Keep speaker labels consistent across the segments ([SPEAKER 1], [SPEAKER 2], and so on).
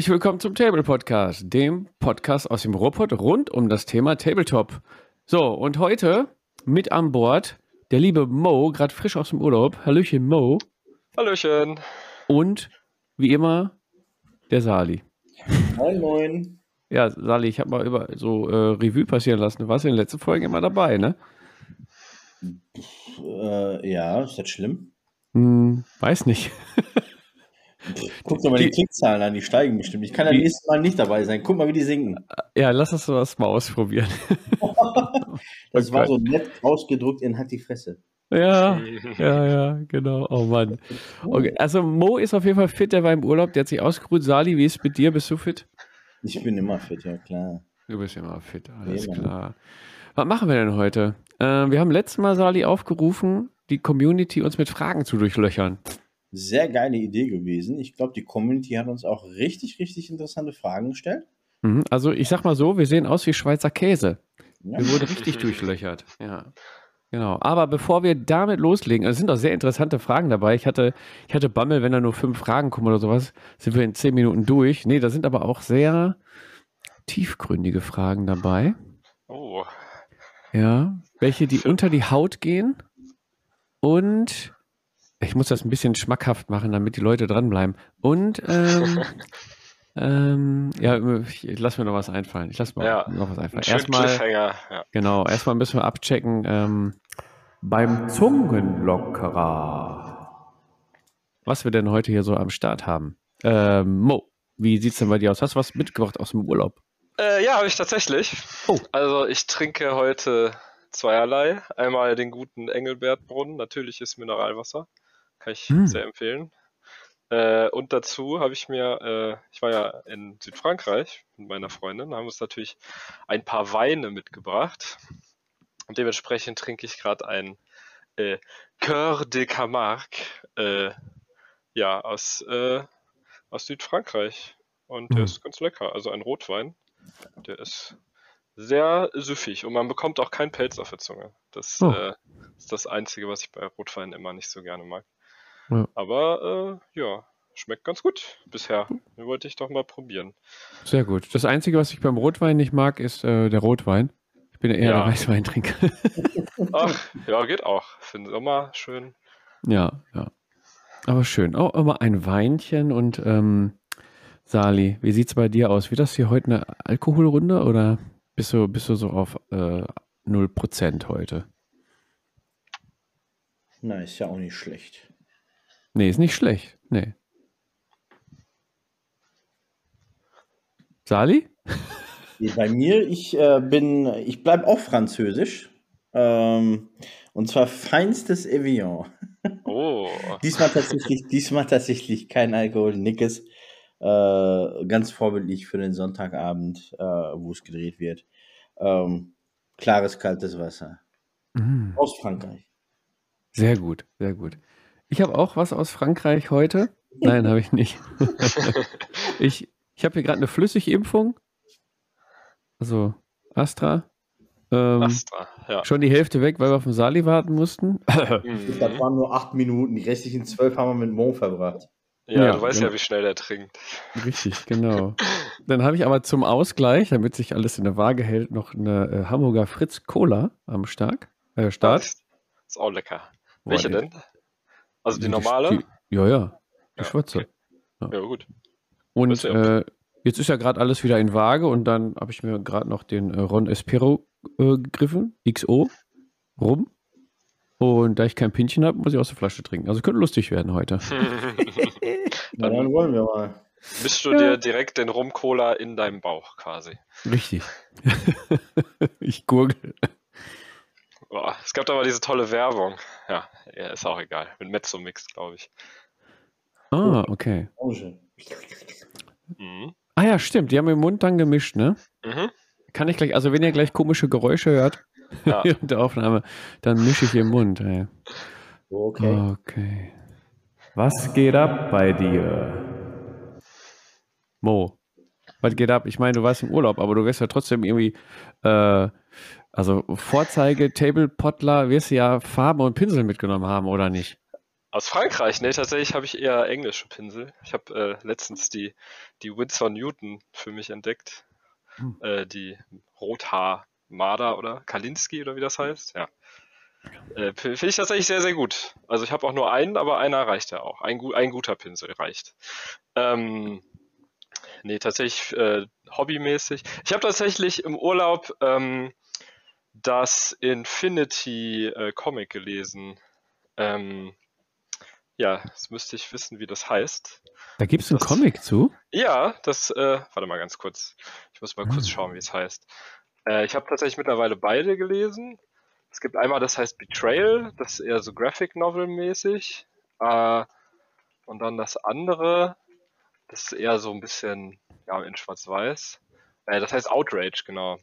[SPEAKER 1] Herzlich willkommen zum Table Podcast, dem Podcast aus dem Ruhrpott rund um das Thema Tabletop. So, und heute mit an Bord der liebe Mo, gerade frisch aus dem Urlaub. Hallöchen Mo.
[SPEAKER 2] Hallöchen.
[SPEAKER 1] Und wie immer der Sali.
[SPEAKER 3] Moin, moin.
[SPEAKER 1] Ja, Sali, ich habe mal über so äh, Revue passieren lassen. Du warst in den letzten Folgen immer dabei, ne?
[SPEAKER 3] Äh, ja, ist das schlimm?
[SPEAKER 1] Hm, weiß nicht.
[SPEAKER 3] Guck dir mal die, die Klickzahlen an, die steigen bestimmt. Ich kann ja nächstes Mal nicht dabei sein. Guck mal, wie die sinken.
[SPEAKER 1] Ja, lass uns das mal ausprobieren.
[SPEAKER 3] das war so nett ausgedruckt in Hat die Fresse.
[SPEAKER 1] Ja, ja, ja, genau. Oh Mann. Okay, also Mo ist auf jeden Fall fit, der war im Urlaub, der hat sich ausgeruht. Sali, wie ist es mit dir? Bist du fit?
[SPEAKER 3] Ich bin immer fit, ja klar.
[SPEAKER 1] Du bist immer fit, alles ja, klar. Was machen wir denn heute? Äh, wir haben letztes Mal, Sali, aufgerufen, die Community uns mit Fragen zu durchlöchern.
[SPEAKER 3] Sehr geile Idee gewesen. Ich glaube, die Community hat uns auch richtig, richtig interessante Fragen gestellt.
[SPEAKER 1] Mhm, also ich sag mal so, wir sehen aus wie Schweizer Käse. Ja. Wir wurden richtig durchlöchert. Ja. Genau. Aber bevor wir damit loslegen, es sind auch sehr interessante Fragen dabei. Ich hatte, ich hatte Bammel, wenn da nur fünf Fragen kommen oder sowas, sind wir in zehn Minuten durch. Nee, da sind aber auch sehr tiefgründige Fragen dabei.
[SPEAKER 2] Oh.
[SPEAKER 1] Ja. Welche, die unter die Haut gehen. Und ich muss das ein bisschen schmackhaft machen, damit die Leute dranbleiben. Und ähm, ähm, ja, ich lass mir noch was einfallen. Ich lass mir ja, noch was einfallen. Erstmal, ja. genau, erstmal müssen wir abchecken ähm, beim Zungenlockerer, was wir denn heute hier so am Start haben. Ähm, Mo, wie sieht's denn bei dir aus? Hast du was mitgebracht aus dem Urlaub?
[SPEAKER 2] Äh, ja, habe ich tatsächlich. Oh. Also ich trinke heute zweierlei. Einmal den guten Engelbertbrunnen, natürliches Mineralwasser. Kann ich hm. sehr empfehlen. Äh, und dazu habe ich mir, äh, ich war ja in Südfrankreich mit meiner Freundin, haben uns natürlich ein paar Weine mitgebracht. Und dementsprechend trinke ich gerade ein äh, Coeur de Camargue, äh, ja, aus, äh, aus Südfrankreich. Und der hm. ist ganz lecker. Also ein Rotwein. Der ist sehr süffig und man bekommt auch keinen Pelz auf der Zunge. Das oh. äh, ist das Einzige, was ich bei Rotwein immer nicht so gerne mag. Ja. Aber äh, ja, schmeckt ganz gut bisher. Den wollte ich doch mal probieren.
[SPEAKER 1] Sehr gut. Das Einzige, was ich beim Rotwein nicht mag, ist äh, der Rotwein. Ich bin eher ja. der Weißweintrinker.
[SPEAKER 2] Ach, ja, geht auch. Für den Sommer schön.
[SPEAKER 1] Ja, ja. Aber schön. Auch immer ein Weinchen und ähm, Sali, wie sieht es bei dir aus? Wird das hier heute eine Alkoholrunde oder bist du, bist du so auf äh, 0% heute?
[SPEAKER 3] Na, ist ja auch nicht schlecht.
[SPEAKER 1] Nee, ist nicht schlecht. Nee. Sali?
[SPEAKER 3] Bei mir, ich äh, bin, ich bleibe auch französisch. Ähm, und zwar feinstes Evian.
[SPEAKER 2] Oh.
[SPEAKER 3] diesmal tatsächlich, diesmal tatsächlich kein Alkohol, nickes. Äh, ganz vorbildlich für den Sonntagabend, äh, wo es gedreht wird. Ähm, klares, kaltes Wasser. Mm. Aus Frankreich.
[SPEAKER 1] Sehr gut, sehr gut. Ich habe auch was aus Frankreich heute. Nein, habe ich nicht. ich ich habe hier gerade eine Flüssigimpfung. Also Astra. Ähm, Astra, ja. Schon die Hälfte weg, weil wir auf den Sali warten mussten.
[SPEAKER 3] Mhm. das waren nur acht Minuten. Die restlichen zwölf haben wir mit Mo verbracht.
[SPEAKER 2] Ja, ja, du weißt ja, ja, wie schnell der trinkt.
[SPEAKER 1] Richtig, genau. Dann habe ich aber zum Ausgleich, damit sich alles in der Waage hält, noch eine äh, Hamburger Fritz Cola am Stark, äh, Start. Das
[SPEAKER 2] ist auch lecker. Boah, Welche denn? Also die, die normale? Die,
[SPEAKER 1] ja, ja. Die ja, schwarze.
[SPEAKER 2] Okay. Ja. ja. gut.
[SPEAKER 1] Und äh, jetzt ist ja gerade alles wieder in Waage und dann habe ich mir gerade noch den äh, Ron Espero äh, gegriffen, XO, rum. Und da ich kein Pinchen habe, muss ich aus der Flasche trinken. Also könnte lustig werden heute.
[SPEAKER 2] dann, dann wollen wir mal. Mischst du ja. dir direkt den Rum-Cola in deinem Bauch quasi.
[SPEAKER 1] Richtig. ich gurgel.
[SPEAKER 2] Boah, es gab da mal diese tolle Werbung. Ja, ist auch egal. Mit Mezzo-Mix, glaube ich.
[SPEAKER 1] Ah, okay. Mhm. Ah ja, stimmt. Die haben im Mund dann gemischt, ne? Mhm. Kann ich gleich, also wenn ihr gleich komische Geräusche hört ja. während der Aufnahme, dann mische ich im Mund. Ey. Okay. Okay. Was geht ab bei dir? Mo, was geht ab? Ich meine, du warst im Urlaub, aber du wirst ja trotzdem irgendwie, äh, also Vorzeige, Table Potler, wirst du ja Farben und Pinsel mitgenommen haben, oder nicht?
[SPEAKER 2] Aus Frankreich? Ne, tatsächlich habe ich eher englische Pinsel. Ich habe äh, letztens die, die Winsor Newton für mich entdeckt. Hm. Äh, die Rothaar Marder oder Kalinski oder wie das heißt. Ja. Äh, Finde ich tatsächlich sehr, sehr gut. Also ich habe auch nur einen, aber einer reicht ja auch. Ein, ein guter Pinsel reicht. Ähm, nee, tatsächlich äh, hobbymäßig. Ich habe tatsächlich im Urlaub ähm, das Infinity äh, Comic gelesen. Ähm, ja, jetzt müsste ich wissen, wie das heißt.
[SPEAKER 1] Da gibt es einen Comic zu?
[SPEAKER 2] Ja, das, äh, warte mal ganz kurz. Ich muss mal hm. kurz schauen, wie es heißt. Äh, ich habe tatsächlich mittlerweile beide gelesen. Es gibt einmal, das heißt Betrayal, das ist eher so Graphic Novel mäßig. Äh, und dann das andere, das ist eher so ein bisschen ja, in Schwarz-Weiß. Äh, das heißt Outrage, genau.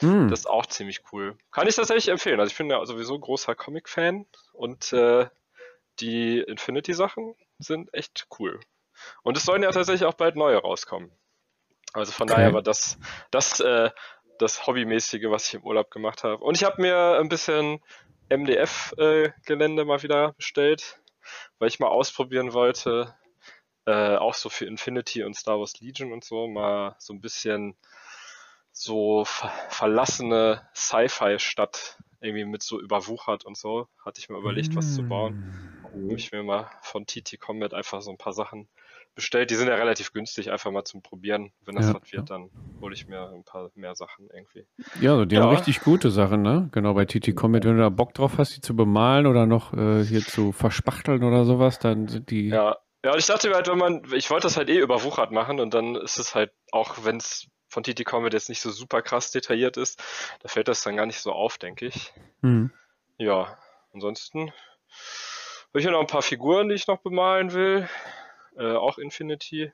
[SPEAKER 2] Hm. Das ist auch ziemlich cool. Kann ich tatsächlich empfehlen. Also ich bin ja sowieso großer Comic-Fan und äh, die Infinity-Sachen sind echt cool. Und es sollen ja tatsächlich auch bald neue rauskommen. Also von okay. daher war das, das, äh, das Hobbymäßige, was ich im Urlaub gemacht habe. Und ich habe mir ein bisschen MDF-Gelände äh, mal wieder bestellt, weil ich mal ausprobieren wollte, äh, auch so für Infinity und Star Wars Legion und so, mal so ein bisschen so ver verlassene Sci-Fi-Stadt irgendwie mit so überwuchert und so, hatte ich mir überlegt, was zu bauen. Habe ich mir mal von TT Combat einfach so ein paar Sachen bestellt. Die sind ja relativ günstig, einfach mal zum Probieren. Wenn das ja, was wird, dann hole ich mir ein paar mehr Sachen irgendwie.
[SPEAKER 1] Ja, die ja. haben richtig gute Sachen, ne? Genau, bei TT Combat, wenn du da Bock drauf hast, die zu bemalen oder noch äh, hier zu verspachteln oder sowas, dann sind die.
[SPEAKER 2] Ja. Ja, und ich dachte mir halt, wenn man, ich wollte das halt eh überwuchert machen und dann ist es halt, auch wenn es von TT Combat jetzt nicht so super krass detailliert ist, da fällt das dann gar nicht so auf, denke ich. Mhm. Ja, ansonsten habe ich hier noch ein paar Figuren, die ich noch bemalen will äh, auch Infinity.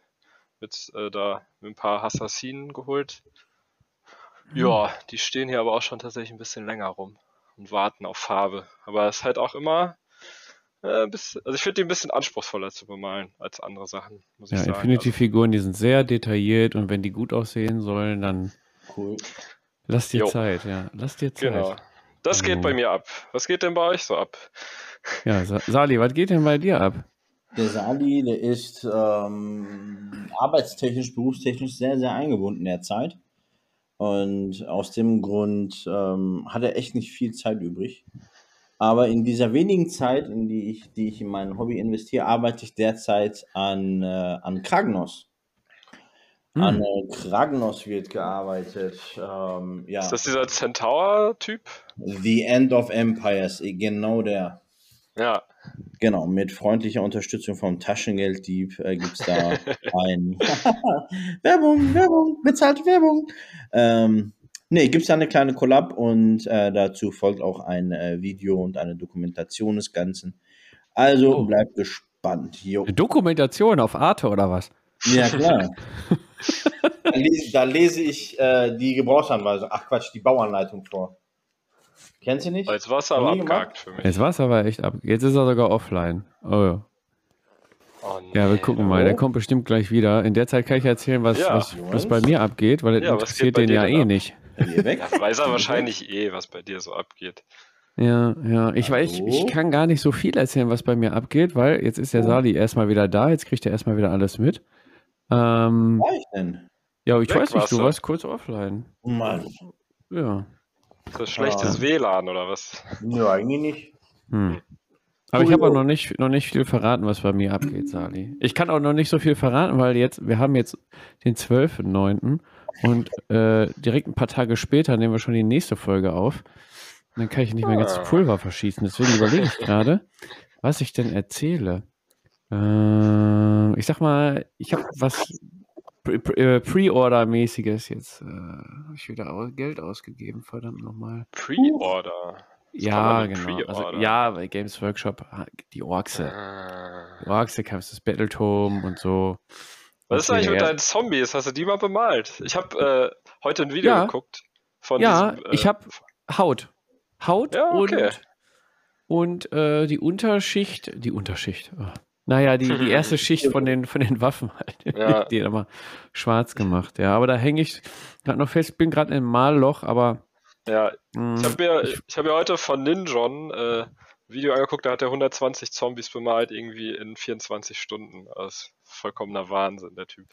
[SPEAKER 2] Mit äh, da mit ein paar Assassinen geholt. Mhm. Ja, die stehen hier aber auch schon tatsächlich ein bisschen länger rum und warten auf Farbe. Aber es ist halt auch immer äh, also ich finde die ein bisschen anspruchsvoller zu bemalen als andere Sachen,
[SPEAKER 1] muss ja, ich sagen. Infinity-Figuren, die sind sehr detailliert und wenn die gut aussehen sollen, dann cool. lass dir jo. Zeit, ja. Lass dir Zeit. Genau.
[SPEAKER 2] Das geht bei mir ab. Was geht denn bei euch so ab?
[SPEAKER 1] Ja, Sali, was geht denn bei dir ab?
[SPEAKER 3] Der Sali, der ist ähm, arbeitstechnisch, berufstechnisch sehr, sehr eingebunden derzeit. Und aus dem Grund ähm, hat er echt nicht viel Zeit übrig. Aber in dieser wenigen Zeit, in die ich, die ich in mein Hobby investiere, arbeite ich derzeit an, äh, an Kragnos. Hm. An äh, Kragnos wird gearbeitet. Ähm, ja.
[SPEAKER 2] Ist das dieser Centaur-Typ?
[SPEAKER 3] The End of Empires, genau der.
[SPEAKER 2] Ja.
[SPEAKER 3] Genau, mit freundlicher Unterstützung vom Taschengelddieb äh, gibt es da ein Werbung, Werbung, bezahlte Werbung. Ähm, nee, gibt es da eine kleine Collab und äh, dazu folgt auch ein äh, Video und eine Dokumentation des Ganzen. Also oh. bleibt gespannt.
[SPEAKER 1] Jo. Eine Dokumentation auf Arte oder was?
[SPEAKER 3] Ja, klar. da, lese, da, lese, ich äh, die Gebrauchsanweisung, ach Quatsch, die Bauanleitung vor. Kennst du nicht?
[SPEAKER 2] Jetzt war es aber abgehakt für mich.
[SPEAKER 1] Jetzt war es aber echt ab. Jetzt ist er sogar offline. Oh ja. Oh, nee. Ja, wir gucken mal. Der kommt bestimmt gleich wieder. In der Zeit kann ich erzählen, was, ja. was, was bei mir abgeht, weil ja, das interessiert den ja eh ab? nicht.
[SPEAKER 2] Ja, weiß er wahrscheinlich eh, was bei dir so abgeht.
[SPEAKER 1] Ja, ja. Ich weiß, ich, ich, kann gar nicht so viel erzählen, was bei mir abgeht, weil jetzt ist der oh. Sali erstmal wieder da. Jetzt kriegt er erstmal wieder alles mit. Ähm, war ich denn? Ja, ich Weg weiß nicht, du warst kurz offline.
[SPEAKER 3] Mann.
[SPEAKER 1] Ja.
[SPEAKER 2] Ist das schlechtes ah. WLAN oder was?
[SPEAKER 3] Ja, eigentlich nicht.
[SPEAKER 1] Hm. Aber ich habe auch noch nicht, noch nicht viel verraten, was bei mir abgeht, Sali. Ich kann auch noch nicht so viel verraten, weil jetzt, wir haben jetzt den 12.09. und äh, direkt ein paar Tage später nehmen wir schon die nächste Folge auf. Und dann kann ich nicht mehr ganz ah. Pulver verschießen. Deswegen überlege ich gerade, was ich denn erzähle. Äh, ich sag mal, ich habe was äh, Pre-Order-mäßiges jetzt äh, habe ich wieder Geld ausgegeben, verdammt nochmal.
[SPEAKER 2] Pre-Order?
[SPEAKER 1] Ja, genau. Also, ja, bei Games Workshop, ah, die Orkse. Ah. Die Orkse kannst das Battletome und so.
[SPEAKER 2] Was ist eigentlich mit deinen Zombies? Hast du die mal bemalt? Ich habe äh, heute ein Video
[SPEAKER 1] ja.
[SPEAKER 2] geguckt.
[SPEAKER 1] Von ja, diesem, äh, ich habe Haut. Haut ja, okay. und, und äh, die Unterschicht, die Unterschicht, oh, naja, die, die erste Schicht von den, von den Waffen halt. Ja. Die immer schwarz gemacht, ja. Aber da hänge ich gerade noch fest, bin gerade im Malloch, aber.
[SPEAKER 2] Ja, mh, hm, ich habe mir, ich, ich hab mir heute von Ninjon äh, Video angeguckt, da hat er 120 Zombies bemalt, irgendwie in 24 Stunden. Das ist vollkommener Wahnsinn, der Typ.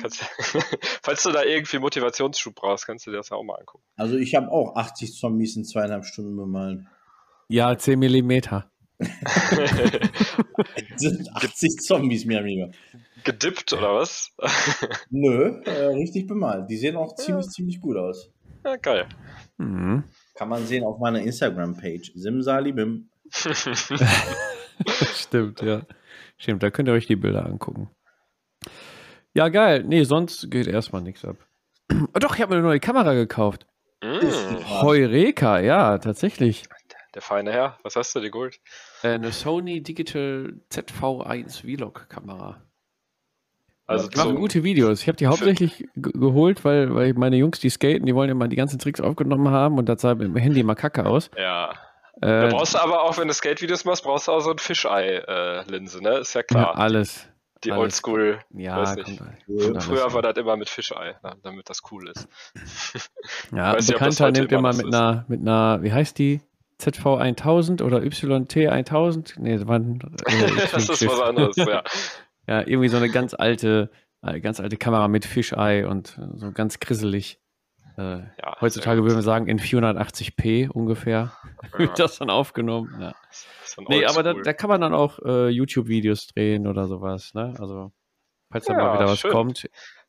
[SPEAKER 2] Kannst, falls du da irgendwie Motivationsschub brauchst, kannst du dir das ja auch mal angucken.
[SPEAKER 3] Also ich habe auch 80 Zombies in zweieinhalb Stunden bemalt.
[SPEAKER 1] Ja, 10 Millimeter.
[SPEAKER 3] sind 80 Zombies, mir amigo.
[SPEAKER 2] Gedippt oder was?
[SPEAKER 3] Nö, äh, richtig bemalt. Die sehen auch ziemlich, ja. ziemlich gut aus.
[SPEAKER 2] Ja, geil.
[SPEAKER 3] Mhm. Kann man sehen auf meiner Instagram-Page. Simsalibim.
[SPEAKER 1] Stimmt, ja. Stimmt, da könnt ihr euch die Bilder angucken. Ja, geil. Nee, sonst geht erstmal nichts ab. Oh, doch, ich habe mir eine neue Kamera gekauft. Mm. Heureka, ja, tatsächlich.
[SPEAKER 2] Der feine Herr, was hast du dir geholt?
[SPEAKER 1] Äh, eine Sony Digital ZV1 Vlog-Kamera. Also die machen gute Videos. Ich habe die hauptsächlich geholt, weil, weil meine Jungs, die skaten, die wollen immer die ganzen Tricks aufgenommen haben und da sah mit dem Handy immer kacke aus.
[SPEAKER 2] Ja. Äh, da brauchst du aber auch, wenn du Skate-Videos machst, brauchst du auch so ein Fischei-Linse, ne? Ist ja klar.
[SPEAKER 1] Ja, alles.
[SPEAKER 2] Die Oldschool.
[SPEAKER 1] Ja, weiß
[SPEAKER 2] nicht. Kommt, Früher war das immer mit Fischei, damit das cool ist.
[SPEAKER 1] Ja, ein Bekannter nimmt immer mit einer, mit einer, wie heißt die? ZV1000 oder YT1000? Nee, das waren.
[SPEAKER 2] Äh, das ist was anderes, ja.
[SPEAKER 1] Ja, irgendwie so eine ganz alte, eine ganz alte Kamera mit Fischei und so ganz krisselig. Äh, ja, heutzutage würden wir sagen in 480p ungefähr ja. wird das dann aufgenommen. Ja. Nee, aber da, da, kann man dann auch äh, YouTube-Videos drehen oder sowas. Ne? Also, falls da mal wieder was schön. kommt.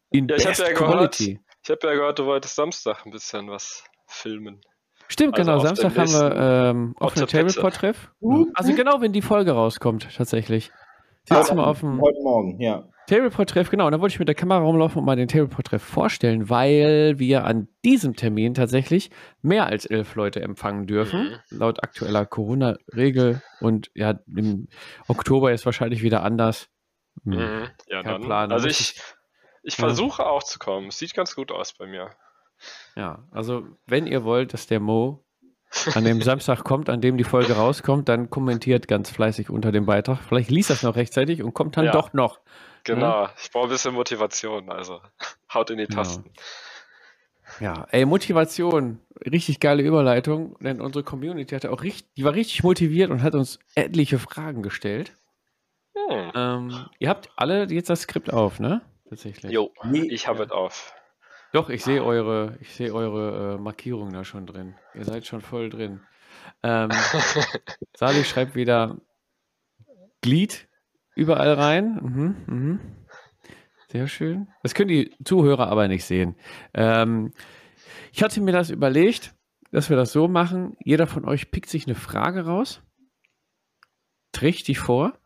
[SPEAKER 2] In ja, ich habe ja, gehört, ich hab ja gehört, du wolltest Samstag ein bisschen was filmen.
[SPEAKER 1] Stimmt, also genau. Samstag haben wir ähm, offene Tableport-Treff. Uh, also genau, wenn die Folge rauskommt, tatsächlich.
[SPEAKER 3] Sitzen wir auf dem heute Morgen, ja.
[SPEAKER 1] Tableport-Treff, genau. Und da wollte ich mit der Kamera rumlaufen und mal den Tableport-Treff vorstellen, weil wir an diesem Termin tatsächlich mehr als elf Leute empfangen dürfen, mhm. laut aktueller Corona-Regel. Und ja, im Oktober ist wahrscheinlich wieder anders.
[SPEAKER 2] Hm, mhm. Ja, Kein dann. Plan. Also ich, ich versuche ja. auch zu kommen. Sieht ganz gut aus bei mir.
[SPEAKER 1] Ja, also wenn ihr wollt, dass der Mo an dem Samstag kommt, an dem die Folge rauskommt, dann kommentiert ganz fleißig unter dem Beitrag. Vielleicht liest das noch rechtzeitig und kommt dann ja, doch noch.
[SPEAKER 2] Genau, ja? ich brauche ein bisschen Motivation, also haut in die Tasten.
[SPEAKER 1] Ja. ja, ey, Motivation, richtig geile Überleitung, denn unsere Community hatte auch richtig, die war richtig motiviert und hat uns etliche Fragen gestellt. Hm. Ähm, ihr habt alle jetzt das Skript auf, ne?
[SPEAKER 2] Tatsächlich. Jo, ich habe es auf.
[SPEAKER 1] Doch, ich sehe eure, ich sehe eure äh, Markierung da schon drin. Ihr seid schon voll drin. Ähm, Sali schreibt wieder Glied überall rein. Mhm, mhm. Sehr schön. Das können die Zuhörer aber nicht sehen. Ähm, ich hatte mir das überlegt, dass wir das so machen. Jeder von euch pickt sich eine Frage raus, trägt die vor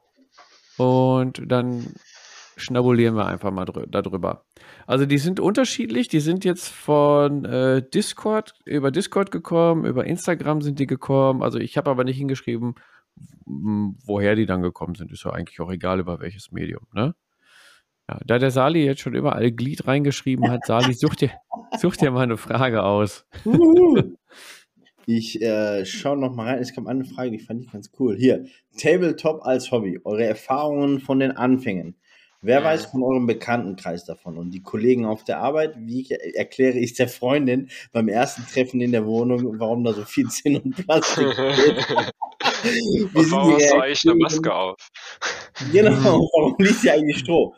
[SPEAKER 1] und dann schnabulieren wir einfach mal drü darüber. Also die sind unterschiedlich, die sind jetzt von äh, Discord, über Discord gekommen, über Instagram sind die gekommen. Also ich habe aber nicht hingeschrieben, woher die dann gekommen sind. Ist ja eigentlich auch egal, über welches Medium, ne? Ja, da der Sali jetzt schon überall Glied reingeschrieben hat, Sali, such dir, such dir mal eine Frage aus.
[SPEAKER 3] Ich äh, schaue noch mal rein. Es kam eine Frage, die fand ich ganz cool. Hier, Tabletop als Hobby. Eure Erfahrungen von den Anfängen. Wer weiß von eurem Bekanntenkreis davon und die Kollegen auf der Arbeit? Wie erkläre ich der Freundin beim ersten Treffen in der Wohnung, warum da so viel Zinn und Plastik steht?
[SPEAKER 2] und warum hast du eigentlich eine Maske auf?
[SPEAKER 3] Genau, warum liegt hier eigentlich Stroh?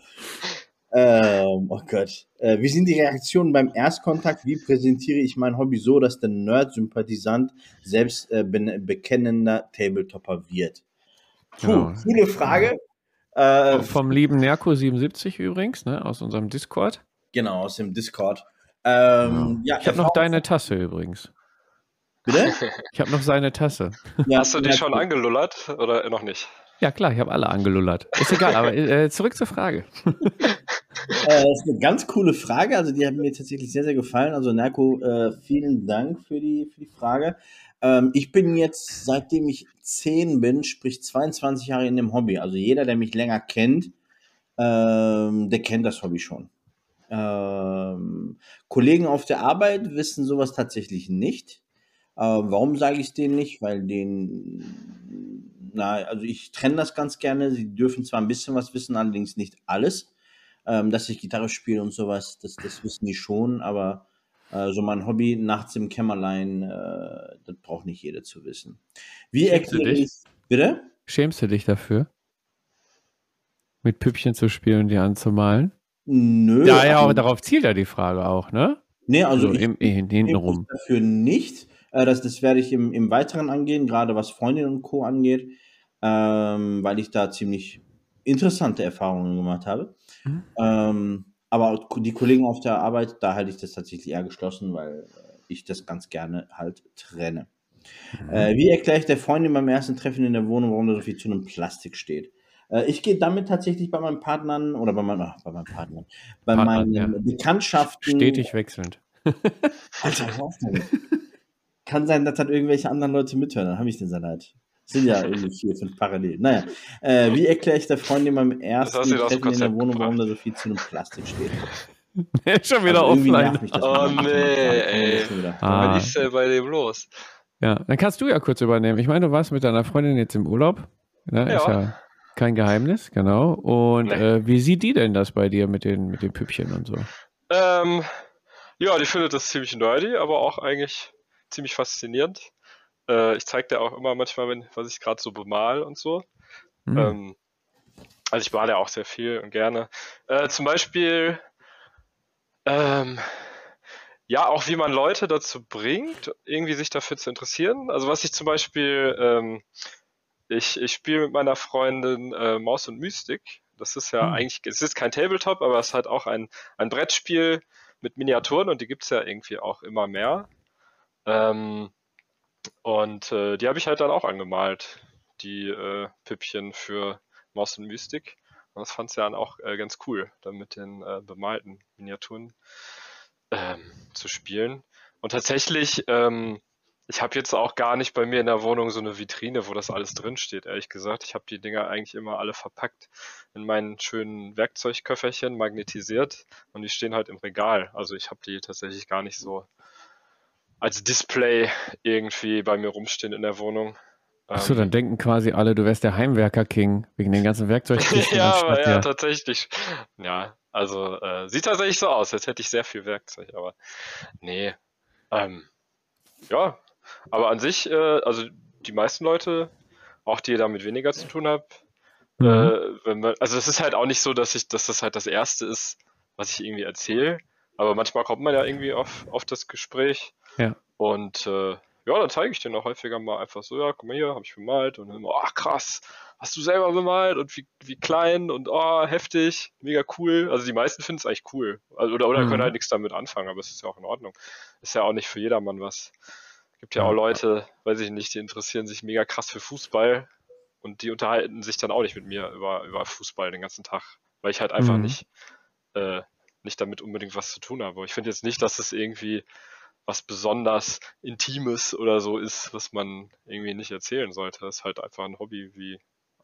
[SPEAKER 3] Ähm, oh Gott. Äh, wie sind die Reaktionen beim Erstkontakt? Wie präsentiere ich mein Hobby so, dass der Nerd-Sympathisant selbst äh, bekennender Tabletopper wird? Puh, genau. coole Frage.
[SPEAKER 1] Äh, vom lieben Nerko77 übrigens, ne, aus unserem Discord.
[SPEAKER 3] Genau, aus dem Discord. Ähm,
[SPEAKER 1] ja. ja. ich habe noch deine Tasse übrigens.
[SPEAKER 3] Bitte?
[SPEAKER 1] Ich habe noch seine Tasse.
[SPEAKER 2] Ja, Hast du die schon angelullert oder noch nicht?
[SPEAKER 1] Ja, klar, ich habe alle angelullert. Ist egal, aber äh, zurück zur Frage.
[SPEAKER 3] äh, das ist eine ganz coole Frage. Also, die hat mir tatsächlich sehr, sehr gefallen. Also, Nerko, äh, vielen Dank für die, für die Frage. Ähm, ich bin jetzt, seitdem ich 10 bin, sprich 22 Jahre in dem Hobby. Also jeder, der mich länger kennt, ähm, der kennt das Hobby schon. Ähm, Kollegen auf der Arbeit wissen sowas tatsächlich nicht. Ähm, warum sage ich es denen nicht? Weil denen, na, also ich trenne das ganz gerne. Sie dürfen zwar ein bisschen was wissen, allerdings nicht alles. Ähm, dass ich Gitarre spiele und sowas, das, das wissen die schon, aber Also mein Hobby nachts im Kämmerlein, äh, das braucht nicht jeder zu wissen. Wie erkläre ich.
[SPEAKER 1] Bitte? Schämst du dich dafür? Mit Püppchen zu spielen und die anzumalen?
[SPEAKER 3] Nö.
[SPEAKER 1] Ja, ja, aber darauf zielt ja die Frage auch, ne?
[SPEAKER 3] Nee, also, also
[SPEAKER 1] im, hinten rum.
[SPEAKER 3] dafür nicht. Äh, das, das werde ich im, im Weiteren angehen, gerade was Freundinnen und Co. angeht, ähm, weil ich da ziemlich interessante Erfahrungen gemacht habe. Mhm. Ähm, aber die Kollegen auf der Arbeit, da halte ich das tatsächlich eher geschlossen, weil ich das ganz gerne halt trenne. Mhm. Äh, wie erkläre ich der Freundin beim ersten Treffen in der Wohnung, warum da so viel zu einem Plastik steht? Äh, ich gehe damit tatsächlich bei meinen Partnern oder bei, meinen, ach, bei meinen Partnern, bei Partner, meinen ja. Bekanntschaften.
[SPEAKER 1] Stetig wechselnd.
[SPEAKER 3] Alter, was Kann sein, dass dann irgendwelche anderen Leute mithören, dann habe ich den Salat. Sind ja irgendwie vier, fünf parallel. Naja, äh, wie erkläre ich der Freundin beim ersten Treffen in der Wohnung, warum da so viel zu einem Plastik steht?
[SPEAKER 1] Schon wieder also offline.
[SPEAKER 2] Oh nee, ey. Ah. Was ist denn bei dem los?
[SPEAKER 1] Ja, dann kannst du ja kurz übernehmen. Ich meine, du warst mit deiner Freundin jetzt im Urlaub. Ne? Ja. Ist ja kein Geheimnis, genau. Und nee. äh, wie sieht die denn das bei dir mit den, mit den Püppchen und so?
[SPEAKER 2] Ähm, ja, die findet das ziemlich nerdy, aber auch eigentlich ziemlich faszinierend. Äh, ich zeige dir auch immer manchmal, wenn, was ich gerade so bemal und so. Mhm. Ähm, also ich male auch sehr viel und gerne. Äh, zum Beispiel, ähm, ja, auch wie man Leute dazu bringt, irgendwie sich dafür zu interessieren. Also was ich zum Beispiel, ähm, ich, ich spiele mit meiner Freundin äh, Maus und Mystik. Das ist ja mhm. eigentlich, es ist kein Tabletop, aber es ist halt auch ein, ein Brettspiel mit Miniaturen und die gibt es ja irgendwie auch immer mehr. Ähm, und äh, die habe ich halt dann auch angemalt, die äh, Püppchen für Maus und Mystik. Und das fand sie dann auch äh, ganz cool, dann mit den äh, bemalten Miniaturen ähm, zu spielen. Und tatsächlich, ähm, ich habe jetzt auch gar nicht bei mir in der Wohnung so eine Vitrine, wo das alles drinsteht, ehrlich gesagt. Ich habe die Dinger eigentlich immer alle verpackt in meinen schönen Werkzeugköfferchen, magnetisiert und die stehen halt im Regal. Also ich habe die tatsächlich gar nicht so als Display irgendwie bei mir rumstehen in der Wohnung.
[SPEAKER 1] Achso, dann ähm, denken quasi alle, du wärst der Heimwerker-King wegen den ganzen Werkzeugkisten.
[SPEAKER 2] ja, aber ja, tatsächlich. Ja, also äh, sieht tatsächlich so aus, als hätte ich sehr viel Werkzeug, aber nee. Ähm, ja, aber an sich, äh, also die meisten Leute, auch die damit weniger zu tun haben, mhm. äh, man, also es ist halt auch nicht so, dass ich, dass das halt das Erste ist, was ich irgendwie erzähle. Aber manchmal kommt man ja irgendwie auf, auf das Gespräch.
[SPEAKER 1] Ja.
[SPEAKER 2] Und äh, ja, dann zeige ich den auch häufiger mal einfach so, ja, guck mal hier, habe ich bemalt und dann immer, oh krass, hast du selber bemalt und wie, wie klein und oh, heftig, mega cool. Also die meisten finden es eigentlich cool. Also, oder oder mhm. können halt nichts damit anfangen, aber es ist ja auch in Ordnung. Ist ja auch nicht für jedermann was. Gibt ja auch Leute, weiß ich nicht, die interessieren sich mega krass für Fußball und die unterhalten sich dann auch nicht mit mir über, über Fußball den ganzen Tag, weil ich halt einfach mhm. nicht, äh, nicht damit unbedingt was zu tun habe. Ich finde jetzt nicht, dass es irgendwie was besonders Intimes oder so ist, was man irgendwie nicht erzählen sollte. Das ist halt einfach ein Hobby wie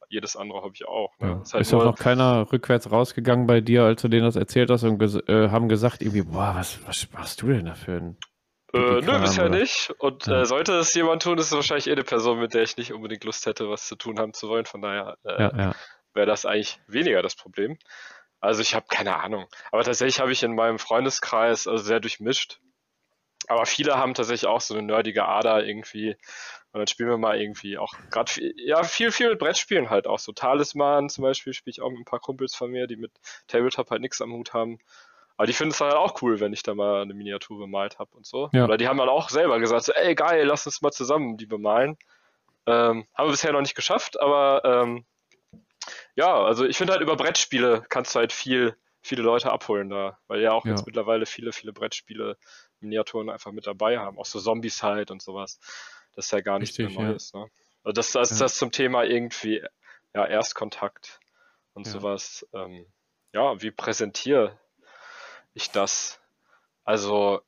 [SPEAKER 2] jedes andere Hobby auch.
[SPEAKER 1] Ne? Ja.
[SPEAKER 2] Ist,
[SPEAKER 1] halt ist auch noch keiner rückwärts rausgegangen bei dir, als du denen das erzählt hast und ges äh, haben gesagt, irgendwie, boah, was, was machst du denn da für ein
[SPEAKER 2] äh, nö, bisher oder? nicht. Und ja. äh, sollte es jemand tun, ist es wahrscheinlich eh eine Person, mit der ich nicht unbedingt Lust hätte, was zu tun haben zu wollen. Von daher äh, ja. wäre das eigentlich weniger das Problem. Also ich habe keine Ahnung. Aber tatsächlich habe ich in meinem Freundeskreis also sehr durchmischt. Aber viele haben tatsächlich auch so eine nerdige Ader irgendwie. Und dann spielen wir mal irgendwie auch gerade ja, viel, viel mit Brettspielen halt auch. So Talisman zum Beispiel spiele ich auch mit ein paar Kumpels von mir, die mit Tabletop halt nichts am Hut haben. Aber die finden es dann halt auch cool, wenn ich da mal eine Miniatur bemalt habe und so. Ja. Oder die haben dann auch selber gesagt, so, ey geil, lass uns mal zusammen die bemalen. Ähm, haben wir bisher noch nicht geschafft, aber ähm, ja, also ich finde halt über Brettspiele kannst du halt viel, viele Leute abholen da, weil ja auch ja. jetzt mittlerweile viele, viele Brettspiele Miniaturen einfach mit dabei haben. Auch so Zombies halt und sowas. Das ist ja gar nichts mehr Neues. Ja. Ne? Also das, das, das zum Thema irgendwie ja, Erstkontakt und sowas. Ähm, ja, wie präsentiere ich das? Also,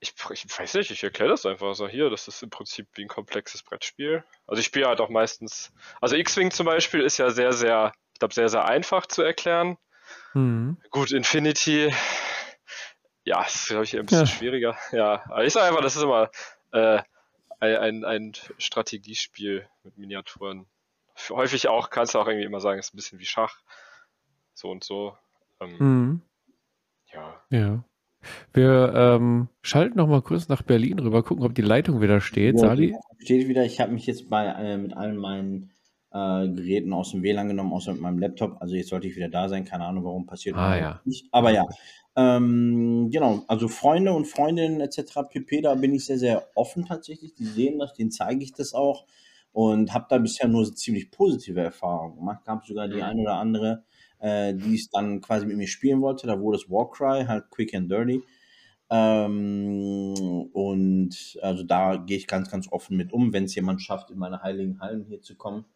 [SPEAKER 2] ich, ich weiß nicht, ich erkläre das einfach so hier. Das ist im Prinzip wie ein komplexes Brettspiel. Also ich spiele halt auch meistens. Also X-Wing zum Beispiel ist ja sehr, sehr, ich glaube, sehr, sehr einfach zu erklären. Mhm. Gut, Infinity ja, das ist, glaube ich, ein bisschen ja. schwieriger. Ja, aber ich sage einfach, das ist immer äh, ein, ein Strategiespiel mit Miniaturen. Häufig auch, kannst du auch irgendwie immer sagen, ist ein bisschen wie Schach. So und so. Ähm, mhm. Ja.
[SPEAKER 1] Ja. Wir ähm, schalten noch mal kurz nach Berlin rüber, gucken, ob die Leitung wieder steht. Ja, Sali?
[SPEAKER 3] Steht wieder. Ich habe mich jetzt bei, äh, mit allen meinen äh, Geräten aus dem WLAN genommen, außer mit meinem Laptop. Also jetzt sollte ich wieder da sein. Keine Ahnung, warum passiert
[SPEAKER 1] ah, ja.
[SPEAKER 3] nicht. Aber ja, ähm, genau. Also Freunde und Freundinnen etc. pp. Da bin ich sehr, sehr offen tatsächlich. Die sehen das, denen zeige ich das auch und habe da bisher nur ziemlich positive Erfahrungen gemacht. Gab sogar die mhm. ein oder andere, äh, die es dann quasi mit mir spielen wollte. Da wurde es Warcry, halt quick and dirty. Ähm, und also da gehe ich ganz, ganz offen mit um, wenn es jemand schafft, in meine heiligen Hallen hier zu kommen.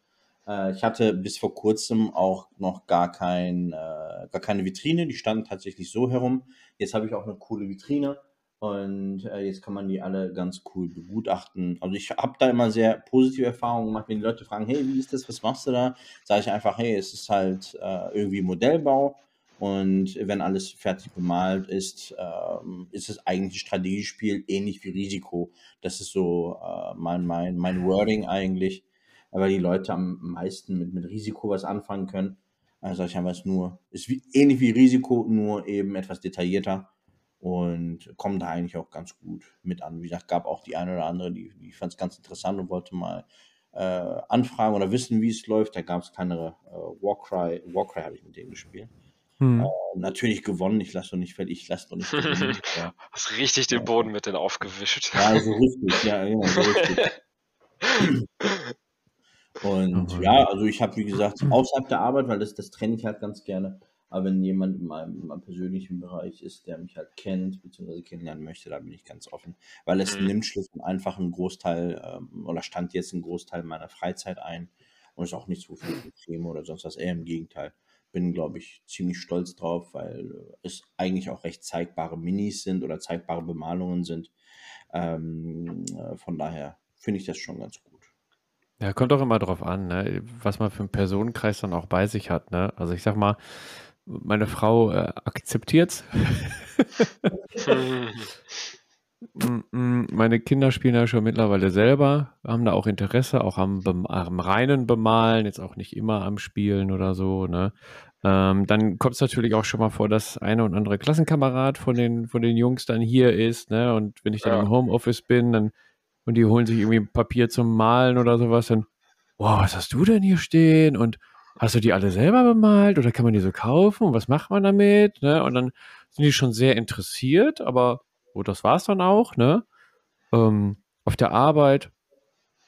[SPEAKER 3] Äh, ich hatte bis vor kurzem auch noch gar, kein, äh, gar keine Vitrine, die standen tatsächlich so herum. Jetzt habe ich auch eine coole Vitrine und äh, jetzt kann man die alle ganz cool begutachten. Also ich habe da immer sehr positive Erfahrungen gemacht, wenn die Leute fragen, hey, wie ist das, was machst du da? Sage ich einfach, hey, es ist halt äh, irgendwie Modellbau und wenn alles fertig bemalt ist, ähm, ist es eigentlich ein Strategiespiel, ähnlich wie Risiko. Das ist so äh, mein, mein, mein Wording eigentlich weil die Leute am meisten mit, mit Risiko was anfangen können. Also ich einfach, es nur, ist wie, ähnlich wie Risiko, nur eben etwas detaillierter und kommt da eigentlich auch ganz gut mit an. Wie gesagt, gab auch die eine oder andere, die, die fand es ganz interessant und wollte mal äh, anfragen oder wissen, wie es läuft. Da gab es keine äh, Warcry. Warcry habe ich mit denen gespielt. Hm. Äh, natürlich gewonnen, ich lasse doch nicht fertig, ich lasse doch nicht
[SPEAKER 2] gewinnen. ja. Hast richtig den Boden mit denen aufgewischt.
[SPEAKER 3] Ja, so richtig, ja, genau, so richtig. Und ja, also ich habe, wie gesagt, außerhalb der Arbeit, weil das, das trenne ich halt ganz gerne. Aber wenn jemand in meinem, in meinem, persönlichen Bereich ist, der mich halt kennt, beziehungsweise kennenlernen möchte, da bin ich ganz offen. Weil es mhm. nimmt schlicht und einfach einen Großteil, ähm, oder stand jetzt einen Großteil meiner Freizeit ein. Und ist auch nicht so viel Creme oder sonst was, eher im Gegenteil. Bin, glaube ich, ziemlich stolz drauf, weil es eigentlich auch recht zeigbare Minis sind oder zeigbare Bemalungen sind. Ähm, äh, von daher finde ich das schon ganz gut.
[SPEAKER 1] Ja, kommt auch immer drauf an, ne, was man für einen Personenkreis dann auch bei sich hat. Ne? Also ich sag mal, meine Frau äh, akzeptiert's. meine Kinder spielen ja schon mittlerweile selber, haben da auch Interesse, auch am, am reinen Bemalen, jetzt auch nicht immer am Spielen oder so. Ne? Ähm, dann kommt es natürlich auch schon mal vor, dass eine und andere Klassenkamerad von den, von den Jungs dann hier ist. Ne? Und wenn ich dann ja. im Homeoffice bin, dann und die holen sich irgendwie Papier zum Malen oder sowas, dann, wow, was hast du denn hier stehen? Und hast du die alle selber bemalt oder kann man die so kaufen? Und was macht man damit? Ne? Und dann sind die schon sehr interessiert, aber oh, das war es dann auch. Ne? Ähm, auf der Arbeit,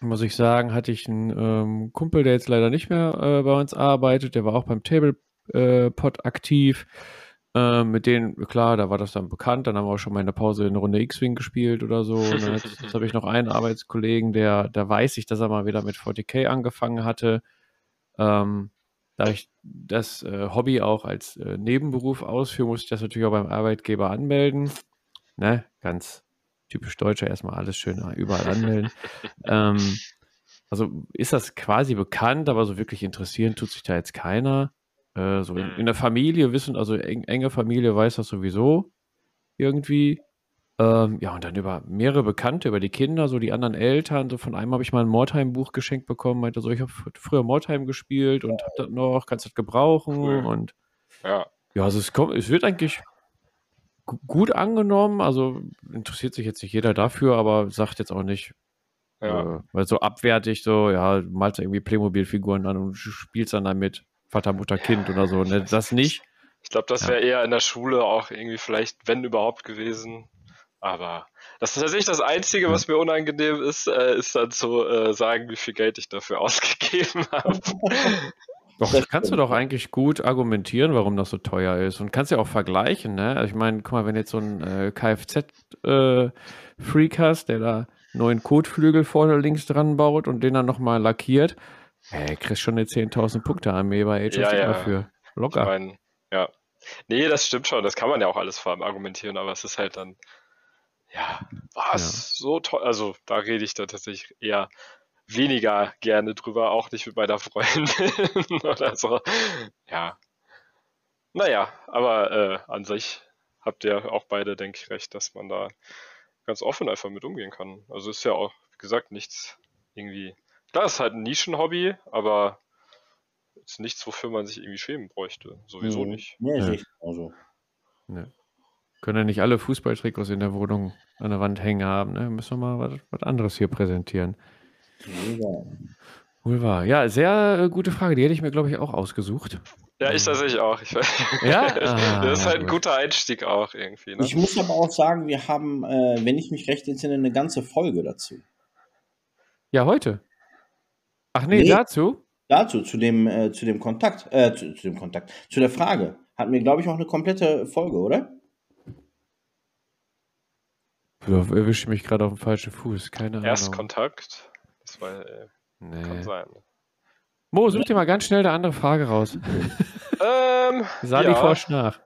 [SPEAKER 1] muss ich sagen, hatte ich einen ähm, Kumpel, der jetzt leider nicht mehr äh, bei uns arbeitet, der war auch beim Tablepod äh, aktiv. Äh, mit denen, klar, da war das dann bekannt. Dann haben wir auch schon mal in der Pause eine Runde X-Wing gespielt oder so. Ne? Jetzt, jetzt habe ich noch einen Arbeitskollegen, der, der weiß ich, dass er mal wieder mit 40k angefangen hatte. Ähm, da ich das äh, Hobby auch als äh, Nebenberuf ausführe, muss ich das natürlich auch beim Arbeitgeber anmelden. Ne? Ganz typisch Deutscher, erstmal alles schön überall anmelden. ähm, also ist das quasi bekannt, aber so wirklich interessieren tut sich da jetzt keiner. Äh, so in, mhm. in, der Familie wissen, also eng, enge Familie weiß das sowieso irgendwie. Ähm, ja, und dann über mehrere Bekannte, über die Kinder, so die anderen Eltern. So von einem habe ich mal ein Mordheim-Buch geschenkt bekommen, meinte so, ich habe früher Mordheim gespielt und habe das noch, kannst das gebrauchen cool. und
[SPEAKER 2] ja.
[SPEAKER 1] Ja, also es kommt, es wird eigentlich gut angenommen, also interessiert sich jetzt nicht jeder dafür, aber sagt jetzt auch nicht, ja. äh, weil so abwertig, so, ja, malst du irgendwie Playmobil-Figuren an und spielst dann damit. Vater, Mutter, Kind oder so. Ne? Das nicht.
[SPEAKER 2] Ich glaube, das wäre eher in der Schule auch irgendwie vielleicht, wenn überhaupt gewesen. Aber das ist tatsächlich das Einzige, was mir unangenehm ist, äh, ist dann zu äh, sagen, wie viel Geld ich dafür ausgegeben habe.
[SPEAKER 1] Doch, das kannst du doch eigentlich gut argumentieren, warum das so teuer ist. Und kannst ja auch vergleichen, ne? Also ich meine, guck mal, wenn jetzt so ein äh, Kfz-Freak äh, hast, der da neuen Kotflügel vorne links dran baut und den dann nochmal lackiert, Hey, kriegst schon eine 10.000 Punkte Armee bei Age
[SPEAKER 2] ja, ja.
[SPEAKER 1] dafür. Locker. Ich
[SPEAKER 2] mein, ja. Nee, das stimmt schon. Das kann man ja auch alles vor allem argumentieren, aber es ist halt dann, ja, was ja. so toll. Also da rede ich da tatsächlich eher weniger gerne drüber, auch nicht mit meiner Freundin oder so. Ja. Naja, aber äh, an sich habt ihr auch beide, denke ich, recht, dass man da ganz offen einfach mit umgehen kann. Also ist ja auch, wie gesagt, nichts irgendwie Klar, ist halt ein Nischenhobby, aber ist nichts, wofür man sich irgendwie schämen bräuchte. Sowieso mhm. nicht.
[SPEAKER 3] Nee, ja. nicht. Also.
[SPEAKER 1] Nee. Können ja nicht alle Fußballtrikots in der Wohnung an der Wand hängen haben. Ne? Müssen wir mal was, was anderes hier präsentieren. Ja. Wohl wahr. Ja, sehr äh, gute Frage. Die hätte ich mir, glaube ich, auch ausgesucht.
[SPEAKER 2] Ja, ich tatsächlich auch. Ich, ja? Ah, das ist halt ein guter Einstieg auch irgendwie. Ne?
[SPEAKER 3] Ich muss aber auch sagen, wir haben, äh, wenn ich mich recht entsinne, eine ganze Folge dazu.
[SPEAKER 1] Ja, heute. Ach nee, nee dazu?
[SPEAKER 3] Dazu, zu dem, äh, zu dem Kontakt, äh, zu, zu, dem Kontakt, zu der Frage. Hatten wir, glaube ich, auch eine komplette Folge, oder?
[SPEAKER 1] Du erwischt mich gerade auf dem falschen Fuß, keine Ahnung.
[SPEAKER 2] Erstkontakt? Das war, äh, nee. kann sein.
[SPEAKER 1] Mo, such dir mal ganz schnell eine andere Frage raus.
[SPEAKER 2] ähm,
[SPEAKER 1] Sali ja. forscht nach.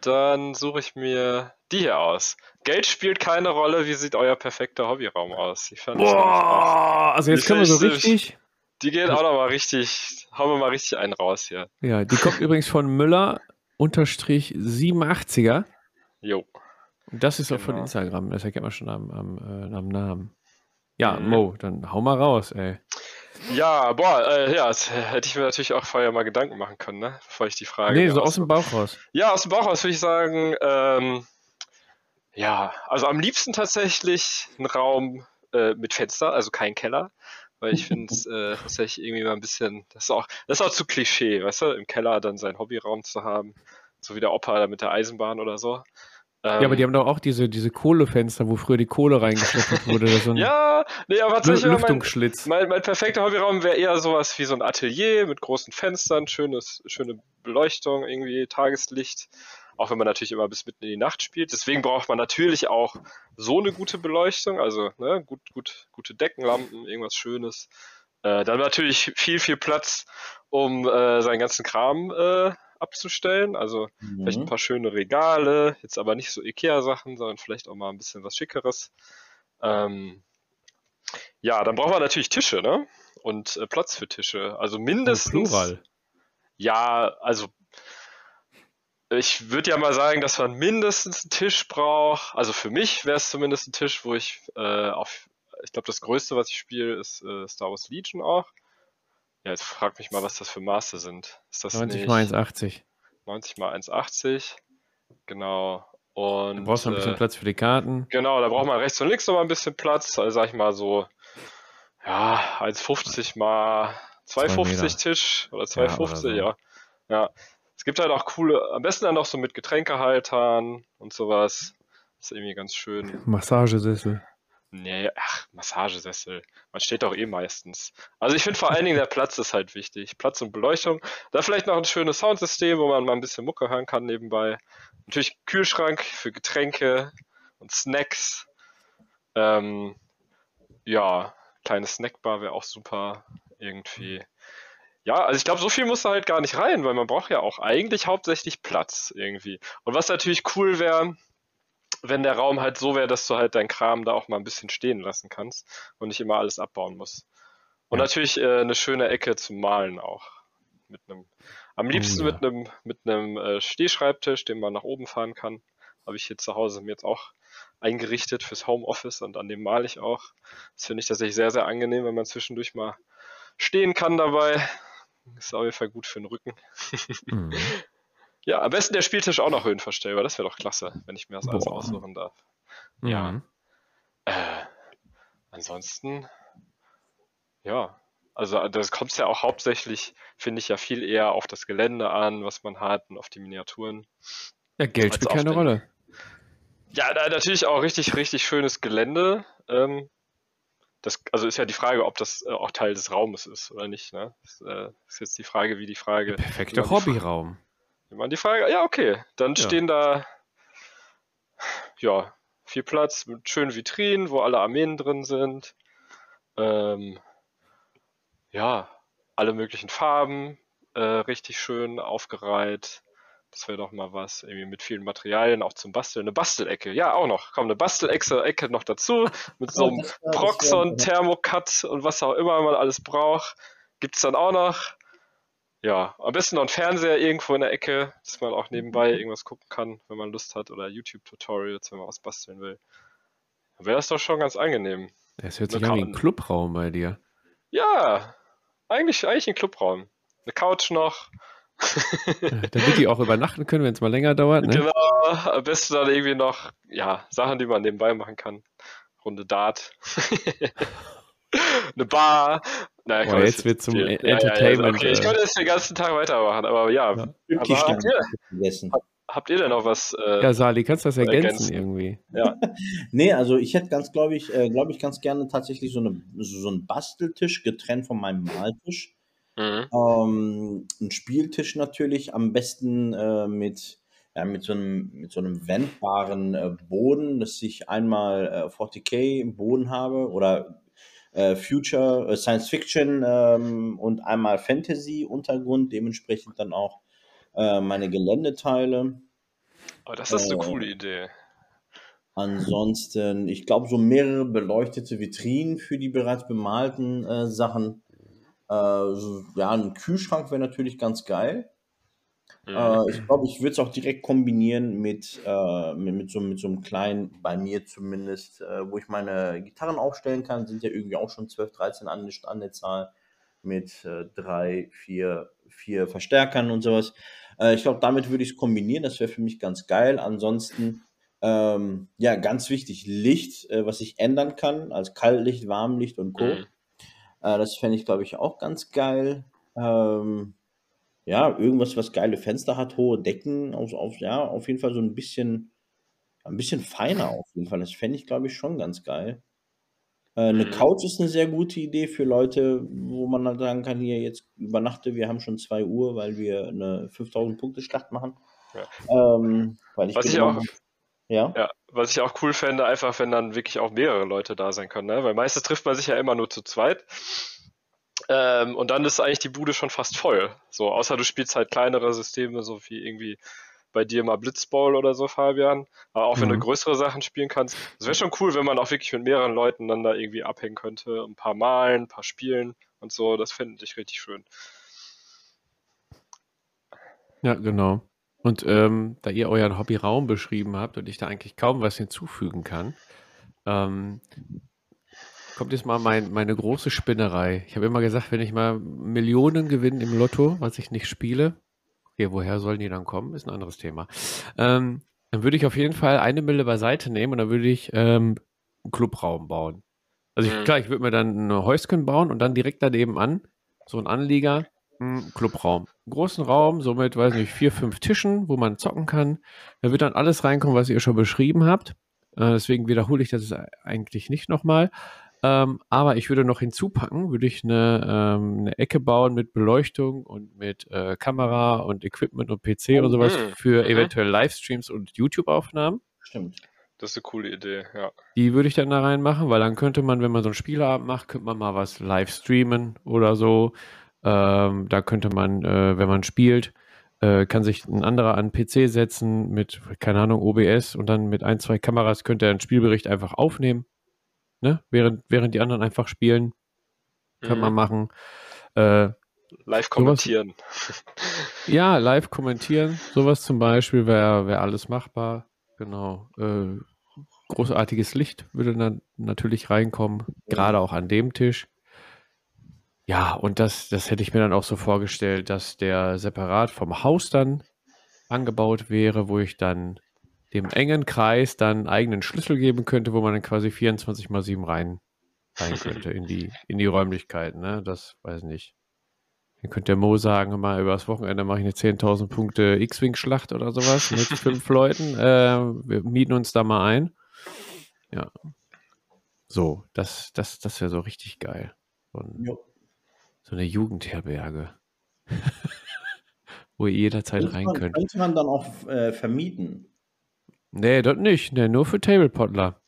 [SPEAKER 2] Dann suche ich mir die hier aus. Geld spielt keine Rolle. Wie sieht euer perfekter Hobbyraum aus?
[SPEAKER 1] Ich fand Boah, also jetzt können wir so richtig.
[SPEAKER 2] Die geht auch noch mal richtig. Hauen wir mal richtig einen raus hier.
[SPEAKER 1] Ja, die kommt übrigens von Müller unterstrich 87er.
[SPEAKER 2] Jo.
[SPEAKER 1] Das ist genau. auch von genau. Instagram. Das erkennt man schon am, am, äh, am Namen. Ja, mhm. Mo, dann hau mal raus, ey.
[SPEAKER 2] Ja, boah, äh, ja, das hätte ich mir natürlich auch vorher mal Gedanken machen können, ne? bevor ich die Frage.
[SPEAKER 1] Nee, so aus dem Bauch raus.
[SPEAKER 2] Ja, aus dem Bauch raus würde ich sagen, ähm, ja, also am liebsten tatsächlich ein Raum äh, mit Fenster, also kein Keller, weil ich finde es äh, tatsächlich irgendwie mal ein bisschen, das ist auch, das ist auch zu Klischee, weißt du, im Keller dann seinen Hobbyraum zu haben, so wie der Opa da mit der Eisenbahn oder so.
[SPEAKER 1] Ähm, ja, aber die ähm, haben doch auch diese, diese Kohlefenster, wo früher die Kohle reingeschleppt wurde.
[SPEAKER 2] So ja, nee, aber tatsächlich Lüftungsschlitz. Mein, mein, mein perfekter Hobbyraum wäre eher sowas wie so ein Atelier mit großen Fenstern, schönes, schöne Beleuchtung, irgendwie Tageslicht. Auch wenn man natürlich immer bis mitten in die Nacht spielt. Deswegen braucht man natürlich auch so eine gute Beleuchtung, also ne, gut, gut, gute Deckenlampen, irgendwas Schönes. Äh, dann natürlich viel, viel Platz, um äh, seinen ganzen Kram äh, abzustellen. Also mhm. vielleicht ein paar schöne Regale, jetzt aber nicht so Ikea-Sachen, sondern vielleicht auch mal ein bisschen was Schickeres. Ähm, ja, dann brauchen wir natürlich Tische, ne? Und äh, Platz für Tische. Also mindestens. Plural. Ja, also ich würde ja mal sagen, dass man mindestens einen Tisch braucht. Also für mich wäre es zumindest ein Tisch, wo ich äh, auf, ich glaube, das Größte, was ich spiele, ist äh, Star Wars Legion auch. Ja, jetzt frag mich mal, was das für Maße sind. Ist das
[SPEAKER 1] 90 mal 1,80.
[SPEAKER 2] 90 mal 1,80. Genau. Und,
[SPEAKER 1] du brauchst noch ein bisschen äh, Platz für die Karten.
[SPEAKER 2] Genau, da braucht man rechts und links noch mal ein bisschen Platz. Also sag ich mal so, ja, 1,50 mal 2,50 Tisch oder 2,50, ja, ja. Ja. Es gibt halt auch coole, am besten dann noch so mit Getränkehaltern und sowas. Das ist irgendwie ganz schön.
[SPEAKER 1] Massagesessel.
[SPEAKER 2] Nee, ach, Massagesessel. Man steht doch eh meistens. Also ich finde vor allen Dingen der Platz ist halt wichtig. Platz und Beleuchtung. Da vielleicht noch ein schönes Soundsystem, wo man mal ein bisschen Mucke hören kann nebenbei. Natürlich Kühlschrank für Getränke und Snacks. Ähm, ja, kleine Snackbar wäre auch super irgendwie. Ja, also ich glaube, so viel muss da halt gar nicht rein, weil man braucht ja auch eigentlich hauptsächlich Platz irgendwie. Und was natürlich cool wäre, wenn der Raum halt so wäre, dass du halt dein Kram da auch mal ein bisschen stehen lassen kannst und nicht immer alles abbauen musst. Und ja. natürlich äh, eine schöne Ecke zum Malen auch. Mit einem, am oh liebsten ja. mit einem, mit einem äh, Stehschreibtisch, den man nach oben fahren kann. Habe ich hier zu Hause mir jetzt auch eingerichtet fürs Homeoffice und an dem male ich auch. Das finde ich tatsächlich sehr, sehr angenehm, wenn man zwischendurch mal stehen kann dabei. Ist auf jeden Fall gut für den Rücken. Mhm. Ja, am besten der Spieltisch auch noch höhenverstellbar. Das wäre doch klasse, wenn ich mir das alles aussuchen darf. Ja. Äh, ansonsten, ja. Also das kommt ja auch hauptsächlich, finde ich, ja viel eher auf das Gelände an, was man hat und auf die Miniaturen.
[SPEAKER 1] Ja, Geld spielt keine den... Rolle.
[SPEAKER 2] Ja, da natürlich auch richtig, richtig schönes Gelände. Ähm, das, also ist ja die Frage, ob das äh, auch Teil des Raumes ist oder nicht. Ne? Das äh, ist jetzt die Frage, wie die Frage.
[SPEAKER 1] Der perfekte Hobbyraum.
[SPEAKER 2] Wenn man die Frage, ja, okay, dann ja. stehen da, ja, viel Platz mit schönen Vitrinen, wo alle Armeen drin sind. Ähm, ja, alle möglichen Farben, äh, richtig schön aufgereiht. Das wäre doch mal was, irgendwie mit vielen Materialien auch zum Basteln. Eine Bastelecke, ja, auch noch. Komm, eine Bastelecke noch dazu, mit so einem Proxon, Thermocut und was auch immer man alles braucht. Gibt es dann auch noch. Ja, am besten noch ein Fernseher irgendwo in der Ecke, dass man auch nebenbei mhm. irgendwas gucken kann, wenn man Lust hat, oder YouTube-Tutorials, wenn man was basteln will. Wäre das doch schon ganz angenehm.
[SPEAKER 1] Das hört sich an wie ein Clubraum bei dir.
[SPEAKER 2] Ja, eigentlich, eigentlich ein Clubraum. Eine Couch noch,
[SPEAKER 1] Damit die auch übernachten können, wenn es mal länger dauert. Ne?
[SPEAKER 2] Genau, am besten dann irgendwie noch, ja, Sachen, die man nebenbei machen kann. Runde Dart. Eine Bar.
[SPEAKER 1] Naja, Boah, jetzt wird zum ja, Entertainment.
[SPEAKER 2] Ja, okay, ich könnte jetzt den ganzen Tag weitermachen, aber ja. ja. Aber habt, ihr, habt ihr denn noch was?
[SPEAKER 1] Äh, ja, Sali, kannst du das ergänzen, ergänzen? irgendwie?
[SPEAKER 3] Ja. nee, also ich hätte ganz, glaube ich, äh, glaube ich, ganz gerne tatsächlich so, eine, so einen Basteltisch getrennt von meinem Maltisch. Mhm. Ähm, ein Spieltisch natürlich, am besten äh, mit, ja, mit, so einem, mit so einem wendbaren äh, Boden, dass ich einmal äh, 40k im Boden habe oder äh, Future, äh, Science Fiction ähm, und einmal Fantasy-Untergrund, dementsprechend dann auch äh, meine Geländeteile.
[SPEAKER 2] Oh, das ist eine coole Idee.
[SPEAKER 3] Ansonsten, ich glaube, so mehrere beleuchtete Vitrinen für die bereits bemalten äh, Sachen. Äh, so, ja, ein Kühlschrank wäre natürlich ganz geil. Mhm. Äh, ich glaube, ich würde es auch direkt kombinieren mit, äh, mit, mit, so, mit so einem kleinen, bei mir zumindest, äh, wo ich meine Gitarren aufstellen kann. Sind ja irgendwie auch schon 12, 13 an, an der Zahl mit äh, drei, vier, vier Verstärkern und sowas. Äh, ich glaube, damit würde ich es kombinieren. Das wäre für mich ganz geil. Ansonsten, ähm, ja, ganz wichtig, Licht, äh, was ich ändern kann, als Kaltlicht, Warmlicht und Co. Mhm. Äh, das fände ich, glaube ich, auch ganz geil. Ähm, ja, irgendwas, was geile Fenster hat, hohe Decken, auf, auf, ja, auf jeden Fall so ein bisschen, ein bisschen feiner auf jeden Fall. Das fände ich, glaube ich, schon ganz geil. Äh, eine mhm. Couch ist eine sehr gute Idee für Leute, wo man dann sagen kann, hier jetzt übernachte, wir haben schon 2 Uhr, weil wir eine 5000 Punkte Schlacht machen. Ja. Ähm, weil ich
[SPEAKER 2] was, ich auch, ja? ja? was ich auch cool fände, einfach wenn dann wirklich auch mehrere Leute da sein können, ne? weil meistens trifft man sich ja immer nur zu zweit. Ähm, und dann ist eigentlich die Bude schon fast voll. So, außer du spielst halt kleinere Systeme, so wie irgendwie bei dir mal Blitzball oder so, Fabian. Aber auch mhm. wenn du mhm. größere Sachen spielen kannst. Es wäre schon cool, wenn man auch wirklich mit mehreren Leuten dann da irgendwie abhängen könnte. Ein paar Malen, ein paar Spielen und so. Das fände ich richtig schön.
[SPEAKER 1] Ja, genau. Und ähm, da ihr euren Hobbyraum beschrieben habt und ich da eigentlich kaum was hinzufügen kann, ähm, kommt jetzt mal mein, meine große Spinnerei. Ich habe immer gesagt, wenn ich mal Millionen gewinne im Lotto, was ich nicht spiele, okay, woher sollen die dann kommen, ist ein anderes Thema. Ähm, dann würde ich auf jeden Fall eine Mille beiseite nehmen und dann würde ich ähm, einen Clubraum bauen. Also ich, mhm. klar, ich würde mir dann ein Häuschen bauen und dann direkt daneben an, so ein Anlieger, ein Clubraum. Einen großen Raum, so mit, weiß nicht, vier, fünf Tischen, wo man zocken kann. Da wird dann alles reinkommen, was ihr schon beschrieben habt. Äh, deswegen wiederhole ich das eigentlich nicht nochmal. Ähm, aber ich würde noch hinzupacken, würde ich eine, ähm, eine Ecke bauen mit Beleuchtung und mit äh, Kamera und Equipment und PC oh, und sowas mh. für mhm. eventuell Livestreams und YouTube-Aufnahmen.
[SPEAKER 3] Stimmt.
[SPEAKER 2] Das ist eine coole Idee, ja.
[SPEAKER 1] Die würde ich dann da reinmachen, weil dann könnte man, wenn man so einen Spieleabend macht, könnte man mal was live streamen oder so. Ähm, da könnte man, äh, wenn man spielt, äh, kann sich ein anderer an PC setzen mit, keine Ahnung, OBS und dann mit ein, zwei Kameras könnte er einen Spielbericht einfach aufnehmen. Ne? Während, während die anderen einfach spielen. Kann mhm. man machen. Äh,
[SPEAKER 2] live kommentieren.
[SPEAKER 1] Sowas, ja, live kommentieren. Sowas zum Beispiel wäre wär alles machbar. Genau. Äh, großartiges Licht würde dann natürlich reinkommen, gerade auch an dem Tisch. Ja, und das, das hätte ich mir dann auch so vorgestellt, dass der separat vom Haus dann angebaut wäre, wo ich dann dem engen Kreis dann einen eigenen Schlüssel geben könnte, wo man dann quasi 24 mal 7 rein, rein könnte in die, in die Räumlichkeiten. Ne? Das weiß ich nicht. Dann könnte der Mo sagen, mal übers Wochenende mache ich eine 10.000 Punkte X-Wing-Schlacht oder sowas mit fünf Leuten. Äh, wir mieten uns da mal ein. Ja. So, das, das, das wäre so richtig geil. So ein, so eine Jugendherberge. Wo ihr jederzeit könnte rein könnt.
[SPEAKER 3] Könnte man dann auch äh, vermieten?
[SPEAKER 1] Nee, das nicht. Nee, nur für Tablepotler.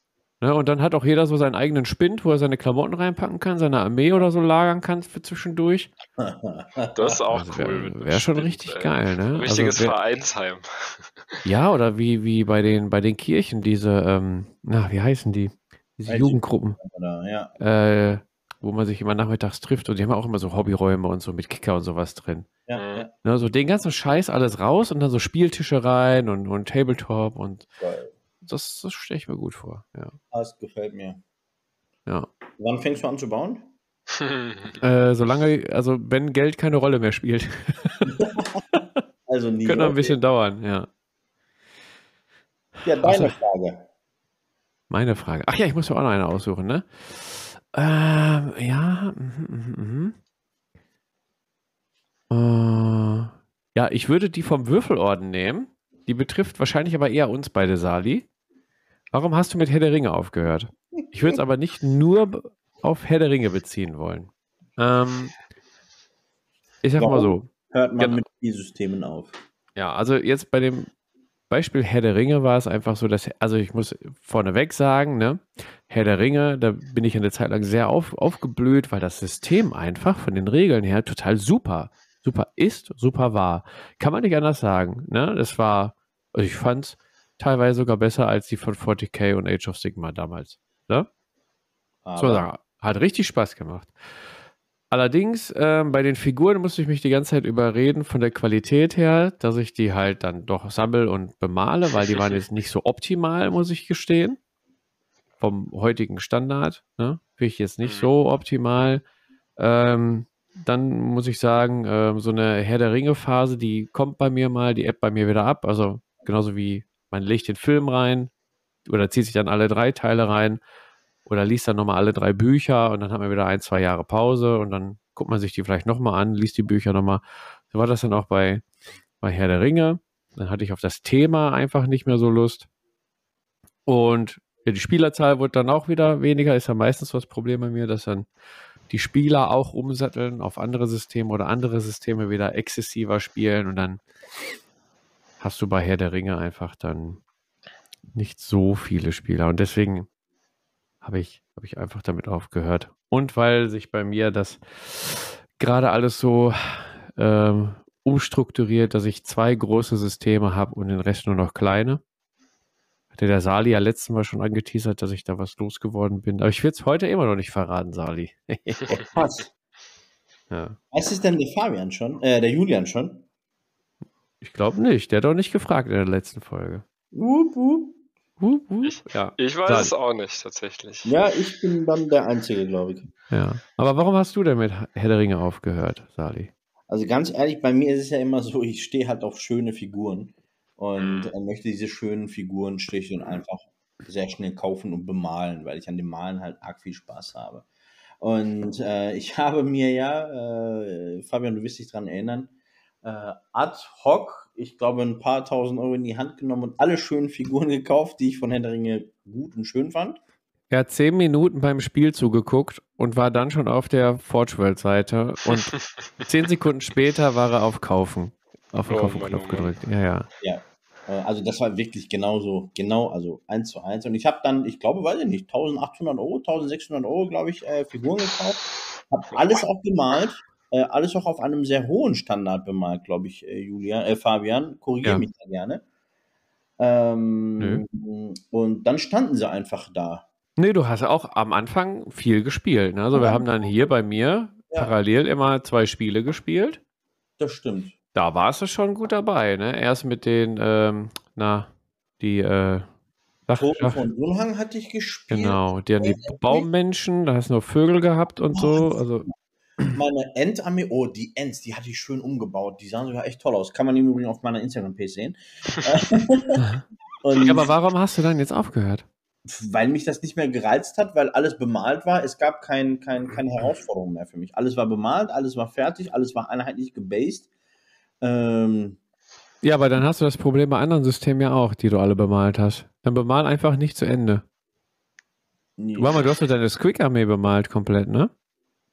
[SPEAKER 1] Ne, und dann hat auch jeder so seinen eigenen Spind, wo er seine Klamotten reinpacken kann, seine Armee oder so lagern kann für zwischendurch.
[SPEAKER 2] Das ist auch also
[SPEAKER 1] cool. Wäre wär schon richtig ey. geil, ne?
[SPEAKER 2] Richtiges also, Vereinsheim.
[SPEAKER 1] Ja, oder wie, wie bei den, bei den Kirchen, diese, ähm, na, wie heißen die? Diese Jugendgruppen. Oder, ja. Äh, wo man sich immer nachmittags trifft und die haben auch immer so Hobbyräume und so mit Kicker und sowas drin. Ja, mhm. ja. Ne, so den ganzen Scheiß alles raus und dann so Spieltische rein und, und Tabletop und Geil. das, das stelle ich mir gut vor. Ja.
[SPEAKER 3] Das gefällt mir.
[SPEAKER 1] Ja.
[SPEAKER 3] Wann fängst du an zu bauen?
[SPEAKER 1] äh, solange, also wenn Geld keine Rolle mehr spielt. Also nie. Könnte noch ein bisschen dauern, ja.
[SPEAKER 3] Ja, deine also, Frage.
[SPEAKER 1] Meine Frage. Ach ja, ich muss mir auch noch eine aussuchen, ne? Ähm, ja. Mhm, mh, mh. Äh, ja, ich würde die vom Würfelorden nehmen. Die betrifft wahrscheinlich aber eher uns beide, Sali. Warum hast du mit Herr der Ringe aufgehört? Ich würde es aber nicht nur auf Herr der Ringe beziehen wollen. Ähm, ich sag Warum mal so.
[SPEAKER 3] Hört man genau. mit Spielsystemen auf.
[SPEAKER 1] Ja, also jetzt bei dem Beispiel Herr der Ringe war es einfach so, dass, also ich muss vorneweg sagen, ne, Herr der Ringe, da bin ich eine Zeit lang sehr auf, aufgeblüht, weil das System einfach von den Regeln her total super, super ist, super war. Kann man nicht anders sagen, ne? Das war, also ich fand es teilweise sogar besser als die von 40k und Age of Sigma damals, ne? So sagen, hat richtig Spaß gemacht. Allerdings, ähm, bei den Figuren musste ich mich die ganze Zeit überreden von der Qualität her, dass ich die halt dann doch sammle und bemale, weil die waren jetzt nicht so optimal, muss ich gestehen. Vom heutigen Standard, ne? Finde ich jetzt nicht so optimal. Ähm, dann muss ich sagen, ähm, so eine Herr der Ringe-Phase, die kommt bei mir mal, die App bei mir wieder ab. Also genauso wie man legt den Film rein oder zieht sich dann alle drei Teile rein oder liest dann nochmal alle drei Bücher und dann hat man wieder ein, zwei Jahre Pause und dann guckt man sich die vielleicht nochmal an, liest die Bücher nochmal. So war das dann auch bei, bei Herr der Ringe. Dann hatte ich auf das Thema einfach nicht mehr so Lust. Und ja, die Spielerzahl wurde dann auch wieder weniger. Ist ja meistens das Problem bei mir, dass dann die Spieler auch umsatteln auf andere Systeme oder andere Systeme wieder exzessiver spielen und dann hast du bei Herr der Ringe einfach dann nicht so viele Spieler. Und deswegen habe ich, hab ich einfach damit aufgehört. Und weil sich bei mir das gerade alles so ähm, umstrukturiert, dass ich zwei große Systeme habe und den Rest nur noch kleine. Hatte der Sali ja letztes Mal schon angeteasert, dass ich da was losgeworden bin. Aber ich will es heute immer noch nicht verraten, Sali.
[SPEAKER 3] Was? ja. Weiß es denn der Fabian schon? Äh, der Julian schon?
[SPEAKER 1] Ich glaube nicht. Der hat doch nicht gefragt in der letzten Folge.
[SPEAKER 2] Wup, wup. Ich, ja. ich weiß Sali. es auch nicht, tatsächlich.
[SPEAKER 3] Ja, ich bin dann der Einzige, glaube ich.
[SPEAKER 1] Ja. Aber warum hast du denn mit Herr der Ringe aufgehört, Sali?
[SPEAKER 3] Also ganz ehrlich, bei mir ist es ja immer so, ich stehe halt auf schöne Figuren und mhm. möchte diese schönen Figuren schlicht und einfach sehr schnell kaufen und bemalen, weil ich an dem Malen halt arg viel Spaß habe. Und äh, ich habe mir ja, äh, Fabian, du wirst dich daran erinnern, äh, ad hoc, ich glaube, ein paar tausend Euro in die Hand genommen und alle schönen Figuren gekauft, die ich von Herr gut und schön fand.
[SPEAKER 1] Er hat zehn Minuten beim Spiel zugeguckt und war dann schon auf der Forge World Seite und zehn Sekunden später war er auf Kaufen. Auf den oh, Kaufen-Knopf oh gedrückt. Ja, ja.
[SPEAKER 3] Ja. Äh, also das war wirklich genauso, genau, also eins zu eins. Und ich habe dann, ich glaube, weiß ich nicht, 1800 Euro, 1600 Euro, glaube ich, äh, Figuren gekauft. Habe alles auch gemalt äh, alles auch auf einem sehr hohen Standard bemalt, glaube ich, äh, Julian, äh, Fabian. Korrigiere ja. mich da gerne. Ähm, und dann standen sie einfach da.
[SPEAKER 1] Nee, du hast auch am Anfang viel gespielt. Ne? Also ja. wir haben dann hier bei mir ja. parallel immer zwei Spiele gespielt.
[SPEAKER 3] Das stimmt.
[SPEAKER 1] Da warst du schon gut dabei, ne? Erst mit den, ähm, na, die, äh,
[SPEAKER 3] Toten von Unhang hatte ich gespielt.
[SPEAKER 1] Genau, die, die Baummenschen, da hast du nur Vögel gehabt und oh, so. Also
[SPEAKER 3] meine Endarmee, oh, die Ents, die hatte ich schön umgebaut. Die sahen sogar echt toll aus. Kann man im Übrigen auf meiner Instagram-Page sehen.
[SPEAKER 1] Und, aber warum hast du dann jetzt aufgehört?
[SPEAKER 3] Weil mich das nicht mehr gereizt hat, weil alles bemalt war. Es gab kein, kein, keine Herausforderung mehr für mich. Alles war bemalt, alles war fertig, alles war einheitlich gebased. Ähm,
[SPEAKER 1] ja, aber dann hast du das Problem bei anderen Systemen ja auch, die du alle bemalt hast. Dann bemal einfach nicht zu Ende. Nee. Mal, du hast doch deine Squig-Armee bemalt komplett, ne?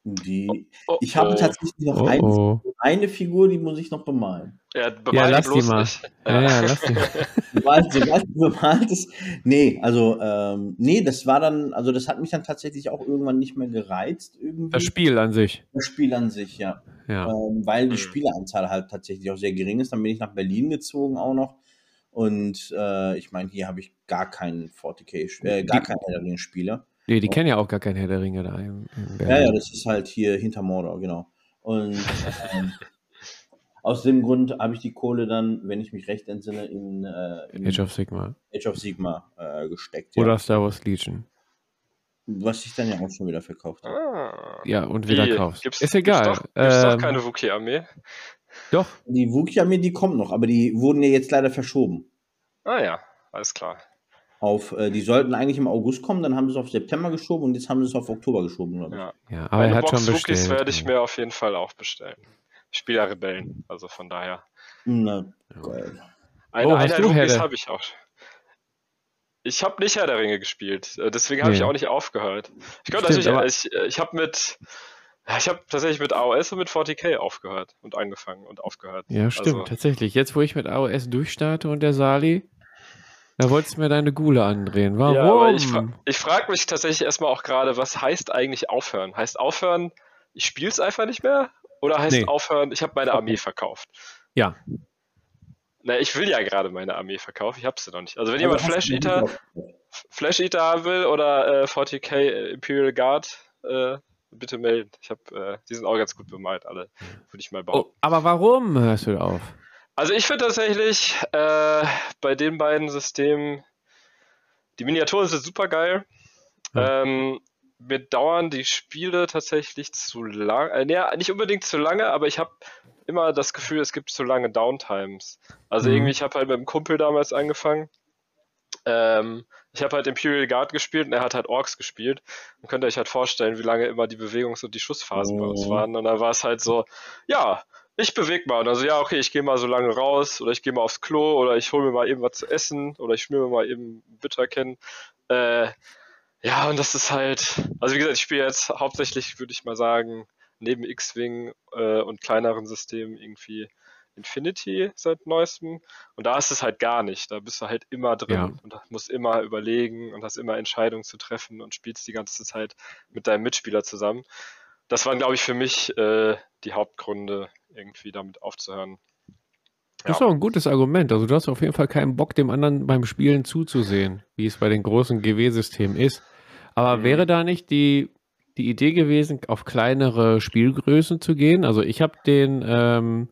[SPEAKER 3] Die, oh, oh, ich habe oh. tatsächlich noch eine, oh, oh. eine, Figur, die muss ich noch bemalen.
[SPEAKER 1] Ja, ja lass die mal. Ja, ja, lass die mal.
[SPEAKER 3] Sobald bemalt ist. Nee, also, ähm, nee, das war dann, also das hat mich dann tatsächlich auch irgendwann nicht mehr gereizt. Irgendwie.
[SPEAKER 1] Das Spiel an sich.
[SPEAKER 3] Das Spiel an sich, ja. ja. Ähm, weil die hm. Spieleranzahl halt tatsächlich auch sehr gering ist. Dann bin ich nach Berlin gezogen auch noch. Und äh, ich meine, hier habe ich gar keinen 40k, äh, gar keinen Spieler.
[SPEAKER 1] Nee, die kennen ja auch gar keinen Herr der Ringe da. Im,
[SPEAKER 3] im ja, ja, das ist halt hier hinter Mordor, genau. Und ähm, aus dem Grund habe ich die Kohle dann, wenn ich mich recht entsinne, in, äh, in
[SPEAKER 1] Age of Sigma,
[SPEAKER 3] Age of Sigma äh, gesteckt.
[SPEAKER 1] Oder ja. Star Wars Legion.
[SPEAKER 3] Was ich dann ja auch schon wieder verkauft habe.
[SPEAKER 1] Ah, ja, und wieder Wie? kaufst.
[SPEAKER 2] Gibt's,
[SPEAKER 1] ist egal.
[SPEAKER 2] Gibt es doch, ähm, doch keine Wookie-Armee?
[SPEAKER 1] Doch.
[SPEAKER 3] Die Wookie-Armee, die kommt noch, aber die wurden ja jetzt leider verschoben.
[SPEAKER 2] Ah ja, alles klar.
[SPEAKER 3] Auf, äh, die sollten eigentlich im August kommen, dann haben sie es auf September geschoben und jetzt haben sie es auf Oktober geschoben.
[SPEAKER 2] Ja.
[SPEAKER 1] ja, aber Meine er hat Box schon bestellt. Wookies
[SPEAKER 2] werde ich mir auf jeden Fall auch bestellen. Ich spiele ja Rebellen, also von daher.
[SPEAKER 3] Na, geil.
[SPEAKER 2] Eine, oh, eine Wookies habe ich auch. Ich habe nicht Herr der Ringe gespielt, äh, deswegen habe nee. ich auch nicht aufgehört. Ich könnte natürlich, ich, ich habe mit, ich habe tatsächlich mit AOS und mit 40k aufgehört und angefangen und aufgehört.
[SPEAKER 1] Ja, stimmt, also, tatsächlich. Jetzt, wo ich mit AOS durchstarte und der Sali, da wolltest du mir deine Gule andrehen. Warum? Ja,
[SPEAKER 2] ich, fra ich frage mich tatsächlich erstmal auch gerade, was heißt eigentlich aufhören? Heißt aufhören, ich spiele es einfach nicht mehr? Oder heißt nee. aufhören, ich habe meine Armee verkauft?
[SPEAKER 1] Ja.
[SPEAKER 2] Na, ich will ja gerade meine Armee verkaufen, ich habe sie noch nicht. Also wenn jemand Flash Eater, Flash Eater haben will oder äh, 40k Imperial Guard, äh, bitte melden. Ich habe, äh, die sind auch ganz gut bemalt, alle, würde ich mal bauen. Oh,
[SPEAKER 1] aber warum hörst du auf?
[SPEAKER 2] Also ich finde tatsächlich äh, bei den beiden Systemen, die Miniaturen sind super geil. Ja. Ähm, mir dauern die Spiele tatsächlich zu lang, äh, nee, nicht unbedingt zu lange, aber ich habe immer das Gefühl, es gibt zu lange Downtimes. Also mhm. irgendwie, ich habe halt mit einem Kumpel damals angefangen. Ähm, ich habe halt Imperial Guard gespielt und er hat halt Orks gespielt. Dann könnt ihr euch halt vorstellen, wie lange immer die Bewegungs- und die Schussphasen oh. bei uns mhm. waren. Und da war es halt so, ja, ich bewege mal. Und also ja, okay, ich gehe mal so lange raus oder ich gehe mal aufs Klo oder ich hole mir mal eben was zu essen oder ich schmier mir mal eben Bitter kennen. Äh, ja, und das ist halt, also wie gesagt, ich spiele jetzt hauptsächlich, würde ich mal sagen, neben X-Wing äh, und kleineren Systemen irgendwie Infinity seit neuestem. Und da ist es halt gar nicht. Da bist du halt immer drin ja. und musst immer überlegen und hast immer Entscheidungen zu treffen und spielst die ganze Zeit mit deinem Mitspieler zusammen. Das waren, glaube ich, für mich äh, die Hauptgründe, irgendwie damit aufzuhören.
[SPEAKER 1] Das ist auch ein gutes Argument. Also du hast auf jeden Fall keinen Bock, dem anderen beim Spielen zuzusehen, wie es bei den großen GW-Systemen ist. Aber mhm. wäre da nicht die, die Idee gewesen, auf kleinere Spielgrößen zu gehen? Also ich habe den ähm,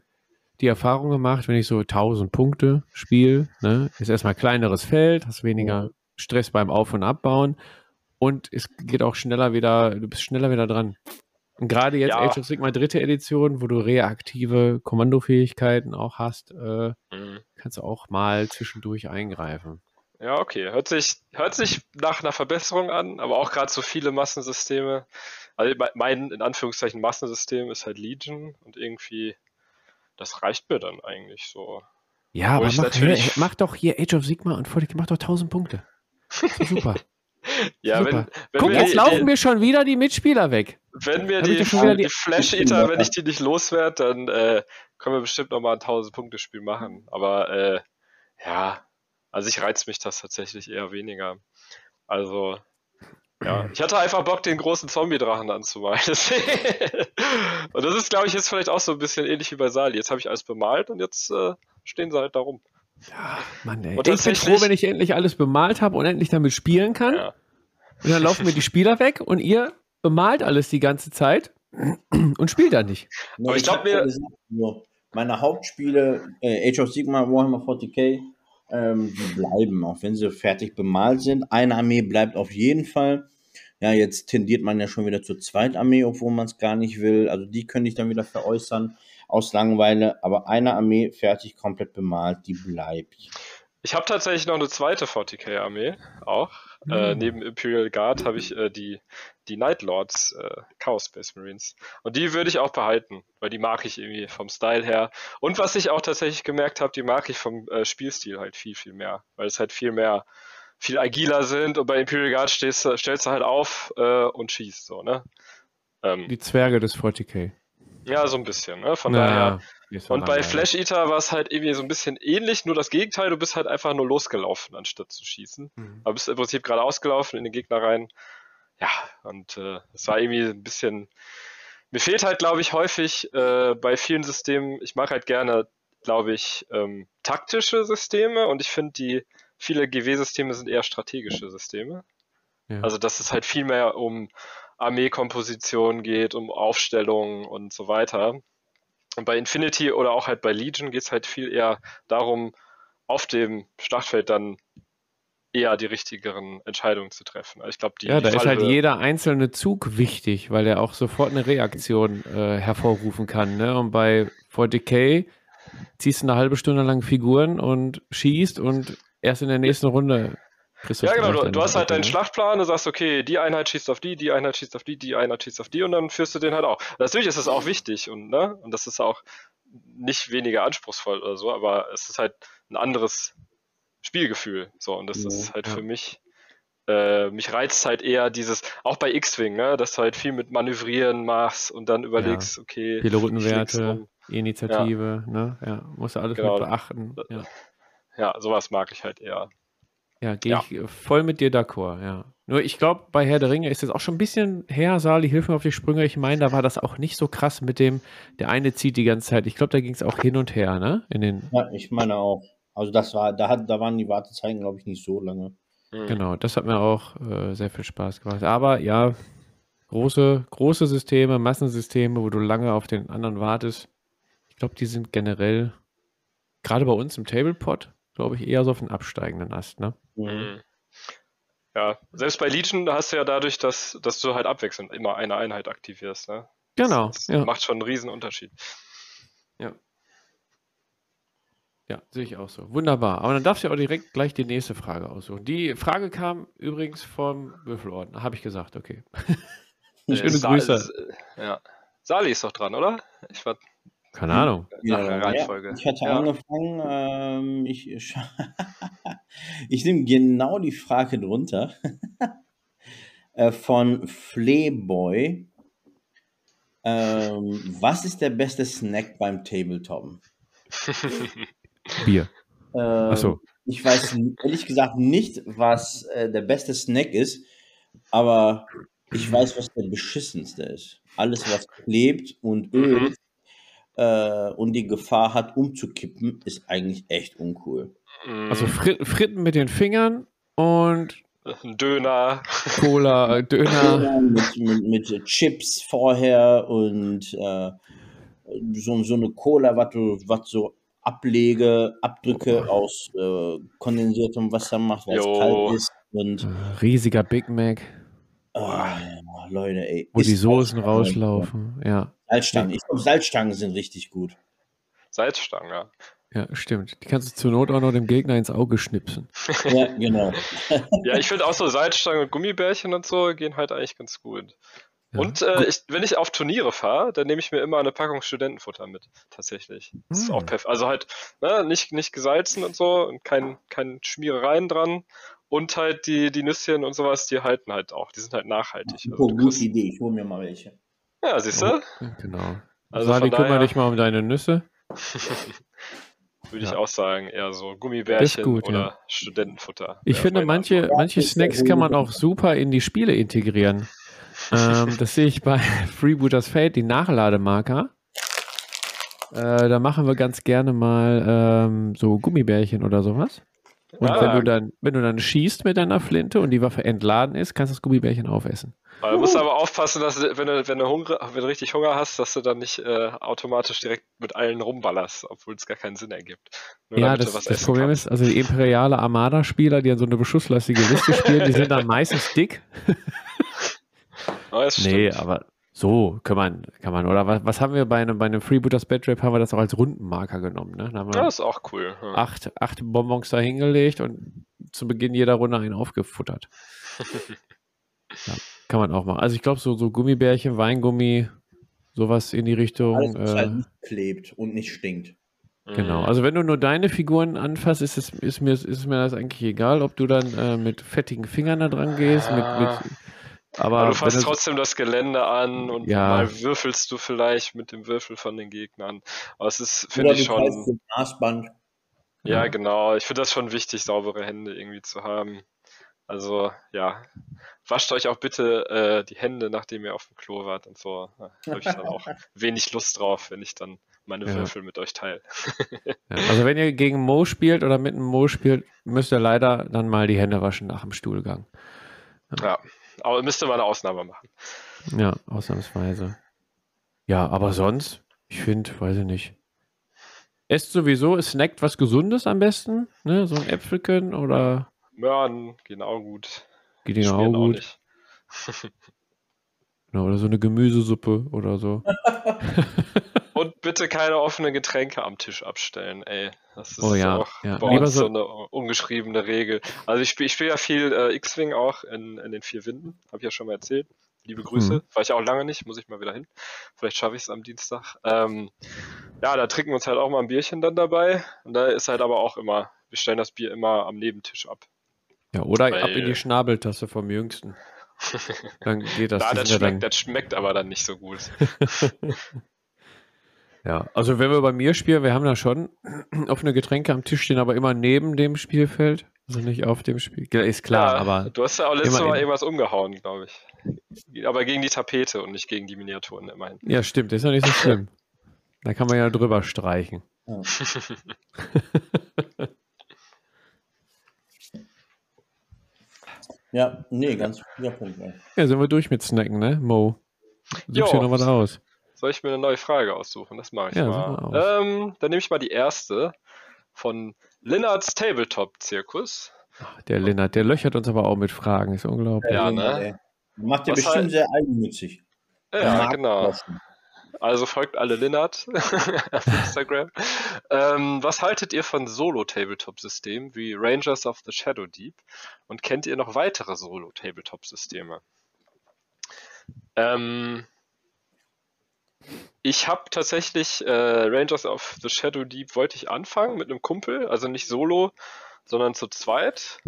[SPEAKER 1] die Erfahrung gemacht, wenn ich so 1000 Punkte spiele, ne, ist erstmal kleineres Feld, hast weniger mhm. Stress beim Auf- und Abbauen und es geht auch schneller wieder, du bist schneller wieder dran. Und gerade jetzt ja. Age of Sigma dritte Edition, wo du reaktive Kommandofähigkeiten auch hast, äh, mhm. kannst du auch mal zwischendurch eingreifen.
[SPEAKER 2] Ja, okay. Hört sich, hört sich nach einer Verbesserung an, aber auch gerade so viele Massensysteme. Also mein, in Anführungszeichen, Massensystem ist halt Legion und irgendwie, das reicht mir dann eigentlich so.
[SPEAKER 1] Ja, aber mach, natürlich... mach, doch hier Age of Sigma und mach doch 1000 Punkte. super.
[SPEAKER 2] Ja, Super. wenn, wenn
[SPEAKER 1] Guck, jetzt die, laufen mir schon wieder die Mitspieler weg.
[SPEAKER 2] Wenn wir die, die, die Flash-Eater, wenn ich die nicht loswerde, dann äh, können wir bestimmt nochmal ein 1000-Punkte-Spiel machen. Aber äh, ja, also ich reiz mich das tatsächlich eher weniger. Also, ja, ich hatte einfach Bock, den großen Zombie-Drachen anzumalen. und das ist, glaube ich, jetzt vielleicht auch so ein bisschen ähnlich wie bei Sali. Jetzt habe ich alles bemalt und jetzt äh, stehen sie halt da rum.
[SPEAKER 1] Ja, Mann, ey. Und ich bin froh, wenn ich endlich alles bemalt habe und endlich damit spielen kann. Ja. Und dann laufen mir die Spieler weg und ihr bemalt alles die ganze Zeit und spielt dann nicht.
[SPEAKER 3] Aber ich, glaube mir. Meine Hauptspiele, äh, Age of Sigma, Warhammer 40k, ähm, die bleiben, auch wenn sie fertig bemalt sind. Eine Armee bleibt auf jeden Fall. Ja, jetzt tendiert man ja schon wieder zur Zweitarmee, obwohl man es gar nicht will. Also die könnte ich dann wieder veräußern aus Langeweile. Aber eine Armee fertig, komplett bemalt, die bleibt.
[SPEAKER 2] Ich habe tatsächlich noch eine zweite 40k-Armee auch. Mhm. Äh, hm. neben Imperial Guard habe ich äh, die, die Night Lords äh, Chaos Space Marines. Und die würde ich auch behalten, weil die mag ich irgendwie vom Style her. Und was ich auch tatsächlich gemerkt habe, die mag ich vom äh, Spielstil halt viel, viel mehr. Weil es halt viel mehr, viel agiler sind und bei Imperial Guard stehst, stellst du halt auf äh, und schießt so, ne?
[SPEAKER 1] Ähm, die Zwerge des 40k.
[SPEAKER 2] Ja, so ein bisschen, ne? Von naja, daher. Und bei Flash Eater war es halt irgendwie so ein bisschen ähnlich, nur das Gegenteil, du bist halt einfach nur losgelaufen, anstatt zu schießen. Mhm. Aber bist im Prinzip gerade ausgelaufen in den Gegner rein. Ja, und äh, es war irgendwie ein bisschen. Mir fehlt halt, glaube ich, häufig äh, bei vielen Systemen, ich mag halt gerne, glaube ich, ähm, taktische Systeme und ich finde, die viele GW-Systeme sind eher strategische Systeme. Ja. Also, dass es halt viel mehr um Armeekomposition geht, um Aufstellung und so weiter. Und bei Infinity oder auch halt bei Legion geht es halt viel eher darum, auf dem Schlachtfeld dann eher die richtigeren Entscheidungen zu treffen. Also ich glaube,
[SPEAKER 1] Ja, da ist halt jeder einzelne Zug wichtig, weil er auch sofort eine Reaktion äh, hervorrufen kann. Ne? Und bei 40k ziehst du eine halbe Stunde lang Figuren und schießt und erst in der nächsten Runde
[SPEAKER 2] ja, genau, du, du hast halt deinen Schlachtplan, du sagst, okay, die Einheit schießt auf die, die Einheit schießt auf die, die Einheit schießt auf die und dann führst du den halt auch. Natürlich ist das auch wichtig und, ne, und das ist auch nicht weniger anspruchsvoll oder so, aber es ist halt ein anderes Spielgefühl. So, und das ja, ist halt ja. für mich, äh, mich reizt halt eher dieses, auch bei X-Wing, ne, dass du halt viel mit Manövrieren machst und dann überlegst, ja. okay.
[SPEAKER 1] Pilotenwerte, Initiative, ne, ja, musst du alles genau. mit beachten. Ja.
[SPEAKER 2] ja, sowas mag ich halt eher.
[SPEAKER 1] Ja, gehe ja. ich voll mit dir d'accord, ja. Nur ich glaube, bei Herr der Ringe ist es auch schon ein bisschen her, Sali, hilf mir auf die Sprünge. Ich meine, da war das auch nicht so krass mit dem, der eine zieht die ganze Zeit. Ich glaube, da ging es auch hin und her, ne? In den
[SPEAKER 3] ja, ich meine auch. Also das war, da, hat, da waren die Wartezeiten, glaube ich, nicht so lange.
[SPEAKER 1] Mhm. Genau, das hat mir auch äh, sehr viel Spaß gemacht. Aber ja, große, große Systeme, Massensysteme, wo du lange auf den anderen wartest. Ich glaube, die sind generell, gerade bei uns im Tablepot, glaube ich, eher so auf den absteigenden Ast, ne? Mhm. mhm.
[SPEAKER 2] Ja, selbst bei Legion hast du ja dadurch, dass, dass du halt abwechselnd immer eine Einheit aktivierst, ne?
[SPEAKER 1] Genau.
[SPEAKER 2] Das, das ja. macht schon einen riesen Unterschied.
[SPEAKER 1] Ja. Ja, sehe ich auch so. Wunderbar. Aber dann darfst du ja auch direkt gleich die nächste Frage aussuchen. Die Frage kam übrigens vom Würfelorden. Habe ich gesagt, okay.
[SPEAKER 2] Schöne äh, Grüße. Ja. Sali ist doch dran, oder? Ich war
[SPEAKER 1] keine Ahnung.
[SPEAKER 3] Ja, Reihenfolge. ich hatte ja. angefangen, ähm, ich, ich nehme genau die Frage drunter äh, von Flayboy. Ähm, was ist der beste Snack beim Tabletop?
[SPEAKER 1] Bier.
[SPEAKER 3] Ähm, Achso. Ich weiß ehrlich gesagt nicht, was äh, der beste Snack ist, aber ich weiß, was der beschissenste ist. Alles, was klebt und ölt, mhm äh, und die Gefahr hat, umzukippen, ist eigentlich echt uncool.
[SPEAKER 1] Also Frit Fritten mit den Fingern und
[SPEAKER 2] Döner.
[SPEAKER 1] Cola, Döner.
[SPEAKER 3] mit, mit, mit, Chips vorher und äh, so, so eine Cola, was was so Ablege, Abdrücke aus äh, kondensiertem Wasser macht, weil es kalt ist. Und,
[SPEAKER 1] äh, Riesiger Big Mac.
[SPEAKER 3] Oh, Leute, ey.
[SPEAKER 1] Wo die Soßen rauslaufen, ja.
[SPEAKER 3] Salzstangen. Ich glaube, Salzstangen sind richtig gut.
[SPEAKER 2] Salzstangen, ja.
[SPEAKER 1] Ja, stimmt. Die kannst du zur Not auch noch dem Gegner ins Auge schnipsen.
[SPEAKER 3] ja, genau.
[SPEAKER 2] ja, ich finde auch so Salzstangen und Gummibärchen und so gehen halt eigentlich ganz gut. Ja. Und äh, ich, wenn ich auf Turniere fahre, dann nehme ich mir immer eine Packung Studentenfutter mit, tatsächlich. Das hm. ist auch hm. perfekt. Also halt ne, nicht, nicht gesalzen und so und kein, kein Schmierereien dran. Und halt die, die Nüsschen und sowas, die halten halt auch. Die sind halt nachhaltig.
[SPEAKER 3] Also, oh, gute Idee. Ich hole mir mal welche.
[SPEAKER 2] Ja, siehst du?
[SPEAKER 1] Genau. Also Sali, kümmere dich mal um deine Nüsse.
[SPEAKER 2] Würde ich auch sagen, eher so Gummibärchen gut, oder ja. Studentenfutter.
[SPEAKER 1] Ich finde, manche, manche Snacks kann man auch super in die Spiele integrieren. ähm, das sehe ich bei Freebooters Fate, die Nachlademarker. Äh, da machen wir ganz gerne mal ähm, so Gummibärchen oder sowas. Und ah. wenn du dann, wenn du dann schießt mit deiner Flinte und die Waffe entladen ist, kannst du das Gummibärchen aufessen.
[SPEAKER 2] Du musst aber aufpassen, dass du, wenn du, wenn du, Hunger, wenn du richtig Hunger hast, dass du dann nicht äh, automatisch direkt mit allen rumballerst, obwohl es gar keinen Sinn ergibt.
[SPEAKER 1] Nur ja, das, das Problem kannst. ist, also die imperiale Armada-Spieler, die an so eine beschusslastige Liste spielen, die sind dann meistens dick. oh, nee, aber so kann man, kann man. Oder was, was haben wir bei einem, bei einem Freebooters Bad Rape, haben wir das auch als Rundenmarker genommen. Ne? Da
[SPEAKER 2] das ist auch cool.
[SPEAKER 1] Ja. Acht, acht Bonbons da hingelegt und zu Beginn jeder Runde einen aufgefuttert. ja, kann man auch machen. Also ich glaube, so, so Gummibärchen, Weingummi, sowas in die Richtung. Alles, was
[SPEAKER 3] halt äh, halt nicht klebt und nicht stinkt.
[SPEAKER 1] Genau, also wenn du nur deine Figuren anfasst, ist, es, ist, mir, ist mir das eigentlich egal, ob du dann äh, mit fettigen Fingern da dran gehst, mit, mit
[SPEAKER 2] aber, aber du fasst trotzdem das Gelände an und ja. mal würfelst du vielleicht mit dem Würfel von den Gegnern. Aber es ist, finde ich schon.
[SPEAKER 3] Maßband.
[SPEAKER 2] Ja, ja, genau. Ich finde das schon wichtig, saubere Hände irgendwie zu haben. Also, ja. Wascht euch auch bitte äh, die Hände, nachdem ihr auf dem Klo wart und so. Da habe ich dann auch wenig Lust drauf, wenn ich dann meine ja. Würfel mit euch teile.
[SPEAKER 1] ja, also wenn ihr gegen Mo spielt oder mit einem Mo spielt, müsst ihr leider dann mal die Hände waschen nach dem Stuhlgang.
[SPEAKER 2] Ja. Aber müsste man eine Ausnahme machen.
[SPEAKER 1] Ja, ausnahmsweise. Ja, aber sonst, ich finde, weiß ich nicht. Esst sowieso, es snackt was Gesundes am besten, ne? So ein Äpfelchen oder.
[SPEAKER 2] Möhren gehen auch gut.
[SPEAKER 1] Geht auch gut. Genau, oder so eine Gemüsesuppe oder so.
[SPEAKER 2] Und bitte keine offenen Getränke am Tisch abstellen, ey. Das ist
[SPEAKER 1] oh, ja,
[SPEAKER 2] auch
[SPEAKER 1] ja.
[SPEAKER 2] bei uns so, so eine ungeschriebene Regel. Also ich spiele spiel ja viel äh, X-Wing auch in, in den vier Winden, habe ich ja schon mal erzählt. Liebe Grüße. Mhm. War ich auch lange nicht, muss ich mal wieder hin. Vielleicht schaffe ich es am Dienstag. Ähm, ja, da trinken wir uns halt auch mal ein Bierchen dann dabei. Und da ist halt aber auch immer, wir stellen das Bier immer am Nebentisch ab.
[SPEAKER 1] Ja, oder Weil, ab in die Schnabeltasse vom Jüngsten. Dann geht das.
[SPEAKER 2] da, das, schmeckt, dann... das schmeckt aber dann nicht so gut.
[SPEAKER 1] ja, also wenn wir bei mir spielen, wir haben da schon offene Getränke am Tisch stehen, aber immer neben dem Spielfeld. Also nicht auf dem Spiel. Ist klar, ja, aber.
[SPEAKER 2] Du hast ja auch letztes Mal irgendwas umgehauen, glaube ich. Aber gegen die Tapete und nicht gegen die Miniaturen immerhin.
[SPEAKER 1] Ja, stimmt, ist ja nicht so schlimm. da kann man ja drüber streichen. Ja.
[SPEAKER 3] ja, nee, ganz guter Punkt.
[SPEAKER 1] Ey. Ja, sind wir durch mit Snacken, ne, Mo? Suchst du noch was aus?
[SPEAKER 2] Soll ich mir eine neue Frage aussuchen? Das mache ich ja, mal. Ähm, dann nehme ich mal die erste von Linnards Tabletop-Zirkus.
[SPEAKER 1] Der Linnard, der löchert uns aber auch mit Fragen, ist unglaublich.
[SPEAKER 2] Ja, ne?
[SPEAKER 3] Macht ja bestimmt halt... sehr eigennützig.
[SPEAKER 2] Ja, genau. Also folgt alle Linnard auf Instagram. ähm, was haltet ihr von Solo-Tabletop-Systemen wie Rangers of the Shadow Deep? Und kennt ihr noch weitere Solo-Tabletop-Systeme? Ähm, ich habe tatsächlich äh, Rangers of the Shadow Deep wollte ich anfangen mit einem Kumpel, also nicht solo, sondern zu zweit.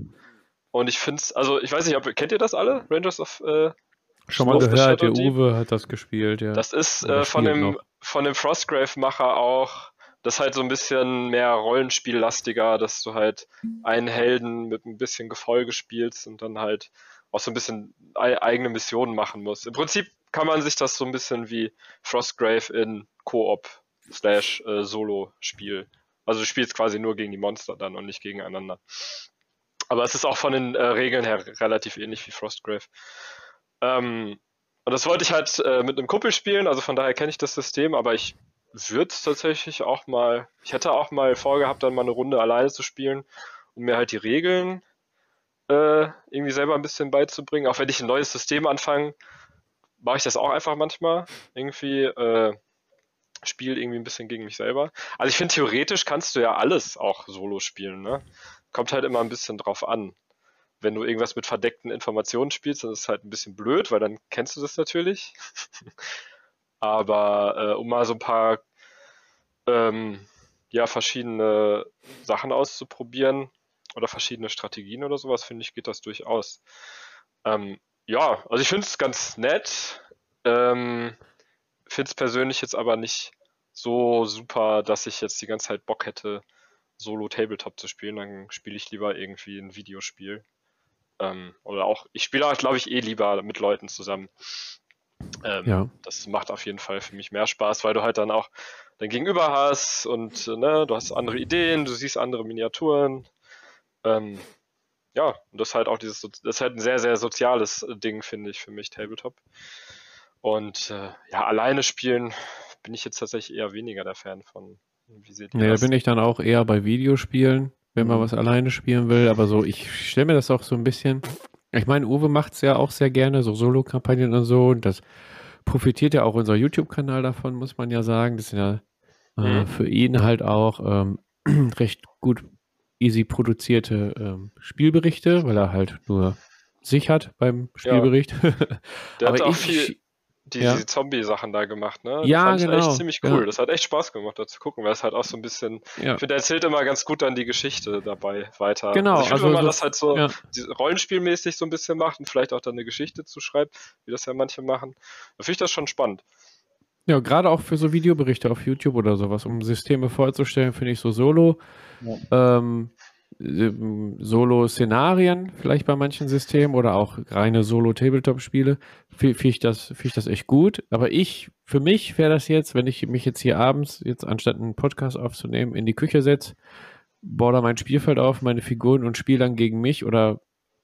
[SPEAKER 2] Und ich finde es, also ich weiß nicht, ob, kennt ihr das alle? Rangers of äh,
[SPEAKER 1] Schon mal gehört, der Uwe hat das gespielt, ja.
[SPEAKER 2] Das ist äh, von, dem, von dem Frostgrave-Macher auch, das ist halt so ein bisschen mehr Rollenspiellastiger, dass du halt einen Helden mit ein bisschen Gefolge spielst und dann halt auch so ein bisschen eigene Missionen machen musst. Im Prinzip kann man sich das so ein bisschen wie Frostgrave in Koop slash äh, Solo-Spiel. Also du spielst quasi nur gegen die Monster dann und nicht gegeneinander. Aber es ist auch von den äh, Regeln her relativ ähnlich wie Frostgrave. Ähm, und das wollte ich halt äh, mit einem Kumpel spielen, also von daher kenne ich das System, aber ich würde tatsächlich auch mal, ich hätte auch mal vorgehabt, dann mal eine Runde alleine zu spielen, um mir halt die Regeln äh, irgendwie selber ein bisschen beizubringen. Auch wenn ich ein neues System anfange, mache ich das auch einfach manchmal. Irgendwie äh, spiele irgendwie ein bisschen gegen mich selber. Also ich finde, theoretisch kannst du ja alles auch solo spielen. Ne? Kommt halt immer ein bisschen drauf an. Wenn du irgendwas mit verdeckten Informationen spielst, dann ist es halt ein bisschen blöd, weil dann kennst du das natürlich. Aber äh, um mal so ein paar ähm, ja, verschiedene Sachen auszuprobieren oder verschiedene Strategien oder sowas, finde ich, geht das durchaus. Ähm, ja, also ich finde es ganz nett. Ähm, finde es persönlich jetzt aber nicht so super, dass ich jetzt die ganze Zeit Bock hätte, Solo Tabletop zu spielen. Dann spiele ich lieber irgendwie ein Videospiel. Ähm, oder auch, ich spiele glaube ich, eh lieber mit Leuten zusammen. Ähm, ja. Das macht auf jeden Fall für mich mehr Spaß, weil du halt dann auch dein Gegenüber hast und ne, du hast andere Ideen, du siehst andere Miniaturen. Ähm, ja, und das ist halt auch dieses, das ist halt ein sehr, sehr soziales Ding, finde ich, für mich, Tabletop. Und äh, ja, alleine spielen bin ich jetzt tatsächlich eher weniger der Fan von.
[SPEAKER 1] Wie seht ihr nee, das? da bin ich dann auch eher bei Videospielen, wenn man mhm. was alleine spielen will. Aber so, ich stelle mir das auch so ein bisschen. Ich meine, Uwe macht es ja auch sehr gerne, so Solo-Kampagnen und so. Und das profitiert ja auch unser YouTube-Kanal davon, muss man ja sagen. Das ist ja äh, mhm. für ihn halt auch ähm, recht gut easy produzierte ähm, Spielberichte, weil er halt nur sich hat beim Spielbericht. Ja.
[SPEAKER 2] Der hat auch ich, viel die, ja. Zombie-Sachen da gemacht, ne?
[SPEAKER 1] Ja, fand
[SPEAKER 2] genau.
[SPEAKER 1] Ich echt
[SPEAKER 2] ziemlich cool. Ja. Das hat echt Spaß gemacht, da zu gucken, weil es halt auch so ein bisschen, ja. ich finde, er erzählt immer ganz gut dann die Geschichte dabei weiter.
[SPEAKER 1] Genau. Also
[SPEAKER 2] ich finde, also wenn man so, das halt so ja. rollenspielmäßig so ein bisschen macht und vielleicht auch dann eine Geschichte zu schreibt, wie das ja manche machen, dann finde ich das schon spannend.
[SPEAKER 1] Ja, gerade auch für so Videoberichte auf YouTube oder sowas, um Systeme vorzustellen, finde ich so Solo. Ähm, ähm, Solo-Szenarien vielleicht bei manchen Systemen oder auch reine Solo-Tabletop-Spiele, finde ich, das, find ich das echt gut. Aber ich, für mich wäre das jetzt, wenn ich mich jetzt hier abends, jetzt anstatt einen Podcast aufzunehmen, in die Küche setze, baue da mein Spielfeld auf, meine Figuren und spiele dann gegen mich oder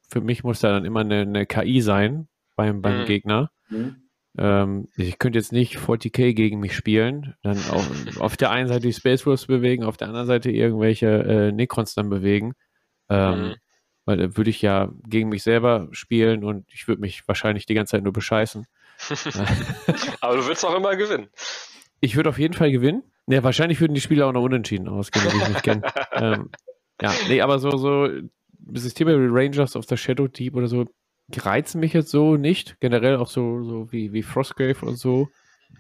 [SPEAKER 1] für mich muss da dann immer eine, eine KI sein beim, beim mhm. Gegner. Mhm. Ähm, ich könnte jetzt nicht 40k gegen mich spielen, dann auf, auf der einen Seite die Space Wolves bewegen, auf der anderen Seite irgendwelche äh, Necrons dann bewegen. Ähm, mhm. Weil da würde ich ja gegen mich selber spielen und ich würde mich wahrscheinlich die ganze Zeit nur bescheißen.
[SPEAKER 2] Aber du würdest auch immer gewinnen.
[SPEAKER 1] Ich würde auf jeden Fall gewinnen. Ja, wahrscheinlich würden die Spiele auch noch unentschieden ausgehen, wenn ich mich kenne. ähm, ja, nee, aber so, so Systeme wie Rangers of the Shadow Deep oder so reizen mich jetzt so nicht. Generell auch so, so wie, wie Frostgrave und so,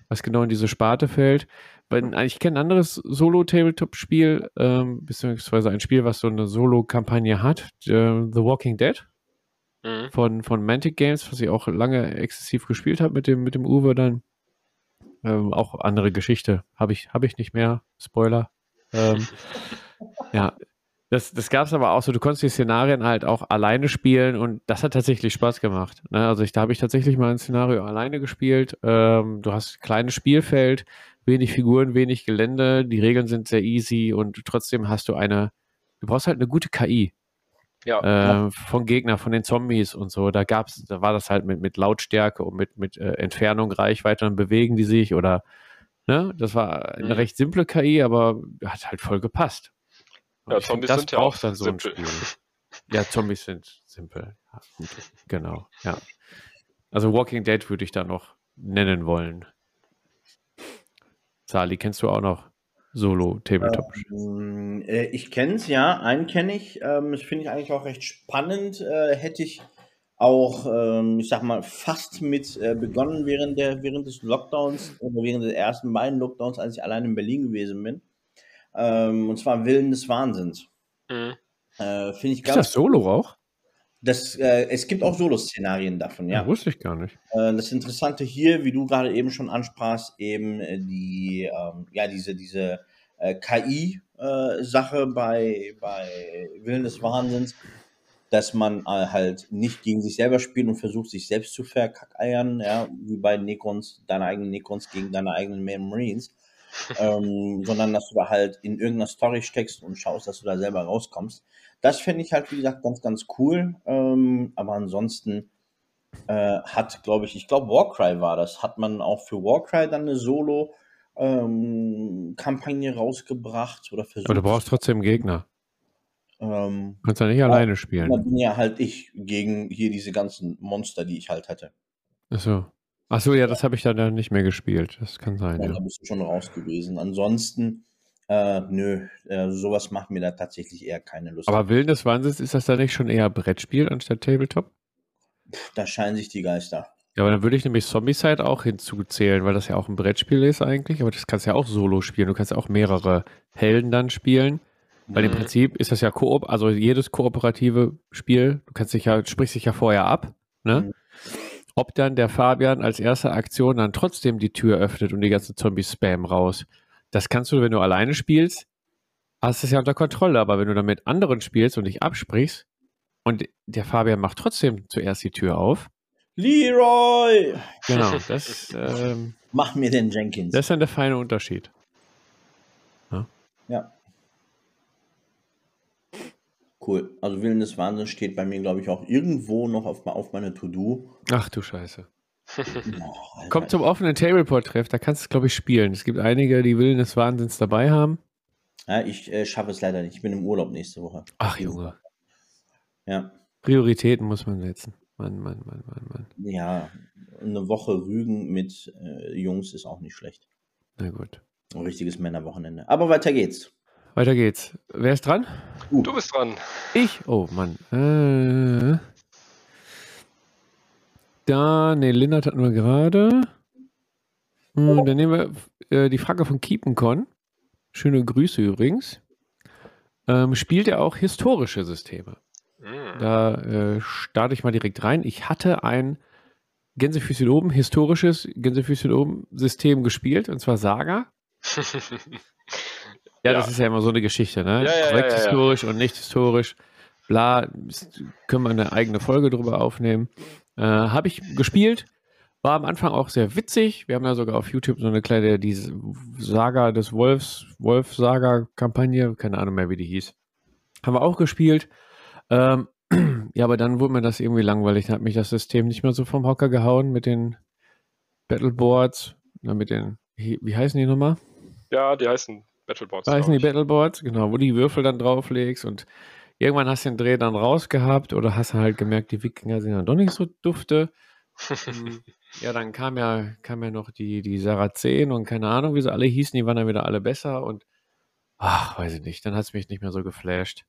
[SPEAKER 1] was genau in diese Sparte fällt. Weil ich kenne ein anderes Solo-Tabletop-Spiel, ähm, beziehungsweise ein Spiel, was so eine Solo-Kampagne hat, äh, The Walking Dead mhm. von, von Mantic Games, was ich auch lange exzessiv gespielt habe mit dem, mit dem Uwe dann. Ähm, auch andere Geschichte. Habe ich, hab ich nicht mehr. Spoiler. Ähm, ja, das, das gab es aber auch so, du konntest die Szenarien halt auch alleine spielen und das hat tatsächlich Spaß gemacht. Ne? Also ich, da habe ich tatsächlich mal ein Szenario alleine gespielt. Ähm, du hast ein kleines Spielfeld, wenig Figuren, wenig Gelände, die Regeln sind sehr easy und trotzdem hast du eine, du brauchst halt eine gute KI. Ja. Äh, von Gegner, von den Zombies und so. Da gab's, da war das halt mit, mit Lautstärke und mit, mit äh, Entfernung, Reichweite, dann bewegen die sich oder ne, das war eine mhm. recht simple KI, aber hat halt voll gepasst. Und ja, Zombies find, sind ja auch dann so simpel. ein Spiel. Ja, Zombies sind simpel. Ja, genau, ja. Also Walking Dead würde ich da noch nennen wollen. Sali, kennst du auch noch? Solo-Tabletop.
[SPEAKER 3] Ähm, äh, ich kenne es, ja, einen kenne ich. Ähm, das finde ich eigentlich auch recht spannend. Äh, hätte ich auch, ähm, ich sag mal, fast mit äh, begonnen während, der, während des Lockdowns oder während der ersten beiden Lockdowns, als ich allein in Berlin gewesen bin. Ähm, und zwar Willen des Wahnsinns. Mhm.
[SPEAKER 1] Äh, finde ich ganz. Ist das Solo auch?
[SPEAKER 3] Das, äh, es gibt auch Solo-Szenarien davon, ja.
[SPEAKER 1] ja. Wusste ich gar nicht.
[SPEAKER 3] Äh, das Interessante hier, wie du gerade eben schon ansprachst, eben äh, die, ähm, ja, diese, diese äh, KI-Sache äh, bei, bei Willen des Wahnsinns, dass man äh, halt nicht gegen sich selber spielt und versucht, sich selbst zu verkackeiern, ja, wie bei Necrons, deine eigenen Necrons gegen deine eigenen Marines, ähm, sondern dass du da halt in irgendeiner Story steckst und schaust, dass du da selber rauskommst. Das fände ich halt, wie gesagt, ganz, ganz cool. Ähm, aber ansonsten äh, hat, glaube ich, ich glaube, Warcry war das, hat man auch für Warcry dann eine Solo-Kampagne ähm, rausgebracht oder
[SPEAKER 1] versucht. Aber du brauchst trotzdem Gegner. Ähm, Kannst ja nicht alleine spielen.
[SPEAKER 3] Dann bin ja halt ich gegen hier diese ganzen Monster, die ich halt hatte.
[SPEAKER 1] Achso. Achso, ja, das habe ich dann nicht mehr gespielt. Das kann sein. Ja,
[SPEAKER 3] ja. Da bist du schon raus gewesen. Ansonsten äh, nö, äh, sowas macht mir da tatsächlich eher keine Lust.
[SPEAKER 1] Aber Willen des Wahnsinns, ist das da nicht schon eher Brettspiel anstatt Tabletop?
[SPEAKER 3] Da scheinen sich die Geister.
[SPEAKER 1] Ja, aber dann würde ich nämlich Zombicide auch hinzuzählen, weil das ja auch ein Brettspiel ist eigentlich, aber das kannst du ja auch solo spielen. Du kannst ja auch mehrere Helden dann spielen. Weil mhm. im Prinzip ist das ja Koop, also jedes kooperative Spiel, du kannst dich ja, sprichst dich ja vorher ab, ne? Mhm. Ob dann der Fabian als erste Aktion dann trotzdem die Tür öffnet und die ganzen Zombies spam raus das kannst du, wenn du alleine spielst, hast du es ja unter Kontrolle. Aber wenn du dann mit anderen spielst und dich absprichst und der Fabian macht trotzdem zuerst die Tür auf.
[SPEAKER 3] Leroy!
[SPEAKER 1] Genau, das. Ähm,
[SPEAKER 3] Mach mir den Jenkins.
[SPEAKER 1] Das ist dann der feine Unterschied.
[SPEAKER 3] Ja. ja. Cool. Also Willen des Wahnsinns steht bei mir, glaube ich, auch irgendwo noch auf, auf meiner To-Do.
[SPEAKER 1] Ach du Scheiße. Kommt zum offenen Tableport-Treff, da kannst du es, glaube ich, spielen. Es gibt einige, die Willen des Wahnsinns dabei haben.
[SPEAKER 3] Ja, ich äh, schaffe es leider nicht. Ich bin im Urlaub nächste Woche.
[SPEAKER 1] Ach, Junge.
[SPEAKER 3] Ja.
[SPEAKER 1] Prioritäten muss man setzen. Mann, Mann, Mann, Mann, Mann.
[SPEAKER 3] Ja, eine Woche Rügen mit äh, Jungs ist auch nicht schlecht.
[SPEAKER 1] Na gut.
[SPEAKER 3] Ein richtiges Männerwochenende. Aber weiter geht's.
[SPEAKER 1] Weiter geht's. Wer ist dran?
[SPEAKER 2] Uh. Du bist dran.
[SPEAKER 1] Ich? Oh, Mann. Äh. Da, ne, Lindert hatten wir gerade. Hm, dann nehmen wir äh, die Frage von Kiepenkon. Schöne Grüße übrigens. Ähm, spielt er auch historische Systeme? Mhm. Da äh, starte ich mal direkt rein. Ich hatte ein Gänsefüßchen oben, historisches Gänsefüßchen oben System gespielt, und zwar Saga. ja, ja, das ist ja immer so eine Geschichte, ne? Ja, ja, Korrekt historisch und nicht historisch. Bla, können wir eine eigene Folge drüber aufnehmen. Äh, Habe ich gespielt. War am Anfang auch sehr witzig. Wir haben ja sogar auf YouTube so eine kleine, diese Saga des Wolfs, Wolf-Saga-Kampagne, keine Ahnung mehr, wie die hieß. Haben wir auch gespielt. Ähm, ja, aber dann wurde mir das irgendwie langweilig. Dann hat mich das System nicht mehr so vom Hocker gehauen mit den Battleboards, mit den, wie heißen die nochmal?
[SPEAKER 2] Ja, die heißen Battleboards.
[SPEAKER 1] Da heißen die Battleboards, genau, wo du die Würfel dann drauflegst und irgendwann hast du den Dreh dann rausgehabt oder hast du halt gemerkt, die Wikinger sind dann doch nicht so dufte. Hm, ja, dann kam ja, kam ja noch die, die Sarazen und keine Ahnung, wie sie alle hießen, die waren dann wieder alle besser und ach, weiß ich nicht, dann hat es mich nicht mehr so geflasht.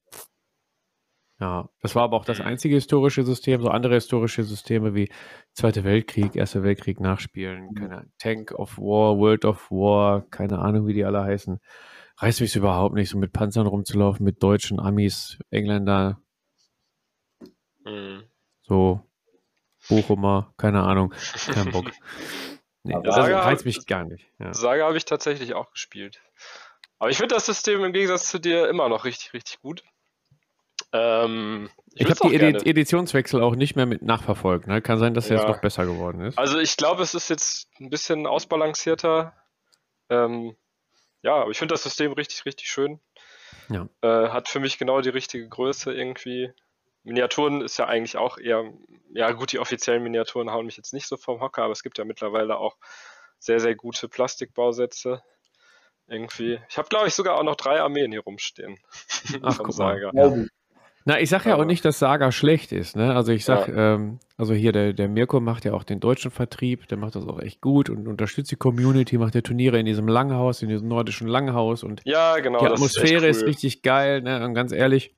[SPEAKER 1] Ja, das war aber auch das einzige historische System. So andere historische Systeme wie Zweiter Weltkrieg, Erster Weltkrieg nachspielen, keine Tank of War, World of War, keine Ahnung, wie die alle heißen. Reißt mich überhaupt nicht, so mit Panzern rumzulaufen, mit Deutschen, Amis, Engländer. Mhm. So, Bochumer, keine Ahnung, kein Bock. Nee, das reizt mich gar nicht.
[SPEAKER 2] Ja. Saga habe ich tatsächlich auch gespielt. Aber ich finde das System im Gegensatz zu dir immer noch richtig, richtig gut.
[SPEAKER 1] Ähm, ich, ich habe die Edi Editionswechsel auch nicht mehr mit nachverfolgt. Ne? Kann sein, dass er ja. jetzt noch besser geworden ist.
[SPEAKER 2] Also ich glaube, es ist jetzt ein bisschen ausbalancierter. Ähm, ja, aber ich finde das System richtig, richtig schön. Ja. Äh, hat für mich genau die richtige Größe irgendwie. Miniaturen ist ja eigentlich auch eher, ja gut, die offiziellen Miniaturen hauen mich jetzt nicht so vom Hocker, aber es gibt ja mittlerweile auch sehr, sehr gute Plastikbausätze. Irgendwie. Ich habe, glaube ich, sogar auch noch drei Armeen hier rumstehen.
[SPEAKER 1] Ach, vom Saga. Ja. Na, ich sage ja auch nicht, dass Saga schlecht ist. Ne? Also ich sag, ja. ähm, also hier der, der Mirko macht ja auch den deutschen Vertrieb, der macht das auch echt gut und unterstützt die Community, macht ja Turniere in diesem Langhaus, in diesem nordischen Langhaus und
[SPEAKER 2] ja, genau,
[SPEAKER 1] die Atmosphäre ist, cool. ist, richtig geil. Ne? Und ganz ehrlich,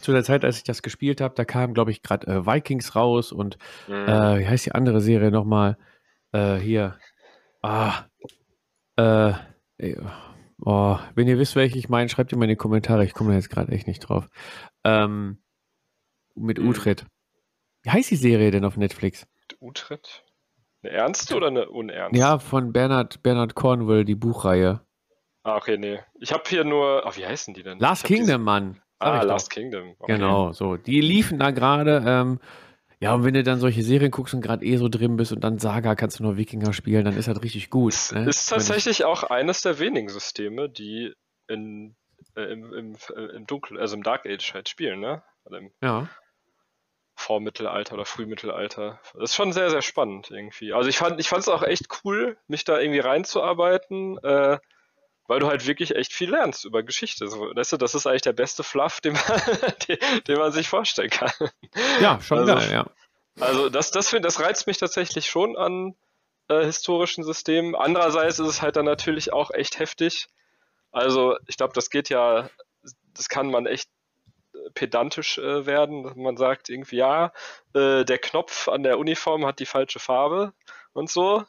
[SPEAKER 1] zu der Zeit, als ich das gespielt habe, da kam, glaube ich, gerade äh, Vikings raus und mhm. äh, wie heißt die andere Serie nochmal? Äh, hier. Ah. Äh, oh, wenn ihr wisst, welche ich meine, schreibt ihr mal in die Kommentare. Ich komme da jetzt gerade echt nicht drauf. Ähm, mit mhm. Utrecht. Wie heißt die Serie denn auf Netflix?
[SPEAKER 2] Utrecht? Eine ernste oder eine unernste?
[SPEAKER 1] Ja, von Bernard, Bernard Cornwell, die Buchreihe.
[SPEAKER 2] Ah, okay, nee. Ich habe hier nur. Ach, wie heißen die denn?
[SPEAKER 1] Last Kingdom, diese... Mann.
[SPEAKER 2] Ah, Last Kingdom.
[SPEAKER 1] Okay. Genau, so. Die liefen da gerade. Ähm, ja, und wenn du dann solche Serien guckst und gerade eh so drin bist und dann Saga kannst du nur Wikinger spielen, dann ist das richtig gut.
[SPEAKER 2] Ne? Ist tatsächlich auch eines der wenigen Systeme, die in äh, im, im, äh, im Dunkel, also im Dark Age halt spielen, ne? Im
[SPEAKER 1] ja.
[SPEAKER 2] Vormittelalter oder Frühmittelalter. Das ist schon sehr, sehr spannend irgendwie. Also ich fand, es auch echt cool, mich da irgendwie reinzuarbeiten, äh, weil du halt wirklich echt viel lernst über Geschichte. So, weißt du, das ist eigentlich der beste Fluff, den man, den, den man sich vorstellen kann.
[SPEAKER 1] Ja, schon also, geil, ja.
[SPEAKER 2] Also das, das, das reizt mich tatsächlich schon an äh, historischen Systemen. Andererseits ist es halt dann natürlich auch echt heftig, also ich glaube, das geht ja, das kann man echt äh, pedantisch äh, werden. Man sagt irgendwie, ja, äh, der Knopf an der Uniform hat die falsche Farbe und so.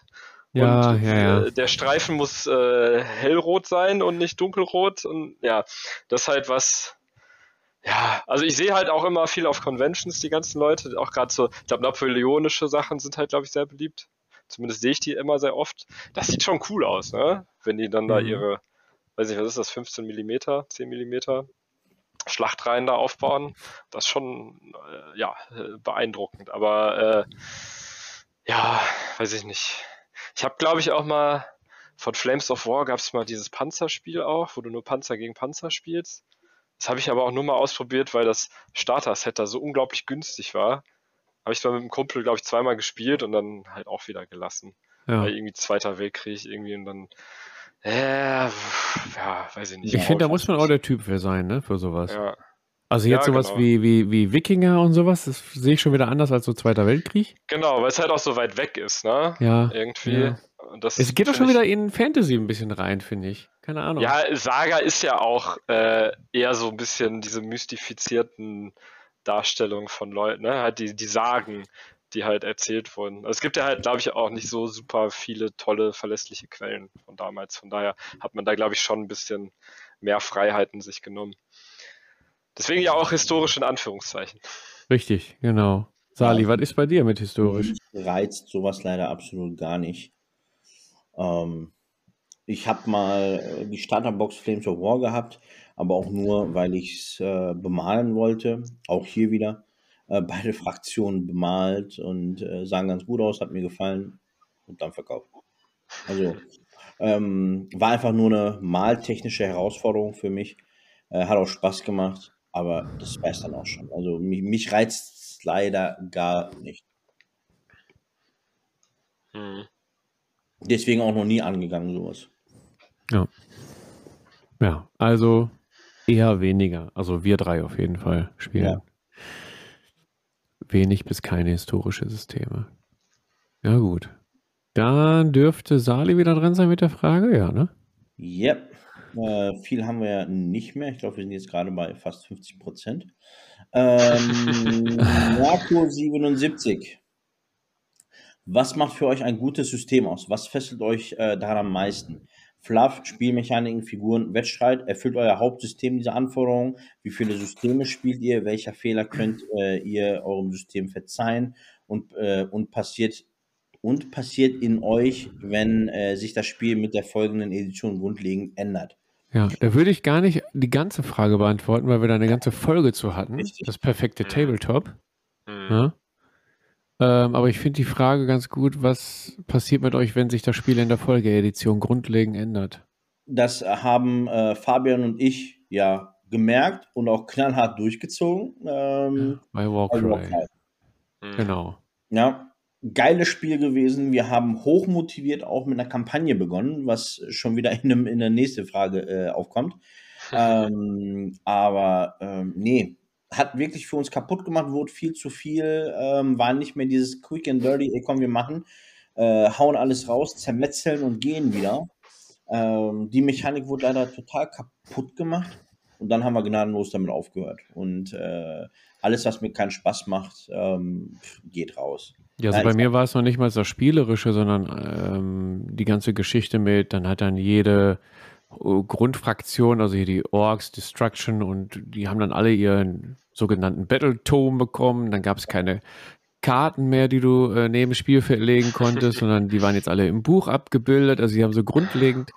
[SPEAKER 1] Ja, und ja, ja.
[SPEAKER 2] Äh, der Streifen muss äh, hellrot sein und nicht dunkelrot. Und ja, das ist halt was. Ja, also ich sehe halt auch immer viel auf Conventions, die ganzen Leute, auch gerade so, ich glaube, napoleonische Sachen sind halt, glaube ich, sehr beliebt. Zumindest sehe ich die immer sehr oft. Das sieht schon cool aus, ne? Wenn die dann mhm. da ihre weiß nicht, was ist das, 15 mm, 10 mm Schlachtreihen da aufbauen. Das ist schon, äh, ja, beeindruckend. Aber äh, ja, weiß ich nicht. Ich habe, glaube ich, auch mal von Flames of War gab es mal dieses Panzerspiel auch, wo du nur Panzer gegen Panzer spielst. Das habe ich aber auch nur mal ausprobiert, weil das Starter-Set da so unglaublich günstig war. Habe ich mal mit einem Kumpel, glaube ich, zweimal gespielt und dann halt auch wieder gelassen. Ja. Weil irgendwie Zweiter Weltkrieg irgendwie und dann äh, ja, weiß ich nicht.
[SPEAKER 1] Ich finde, da muss man auch der Typ für sein, ne, für sowas. Ja. Also jetzt ja, sowas genau. wie, wie, wie Wikinger und sowas, das sehe ich schon wieder anders als so Zweiter Weltkrieg.
[SPEAKER 2] Genau, weil es halt auch so weit weg ist, ne?
[SPEAKER 1] Ja.
[SPEAKER 2] Irgendwie.
[SPEAKER 1] Ja. es geht doch schon wieder in Fantasy ein bisschen rein, finde ich. Keine Ahnung.
[SPEAKER 2] Ja, Saga ist ja auch äh, eher so ein bisschen diese mystifizierten Darstellungen von Leuten, ne? Halt die, die Sagen, die halt erzählt wurden. Also es gibt ja halt, glaube ich, auch nicht so super viele tolle, verlässliche Quellen von damals. Von daher hat man da, glaube ich, schon ein bisschen mehr Freiheiten sich genommen. Deswegen ja auch historisch in Anführungszeichen.
[SPEAKER 1] Richtig, genau. Sali, ja, was ist bei dir mit historisch?
[SPEAKER 3] reizt sowas leider absolut gar nicht. Ähm, ich habe mal die Starterbox Flames of War gehabt, aber auch nur, weil ich es äh, bemalen wollte. Auch hier wieder äh, beide Fraktionen bemalt und äh, sahen ganz gut aus, hat mir gefallen und dann verkauft. Also ähm, war einfach nur eine maltechnische Herausforderung für mich. Äh, hat auch Spaß gemacht, aber das war es dann auch schon. Also mich, mich reizt es leider gar nicht. Hm. Deswegen auch noch nie angegangen, sowas.
[SPEAKER 1] Ja. Ja, also eher weniger. Also wir drei auf jeden Fall spielen. Ja. Wenig bis keine historische Systeme. Ja, gut. Dann dürfte Sali wieder dran sein mit der Frage, ja, ne?
[SPEAKER 3] Yep. Äh, viel haben wir ja nicht mehr. Ich glaube, wir sind jetzt gerade bei fast 50 Prozent. Ähm, Marco 77. Was macht für euch ein gutes System aus? Was fesselt euch äh, daran am meisten? Fluff, Spielmechaniken, Figuren, Wettstreit. Erfüllt euer Hauptsystem diese Anforderungen? Wie viele Systeme spielt ihr? Welcher Fehler könnt äh, ihr eurem System verzeihen? Und, äh, und passiert und passiert in euch, wenn äh, sich das Spiel mit der folgenden Edition grundlegend ändert?
[SPEAKER 1] Ja, da würde ich gar nicht die ganze Frage beantworten, weil wir da eine ganze Folge zu hatten. Richtig. Das perfekte Tabletop. Mhm. Ja? Ähm, aber ich finde die Frage ganz gut, was passiert mit euch, wenn sich das Spiel in der Folgeedition grundlegend ändert?
[SPEAKER 3] Das haben äh, Fabian und ich ja gemerkt und auch knallhart durchgezogen. Ähm,
[SPEAKER 1] bei Warcry. Warcry. Mhm. Genau.
[SPEAKER 3] Ja, geiles Spiel gewesen. Wir haben hochmotiviert auch mit einer Kampagne begonnen, was schon wieder in, einem, in der nächsten Frage äh, aufkommt. ähm, aber ähm, nee, hat wirklich für uns kaputt gemacht, wurde viel zu viel, ähm, war nicht mehr dieses Quick and Dirty, ey komm, wir machen, äh, hauen alles raus, zermetzeln und gehen wieder. Ähm, die Mechanik wurde leider total kaputt gemacht und dann haben wir gnadenlos damit aufgehört. Und äh, alles, was mir keinen Spaß macht, ähm, geht raus.
[SPEAKER 1] Ja, also bei mir war es noch nicht mal das Spielerische, sondern ähm, die ganze Geschichte mit, dann hat dann jede äh, Grundfraktion, also hier die Orks, Destruction und die haben dann alle ihren sogenannten Battle Tome bekommen. Dann gab es keine Karten mehr, die du äh, neben Spielfeld legen konntest, sondern die waren jetzt alle im Buch abgebildet. Also sie haben so grundlegend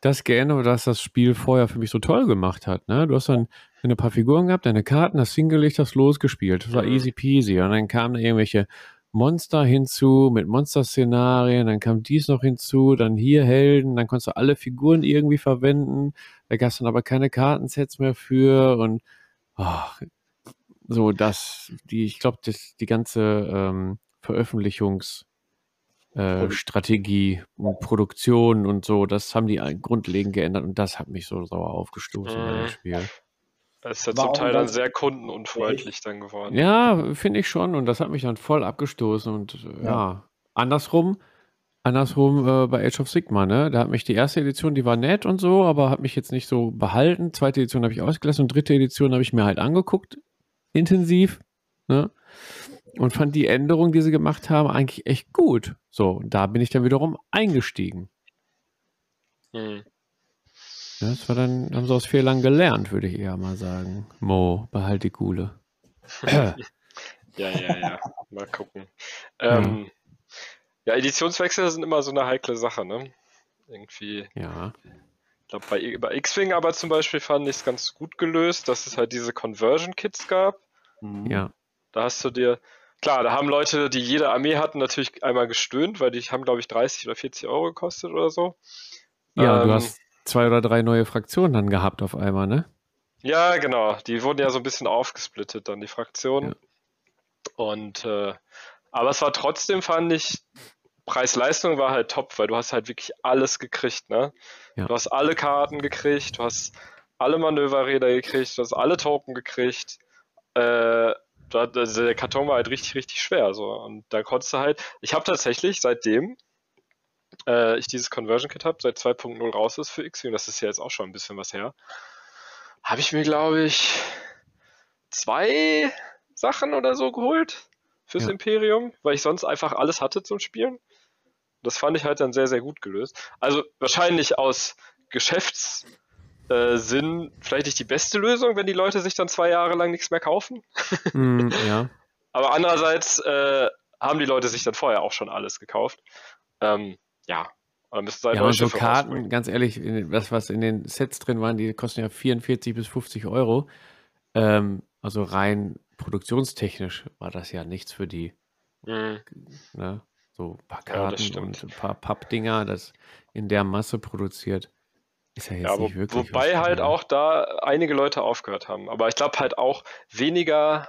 [SPEAKER 1] das geändert, was das Spiel vorher für mich so toll gemacht hat. Ne? Du hast dann ein paar Figuren gehabt, deine Karten, hast hingelegt, hast losgespielt. Das war mhm. easy peasy. Und dann kamen da irgendwelche Monster hinzu mit Monster-Szenarien, dann kam dies noch hinzu, dann hier Helden, dann konntest du alle Figuren irgendwie verwenden. Da gab es dann aber keine Kartensets mehr für und oh, so das, die, ich glaube, die ganze ähm, Veröffentlichungsstrategie äh, und Produktion und so, das haben die grundlegend geändert und das hat mich so sauer aufgestoßen mhm. bei dem. Spiel.
[SPEAKER 2] Das ist ja zum Teil dann sehr kundenunfreundlich dann geworden.
[SPEAKER 1] Ja, finde ich schon. Und das hat mich dann voll abgestoßen. Und äh, ja, ja. andersrum, andersrum äh, bei Age of Sigma, ne? Da hat mich die erste Edition, die war nett und so, aber hat mich jetzt nicht so behalten. Zweite Edition habe ich ausgelassen und dritte Edition habe ich mir halt angeguckt, intensiv, ne? Und fand die Änderungen, die sie gemacht haben, eigentlich echt gut. So, da bin ich dann wiederum eingestiegen. Hm. Ja, das war dann, haben sie aus Fehlern gelernt, würde ich eher mal sagen. Mo, behalt die Gule.
[SPEAKER 2] ja, ja, ja. Mal gucken. Ähm, ja. ja, Editionswechsel sind immer so eine heikle Sache, ne? Irgendwie.
[SPEAKER 1] Ja.
[SPEAKER 2] Ich glaube, bei, bei X-Wing aber zum Beispiel fand ich es ganz gut gelöst, dass es halt diese Conversion-Kits gab.
[SPEAKER 1] Mhm. Ja.
[SPEAKER 2] Da hast du dir, klar, da haben Leute, die jede Armee hatten, natürlich einmal gestöhnt, weil die haben, glaube ich, 30 oder 40 Euro gekostet oder so.
[SPEAKER 1] Ja, ähm, du hast zwei oder drei neue Fraktionen dann gehabt auf einmal, ne?
[SPEAKER 2] Ja, genau. Die wurden ja so ein bisschen aufgesplittet, dann die Fraktionen. Ja. Und äh, aber es war trotzdem, fand ich, Preis-Leistung war halt top, weil du hast halt wirklich alles gekriegt, ne? Ja. Du hast alle Karten gekriegt, du hast alle Manöverräder gekriegt, du hast alle Token gekriegt. Äh, also der Karton war halt richtig, richtig schwer. So. Und da konntest du halt, ich habe tatsächlich seitdem äh, ich dieses Conversion Kit habe, seit 2.0 raus ist für X-Wing, das ist ja jetzt auch schon ein bisschen was her, habe ich mir, glaube ich, zwei Sachen oder so geholt fürs ja. Imperium, weil ich sonst einfach alles hatte zum Spielen. Das fand ich halt dann sehr, sehr gut gelöst. Also wahrscheinlich aus Geschäftssinn äh, vielleicht nicht die beste Lösung, wenn die Leute sich dann zwei Jahre lang nichts mehr kaufen.
[SPEAKER 1] Mm, ja.
[SPEAKER 2] Aber andererseits äh, haben die Leute sich dann vorher auch schon alles gekauft. Ähm, ja,
[SPEAKER 1] oder müsste ja, und so Karten, rausbringen. ganz ehrlich, das, was in den Sets drin waren, die kosten ja 44 bis 50 Euro. Ähm, also rein produktionstechnisch war das ja nichts für die. Mhm. Ne? So ein paar Karten ja, und ein paar Pappdinger, das in der Masse produziert. Ist ja jetzt ja, nicht wo, wirklich.
[SPEAKER 2] Wobei halt auch da einige Leute aufgehört haben. Aber ich glaube halt auch weniger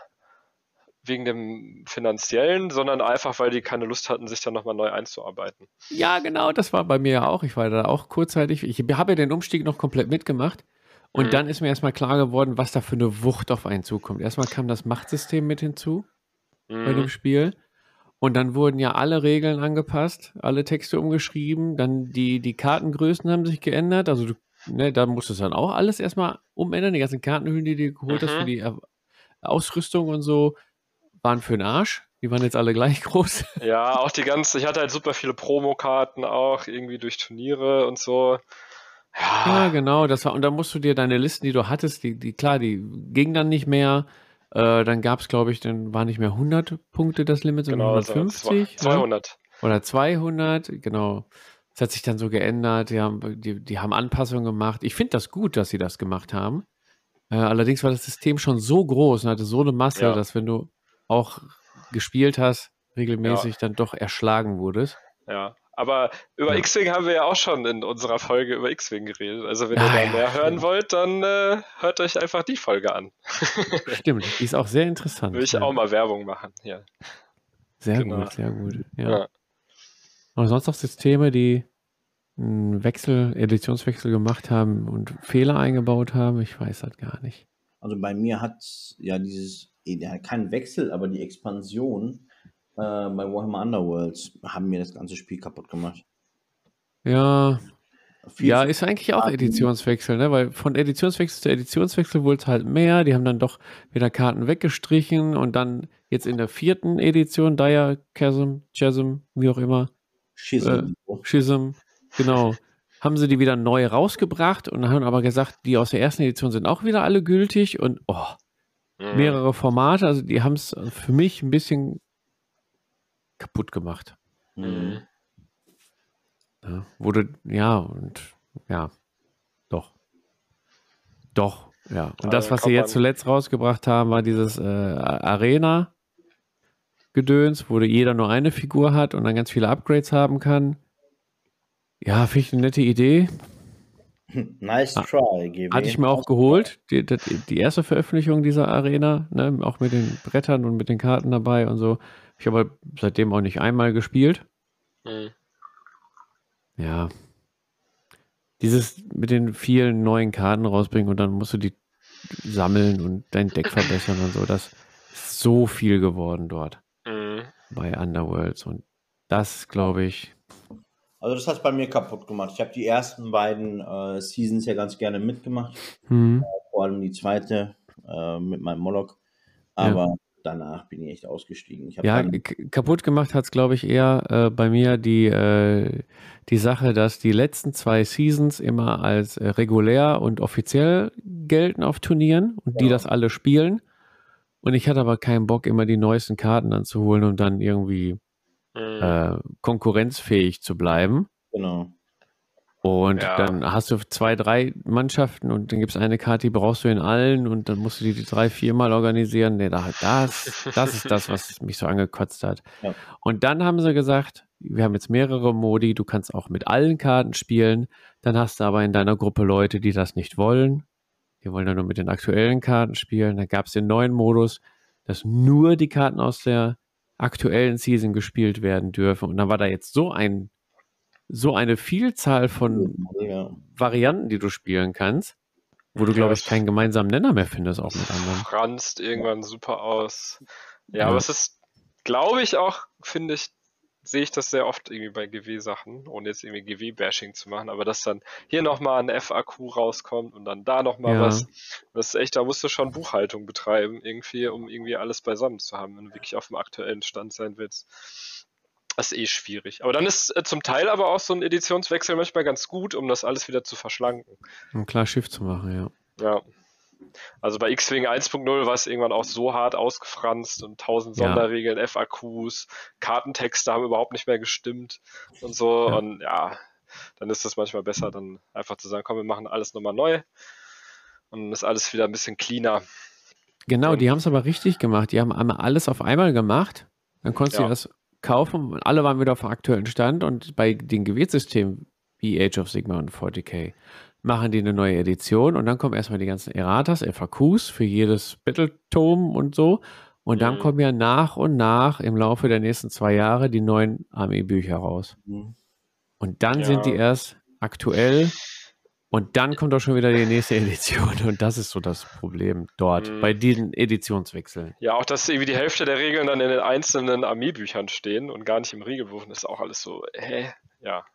[SPEAKER 2] wegen dem finanziellen, sondern einfach, weil die keine Lust hatten, sich dann nochmal neu einzuarbeiten.
[SPEAKER 1] Ja, genau, das war bei mir ja auch. Ich war da auch kurzzeitig. Ich habe ja den Umstieg noch komplett mitgemacht Und mhm. dann ist mir erstmal klar geworden, was da für eine Wucht auf einen zukommt. Erstmal kam das Machtsystem mit hinzu mhm. bei dem mhm. Spiel. Und dann wurden ja alle Regeln angepasst, alle Texte umgeschrieben, dann die, die Kartengrößen haben sich geändert. Also du, ne, da musstest du dann auch alles erstmal umändern. Die ganzen Kartenhüllen, die du geholt mhm. hast für die Ausrüstung und so, waren für den Arsch. Die waren jetzt alle gleich groß.
[SPEAKER 2] Ja, auch die ganze, ich hatte halt super viele Promokarten auch, irgendwie durch Turniere und so.
[SPEAKER 1] Ja. ja, genau, das war, und dann musst du dir deine Listen, die du hattest, die, die klar, die gingen dann nicht mehr. Äh, dann gab es, glaube ich, dann war nicht mehr 100 Punkte das Limit, sondern genau, 150.
[SPEAKER 2] 200.
[SPEAKER 1] Ne? Oder 200, genau. Das hat sich dann so geändert. Die haben, die, die haben Anpassungen gemacht. Ich finde das gut, dass sie das gemacht haben. Äh, allerdings war das System schon so groß und hatte so eine Masse, ja. dass wenn du auch gespielt hast, regelmäßig ja. dann doch erschlagen wurdest.
[SPEAKER 2] Ja, aber über ja. X-Wing haben wir ja auch schon in unserer Folge über X-Wing geredet. Also wenn ah, ihr da ja, mehr hören ja. wollt, dann äh, hört euch einfach die Folge an.
[SPEAKER 1] Stimmt, die ist auch sehr interessant.
[SPEAKER 2] Will ich auch mal Werbung machen, ja.
[SPEAKER 1] Sehr genau. gut, sehr gut. Ja. Und sonst noch Systeme, die einen Wechsel, Editionswechsel gemacht haben und Fehler eingebaut haben? Ich weiß das gar nicht.
[SPEAKER 3] Also bei mir hat ja dieses, ja, kein Wechsel, aber die Expansion bei Warhammer Underworlds haben mir das ganze Spiel kaputt gemacht.
[SPEAKER 1] Ja. Viel ja, ist eigentlich auch Editionswechsel, ne? Weil von Editionswechsel zu Editionswechsel wurde es halt mehr. Die haben dann doch wieder Karten weggestrichen und dann jetzt in der vierten Edition, Dire, Chasm, Chasm, wie auch immer. Schism. Äh, Schism, genau. haben sie die wieder neu rausgebracht und haben aber gesagt, die aus der ersten Edition sind auch wieder alle gültig und oh, mhm. mehrere Formate. Also die haben es für mich ein bisschen kaputt gemacht. Mhm. Ja, wurde, ja, und ja, doch. Doch, ja. Und das, was sie jetzt zuletzt rausgebracht haben, war dieses äh, Arena. Gedöns, wo jeder nur eine Figur hat und dann ganz viele Upgrades haben kann. Ja, finde ich eine nette Idee.
[SPEAKER 3] Nice try,
[SPEAKER 1] GB. Hatte ich mir auch geholt, die, die, die erste Veröffentlichung dieser Arena, ne, auch mit den Brettern und mit den Karten dabei und so. Ich habe seitdem auch nicht einmal gespielt. Mhm. Ja. Dieses mit den vielen neuen Karten rausbringen und dann musst du die sammeln und dein Deck verbessern und so, das ist so viel geworden dort mhm. bei Underworlds und das glaube ich.
[SPEAKER 3] Also das hat bei mir kaputt gemacht. Ich habe die ersten beiden äh, Seasons ja ganz gerne mitgemacht. Mhm. Äh, vor allem die zweite äh, mit meinem Moloch. Aber ja danach bin ich echt ausgestiegen. Ich
[SPEAKER 1] ja, kaputt gemacht hat es, glaube ich, eher äh, bei mir die, äh, die Sache, dass die letzten zwei Seasons immer als äh, regulär und offiziell gelten auf Turnieren und ja. die das alle spielen. Und ich hatte aber keinen Bock, immer die neuesten Karten anzuholen, um dann irgendwie mhm. konkurrenzfähig zu bleiben.
[SPEAKER 3] Genau.
[SPEAKER 1] Und ja. dann hast du zwei, drei Mannschaften und dann gibt es eine Karte, die brauchst du in allen und dann musst du die, die drei, viermal organisieren. Nee, das, das ist das, was mich so angekotzt hat. Ja. Und dann haben sie gesagt, wir haben jetzt mehrere Modi, du kannst auch mit allen Karten spielen. Dann hast du aber in deiner Gruppe Leute, die das nicht wollen. Die wollen dann nur mit den aktuellen Karten spielen. Dann gab es den neuen Modus, dass nur die Karten aus der aktuellen Season gespielt werden dürfen. Und dann war da jetzt so ein so eine Vielzahl von ja. Varianten, die du spielen kannst, wo du, glaube ich, keinen gemeinsamen Nenner mehr findest, auch mit anderen.
[SPEAKER 2] Franzt irgendwann super aus. Ja, ja, aber es ist, glaube ich, auch, finde ich, sehe ich das sehr oft irgendwie bei GW-Sachen, ohne jetzt irgendwie GW-Bashing zu machen, aber dass dann hier nochmal ein FAQ rauskommt und dann da nochmal ja. was. Das ist echt, da musst du schon Buchhaltung betreiben, irgendwie, um irgendwie alles beisammen zu haben, wenn du wirklich auf dem aktuellen Stand sein willst. Das ist eh schwierig. Aber dann ist äh, zum Teil aber auch so ein Editionswechsel manchmal ganz gut, um das alles wieder zu verschlanken.
[SPEAKER 1] Um klar Schiff zu machen, ja.
[SPEAKER 2] Ja. Also bei X-Wing 1.0 war es irgendwann auch so hart ausgefranst und tausend Sonderregeln, ja. FAQs, Kartentexte haben überhaupt nicht mehr gestimmt und so. Ja. Und ja, dann ist es manchmal besser, dann einfach zu sagen, komm, wir machen alles nochmal neu und dann ist alles wieder ein bisschen cleaner.
[SPEAKER 1] Genau, die haben es aber richtig gemacht. Die haben einmal alles auf einmal gemacht. Dann konntest ja. du das kaufen und alle waren wieder auf dem aktuellen Stand und bei den Gewichtssystemen wie Age of Sigma und 40k machen die eine neue Edition und dann kommen erstmal die ganzen Erratas, FAQs für jedes Battletome und so und dann mhm. kommen ja nach und nach im Laufe der nächsten zwei Jahre die neuen Armeebücher raus. Mhm. Und dann ja. sind die erst aktuell Und dann kommt auch schon wieder die nächste Edition und das ist so das Problem dort mhm. bei diesen Editionswechseln.
[SPEAKER 2] Ja, auch dass irgendwie die Hälfte der Regeln dann in den einzelnen Armeebüchern stehen und gar nicht im Regelbuch, das ist auch alles so, hä? Ja.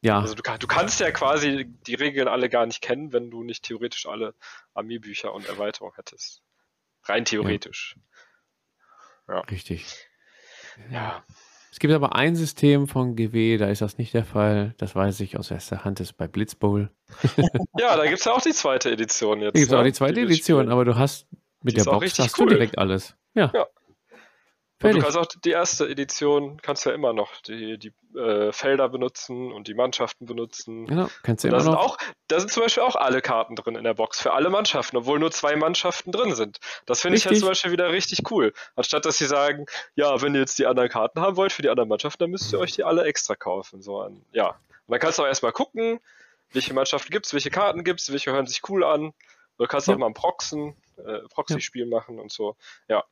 [SPEAKER 2] Ja. Also du, du, kannst ja quasi die Regeln alle gar nicht kennen, wenn du nicht theoretisch alle Armeebücher und Erweiterungen hättest. Rein theoretisch.
[SPEAKER 1] Ja. ja. Richtig. Ja. Es gibt aber ein System von GW, da ist das nicht der Fall. Das weiß ich aus erster Hand, ist bei Blitzbowl.
[SPEAKER 2] ja, da gibt es ja auch die zweite Edition jetzt. Da
[SPEAKER 1] gibt es auch die zweite die Edition, aber du hast mit die der Box hast cool. du direkt alles. Ja. ja.
[SPEAKER 2] Und du kannst auch die erste Edition, kannst ja immer noch die, die äh, Felder benutzen und die Mannschaften benutzen.
[SPEAKER 1] Genau, kannst du
[SPEAKER 2] immer da sind noch. Auch, da sind zum Beispiel auch alle Karten drin in der Box für alle Mannschaften, obwohl nur zwei Mannschaften drin sind. Das finde ich ja zum Beispiel wieder richtig cool. Anstatt dass sie sagen, ja, wenn ihr jetzt die anderen Karten haben wollt für die anderen Mannschaften, dann müsst ihr euch die alle extra kaufen. So an, ja. Und dann kannst du auch erstmal gucken, welche Mannschaften gibt es, welche Karten gibt es, welche hören sich cool an. Du kannst ja. auch mal ein Proxen, äh, Proxy-Spiel ja. machen und so. Ja.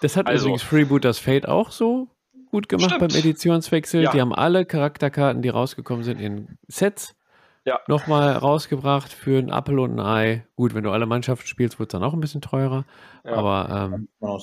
[SPEAKER 1] Das hat also, übrigens Freeboot das Fate auch so gut gemacht stimmt. beim Editionswechsel. Ja. Die haben alle Charakterkarten, die rausgekommen sind, in Sets ja. nochmal rausgebracht für ein Apple und ein Ei. Gut, wenn du alle Mannschaften spielst, wird es dann auch ein bisschen teurer. Ja. Aber ähm, ja.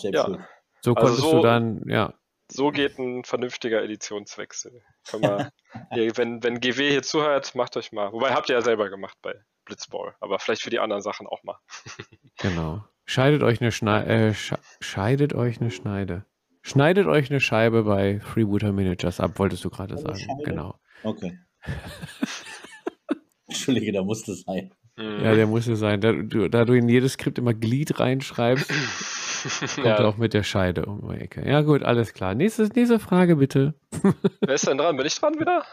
[SPEAKER 1] so konntest also so, du dann, ja.
[SPEAKER 2] So geht ein vernünftiger Editionswechsel. Man, wenn, wenn GW hier zuhört, macht euch mal. Wobei habt ihr ja selber gemacht bei Blitzball, aber vielleicht für die anderen Sachen auch mal.
[SPEAKER 1] genau. Scheidet euch eine Schneide. Äh, scheidet euch eine Schneide. Schneidet euch eine Scheibe bei Freebooter Managers ab, wolltest du gerade sagen. Scheibe? Genau.
[SPEAKER 3] Okay. Entschuldige, da muss es sein.
[SPEAKER 1] Ja, der muss es sein. Da du, da du in jedes Skript immer Glied reinschreibst, kommt ja. auch mit der Scheide um die Ecke. Ja, gut, alles klar. Nächste, nächste Frage bitte.
[SPEAKER 2] Wer ist denn dran? Bin ich dran wieder?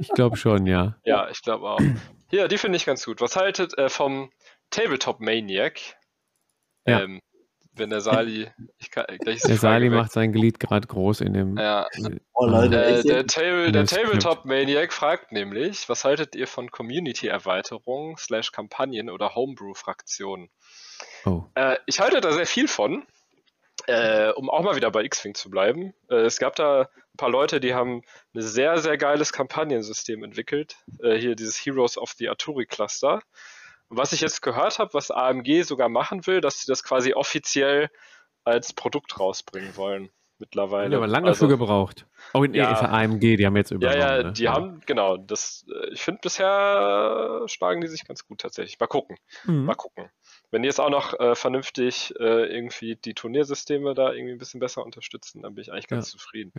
[SPEAKER 1] Ich glaube schon, ja.
[SPEAKER 2] Ja, ich glaube auch. Hier, die finde ich ganz gut. Was haltet äh, vom Tabletop Maniac? Ja. Ähm, wenn der Sali. Kann,
[SPEAKER 1] der Sali weg. macht sein Glied gerade groß in dem.
[SPEAKER 2] Ja. Oh, Leute, äh, der, Table, der Tabletop Maniac fragt nämlich, was haltet ihr von Community-Erweiterungen, slash Kampagnen oder Homebrew-Fraktionen? Oh. Äh, ich halte da sehr viel von. Äh, um auch mal wieder bei X-Wing zu bleiben. Äh, es gab da ein paar Leute, die haben ein sehr, sehr geiles Kampagnensystem entwickelt. Äh, hier dieses Heroes of the Arturi Cluster was ich jetzt gehört habe, was AMG sogar machen will, dass sie das quasi offiziell als Produkt rausbringen wollen mittlerweile.
[SPEAKER 1] Ja, aber lange also, für gebraucht. Oh, nee, ja, AMG, die haben jetzt übernommen.
[SPEAKER 2] Ja, ja, ne? die ja. haben, genau, das, äh, ich finde bisher schlagen die sich ganz gut tatsächlich. Mal gucken. Mhm. Mal gucken. Wenn die jetzt auch noch äh, vernünftig äh, irgendwie die Turniersysteme da irgendwie ein bisschen besser unterstützen, dann bin ich eigentlich ganz ja. zufrieden.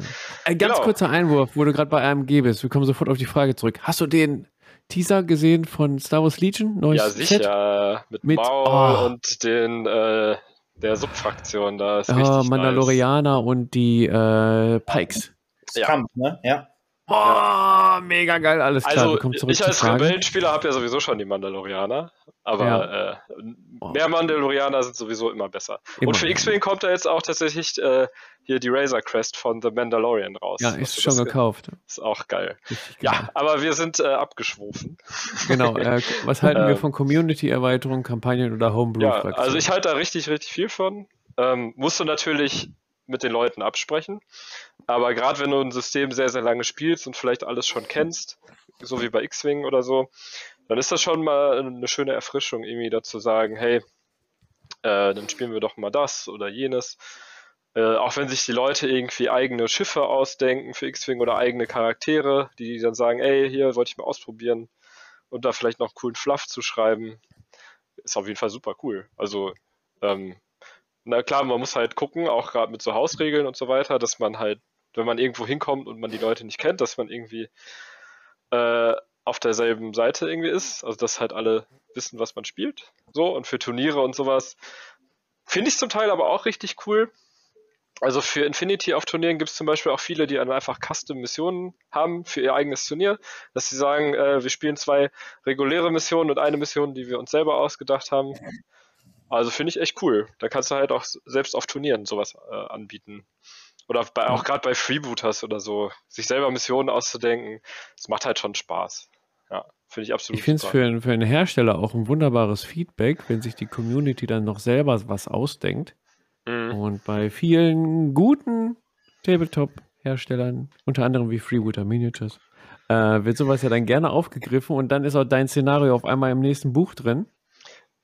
[SPEAKER 1] Ein ganz genau. kurzer Einwurf, wo du gerade bei AMG bist. Wir kommen sofort auf die Frage zurück. Hast du den Teaser gesehen von Star Wars Legion?
[SPEAKER 2] Neues ja, sicher. Set? Mit, mit Maul oh. und den äh, der Subfraktion. Da ist oh,
[SPEAKER 1] Mandalorianer nice. und die äh, Pikes.
[SPEAKER 3] Ja. Kampf, ne? Ja.
[SPEAKER 1] Boah, mega geil, alles klar.
[SPEAKER 2] Also, ich als Rebellenspieler habe ja sowieso schon die Mandalorianer, aber ja. äh, mehr Mandalorianer sind sowieso immer besser. Immer. Und für X-Wing kommt da jetzt auch tatsächlich äh, hier die Razor Crest von The Mandalorian raus.
[SPEAKER 1] Ja, ist schon gekauft.
[SPEAKER 2] Ist auch geil. Ja, aber wir sind äh, abgeschwofen.
[SPEAKER 1] Genau. Äh, was halten wir ähm, von Community-Erweiterung, Kampagnen oder Homebrew? Ja,
[SPEAKER 2] also ich halte da richtig, richtig viel von. Ähm, musst du natürlich mit den Leuten absprechen. Aber gerade wenn du ein System sehr, sehr lange spielst und vielleicht alles schon kennst, so wie bei X-Wing oder so, dann ist das schon mal eine schöne Erfrischung, irgendwie dazu sagen, hey, äh, dann spielen wir doch mal das oder jenes. Äh, auch wenn sich die Leute irgendwie eigene Schiffe ausdenken für X-Wing oder eigene Charaktere, die dann sagen, ey, hier wollte ich mal ausprobieren und da vielleicht noch coolen Fluff zu schreiben, ist auf jeden Fall super cool. Also ähm, na klar, man muss halt gucken, auch gerade mit so Hausregeln und so weiter, dass man halt, wenn man irgendwo hinkommt und man die Leute nicht kennt, dass man irgendwie äh, auf derselben Seite irgendwie ist. Also dass halt alle wissen, was man spielt. So, und für Turniere und sowas finde ich zum Teil aber auch richtig cool. Also für Infinity auf Turnieren gibt es zum Beispiel auch viele, die einfach Custom-Missionen haben für ihr eigenes Turnier, dass sie sagen, äh, wir spielen zwei reguläre Missionen und eine Mission, die wir uns selber ausgedacht haben. Also finde ich echt cool. Da kannst du halt auch selbst auf Turnieren sowas äh, anbieten. Oder bei, auch gerade bei Freebooters oder so, sich selber Missionen auszudenken, das macht halt schon Spaß. Ja, finde ich absolut
[SPEAKER 1] Ich finde es für, für einen Hersteller auch ein wunderbares Feedback, wenn sich die Community dann noch selber was ausdenkt. Mhm. Und bei vielen guten Tabletop-Herstellern, unter anderem wie Freebooter Miniatures, äh, wird sowas ja dann gerne aufgegriffen und dann ist auch dein Szenario auf einmal im nächsten Buch drin.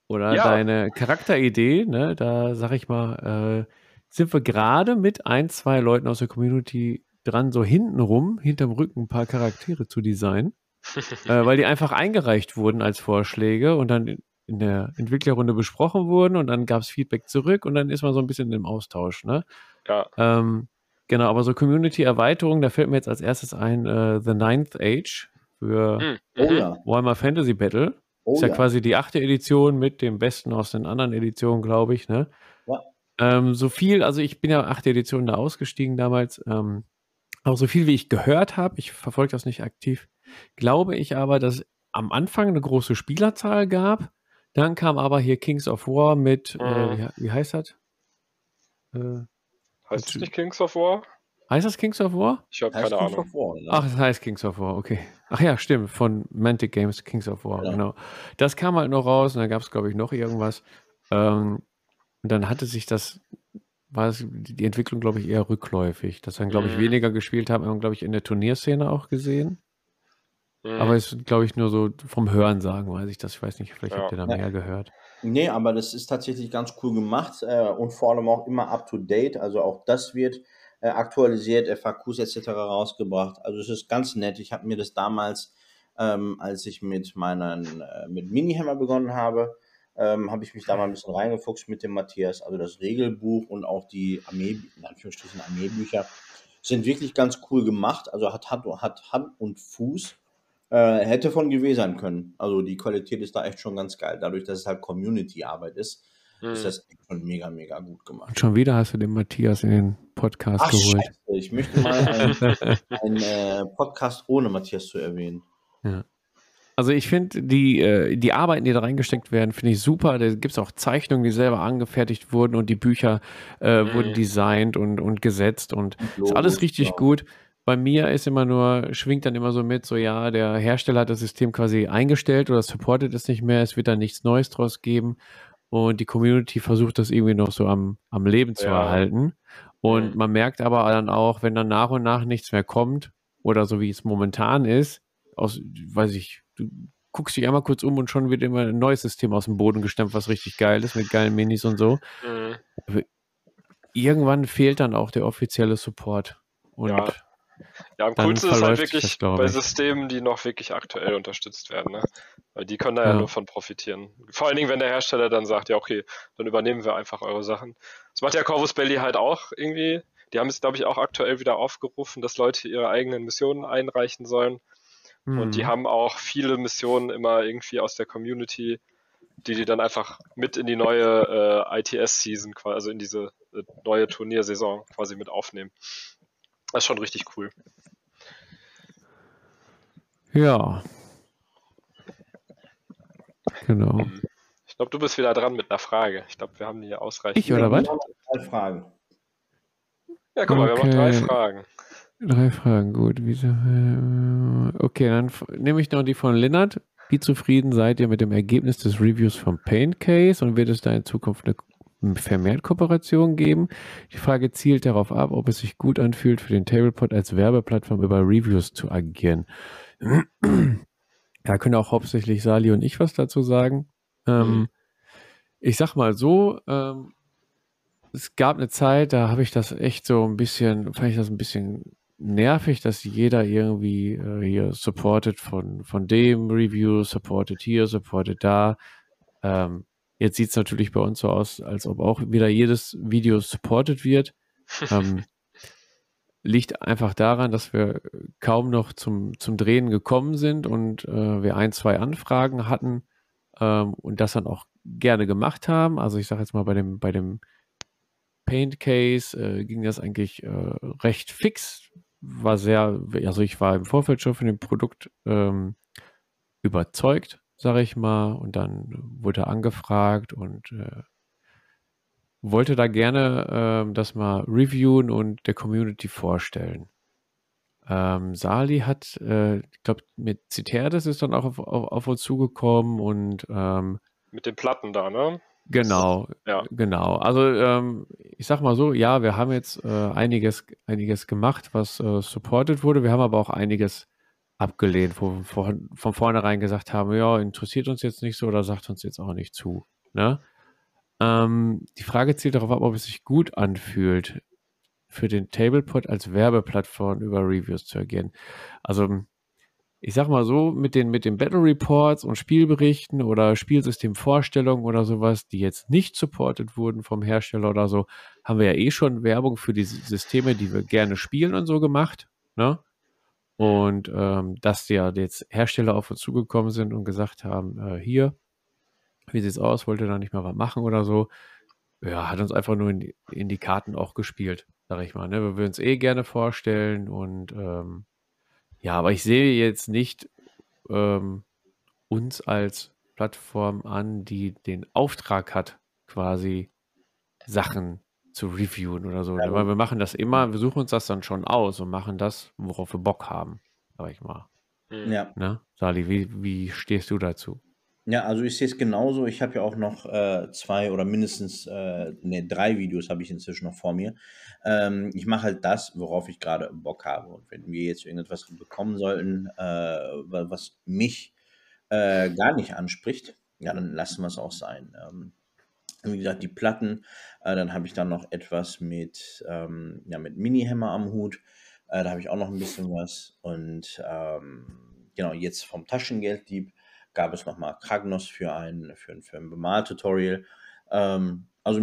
[SPEAKER 1] Oder ja. deine Charakteridee, ne? Da sag ich mal, äh, sind wir gerade mit ein, zwei Leuten aus der Community dran, so hintenrum, hinterm Rücken ein paar Charaktere zu designen. äh, weil die einfach eingereicht wurden als Vorschläge und dann in der Entwicklerrunde besprochen wurden und dann gab es Feedback zurück und dann ist man so ein bisschen im Austausch, ne?
[SPEAKER 2] Ja.
[SPEAKER 1] Ähm, genau, aber so Community-Erweiterung, da fällt mir jetzt als erstes ein äh, The Ninth Age für hm. oh, ja. Warhammer Fantasy Battle. Oh, ist ja, ja, quasi die achte Edition mit dem besten aus den anderen Editionen, glaube ich, ne? Ähm, so viel, also ich bin ja achte Edition da ausgestiegen damals, ähm, aber so viel wie ich gehört habe, ich verfolge das nicht aktiv, glaube ich aber, dass am Anfang eine große Spielerzahl gab dann kam aber hier Kings of War mit, äh, mhm. äh, wie, wie, heißt das?
[SPEAKER 2] Äh, heißt es nicht Kings of War?
[SPEAKER 1] Heißt das Kings of War?
[SPEAKER 2] Ich habe keine Kings Ahnung.
[SPEAKER 1] War, Ach, das heißt Kings of War, okay. Ach ja, stimmt, von Mantic Games, Kings of War, ja. genau. Das kam halt noch raus und dann gab es, glaube ich, noch irgendwas. Ähm, und dann hatte sich das, war es die Entwicklung, glaube ich, eher rückläufig. Dass dann, glaube ich, mhm. weniger gespielt haben, haben, glaube ich, in der Turnierszene auch gesehen. Mhm. Aber es ist, glaube ich, nur so vom Hören sagen, weiß ich das. Ich weiß nicht, vielleicht ja. habt ihr da mehr gehört.
[SPEAKER 3] Nee, aber das ist tatsächlich ganz cool gemacht äh, und vor allem auch immer up to date. Also auch das wird äh, aktualisiert, FAQs etc. rausgebracht. Also es ist ganz nett. Ich habe mir das damals, ähm, als ich mit meinen äh, mit Minihammer begonnen habe, ähm, habe ich mich da mal ein bisschen reingefuchst mit dem Matthias. Also das Regelbuch und auch die Armee, in Anführungsstrichen Armeebücher, sind wirklich ganz cool gemacht. Also hat, hat, hat Hand und Fuß. Äh, hätte von GW sein können. Also die Qualität ist da echt schon ganz geil. Dadurch, dass es halt Community-Arbeit ist, hm. ist das echt schon mega, mega gut gemacht. Und
[SPEAKER 1] schon wieder hast du den Matthias in den Podcast Ach, geholt. Scheiße.
[SPEAKER 3] Ich möchte mal einen, einen äh, Podcast ohne Matthias zu erwähnen.
[SPEAKER 1] Ja. Also ich finde, die, äh, die Arbeiten, die da reingesteckt werden, finde ich super. Da gibt es auch Zeichnungen, die selber angefertigt wurden und die Bücher äh, mhm. wurden designt und, und gesetzt und ist alles richtig ja. gut bei mir ist immer nur, schwingt dann immer so mit, so ja, der Hersteller hat das System quasi eingestellt oder supportet es nicht mehr, es wird da nichts Neues draus geben und die Community versucht das irgendwie noch so am, am Leben zu ja. erhalten. Und mhm. man merkt aber dann auch, wenn dann nach und nach nichts mehr kommt oder so wie es momentan ist, aus, weiß ich, du guckst dich einmal kurz um und schon wird immer ein neues System aus dem Boden gestemmt, was richtig geil ist, mit geilen Minis und so. Mhm. Irgendwann fehlt dann auch der offizielle Support. Und ja.
[SPEAKER 2] Ja, am coolsten ist halt wirklich das, bei Systemen, die noch wirklich aktuell unterstützt werden. Ne? Weil die können da ja. ja. nur von profitieren. Vor allen Dingen, wenn der Hersteller dann sagt, ja, okay, dann übernehmen wir einfach eure Sachen. Das macht ja Corvus Belly halt auch irgendwie. Die haben es, glaube ich, auch aktuell wieder aufgerufen, dass Leute ihre eigenen Missionen einreichen sollen. Mhm. Und die mhm. haben auch viele Missionen immer irgendwie aus der Community, die die dann einfach mit in die neue äh, ITS-Season, also in diese äh, neue Turniersaison quasi mit aufnehmen. Das ist schon richtig cool.
[SPEAKER 1] Ja. Genau. Ähm,
[SPEAKER 2] ich glaube, du bist wieder dran mit einer Frage. Ich glaube, wir haben hier ausreichend.
[SPEAKER 1] Ich oder was?
[SPEAKER 3] Drei Fragen.
[SPEAKER 2] Ja, guck mal, okay. wir haben drei Fragen.
[SPEAKER 1] Drei Fragen, gut. Äh, okay, dann nehme ich noch die von Lennart. Wie zufrieden seid ihr mit dem Ergebnis des Reviews vom Paint Case und wird es da in Zukunft eine vermehrt Kooperationen geben. Die Frage zielt darauf ab, ob es sich gut anfühlt, für den Tablepod als Werbeplattform über Reviews zu agieren. Da können auch hauptsächlich Sali und ich was dazu sagen. Ähm, mhm. Ich sag mal so, ähm, es gab eine Zeit, da habe ich das echt so ein bisschen, fand ich das ein bisschen nervig, dass jeder irgendwie äh, hier supported von, von dem Review, supported hier, supported da. Ähm, Jetzt sieht es natürlich bei uns so aus, als ob auch wieder jedes Video supported wird. ähm, liegt einfach daran, dass wir kaum noch zum, zum Drehen gekommen sind und äh, wir ein, zwei Anfragen hatten ähm, und das dann auch gerne gemacht haben. Also ich sage jetzt mal bei dem, bei dem Paint Case äh, ging das eigentlich äh, recht fix. War sehr, also ich war im Vorfeld schon von dem Produkt ähm, überzeugt sage ich mal. Und dann wurde er angefragt und äh, wollte da gerne äh, das mal reviewen und der Community vorstellen. Ähm, Sali hat, äh, ich glaube, mit Citerdes ist dann auch auf, auf, auf uns zugekommen und ähm,
[SPEAKER 2] mit den Platten da, ne?
[SPEAKER 1] Genau, ja. genau. Also ähm, ich sag mal so, ja, wir haben jetzt äh, einiges, einiges gemacht, was äh, supported wurde. Wir haben aber auch einiges abgelehnt, wo wir von, von vornherein gesagt haben, ja, interessiert uns jetzt nicht so oder sagt uns jetzt auch nicht zu. Ne? Ähm, die Frage zielt darauf ab, ob es sich gut anfühlt, für den Tablepod als Werbeplattform über Reviews zu agieren. Also ich sag mal so, mit den, mit den Battle Reports und Spielberichten oder Spielsystemvorstellungen oder sowas, die jetzt nicht supported wurden vom Hersteller oder so, haben wir ja eh schon Werbung für die Systeme, die wir gerne spielen und so gemacht. Ne? Und ähm, dass ja jetzt Hersteller auf uns zugekommen sind und gesagt haben, äh, hier, wie sieht's aus, wollt ihr da nicht mal was machen oder so, ja, hat uns einfach nur in die, in die Karten auch gespielt, sag ich mal. Ne? Wir würden es eh gerne vorstellen und ähm, ja, aber ich sehe jetzt nicht ähm, uns als Plattform an, die den Auftrag hat, quasi Sachen zu reviewen oder so. Ja, Weil wir machen das immer, wir suchen uns das dann schon aus und machen das, worauf wir Bock haben, sag ich mal.
[SPEAKER 3] Ja.
[SPEAKER 1] Ne? Sali, wie, wie stehst du dazu?
[SPEAKER 3] Ja, also ich sehe es genauso. Ich habe ja auch noch äh, zwei oder mindestens äh, ne, drei Videos habe ich inzwischen noch vor mir. Ähm, ich mache halt das, worauf ich gerade Bock habe. Und wenn wir jetzt irgendetwas bekommen sollten, äh, was mich äh, gar nicht anspricht, ja, dann lassen wir es auch sein. Ähm, wie gesagt, die Platten, äh, dann habe ich dann noch etwas mit, ähm, ja, mit Mini-Hammer am Hut. Äh, da habe ich auch noch ein bisschen was. Und ähm, genau, jetzt vom Taschengelddieb gab es nochmal Kragnos für ein, für ein, für ein Bemal-Tutorial. Ähm, also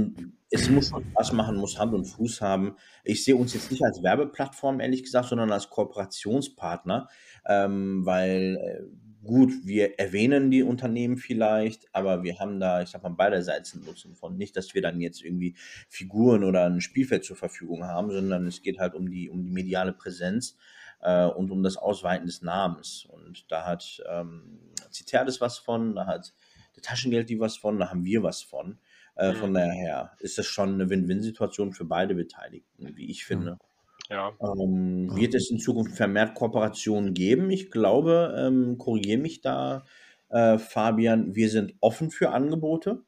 [SPEAKER 3] es muss Spaß machen, muss Hand und Fuß haben. Ich sehe uns jetzt nicht als Werbeplattform, ehrlich gesagt, sondern als Kooperationspartner, ähm, weil äh, gut, wir erwähnen die Unternehmen vielleicht, aber wir haben da, ich sag mal, beiderseits einen Nutzen von. Nicht, dass wir dann jetzt irgendwie Figuren oder ein Spielfeld zur Verfügung haben, sondern es geht halt um die, um die mediale Präsenz äh, und um das Ausweiten des Namens. Und da hat ähm, Citerdes was von, da hat der Taschengeld die was von, da haben wir was von. Äh, mhm. Von daher ist das schon eine Win-Win-Situation für beide Beteiligten, wie ich finde.
[SPEAKER 2] Ja.
[SPEAKER 3] Ähm, wird es in Zukunft vermehrt Kooperationen geben? Ich glaube, ähm, korrigiere mich da, äh, Fabian, wir sind offen für Angebote.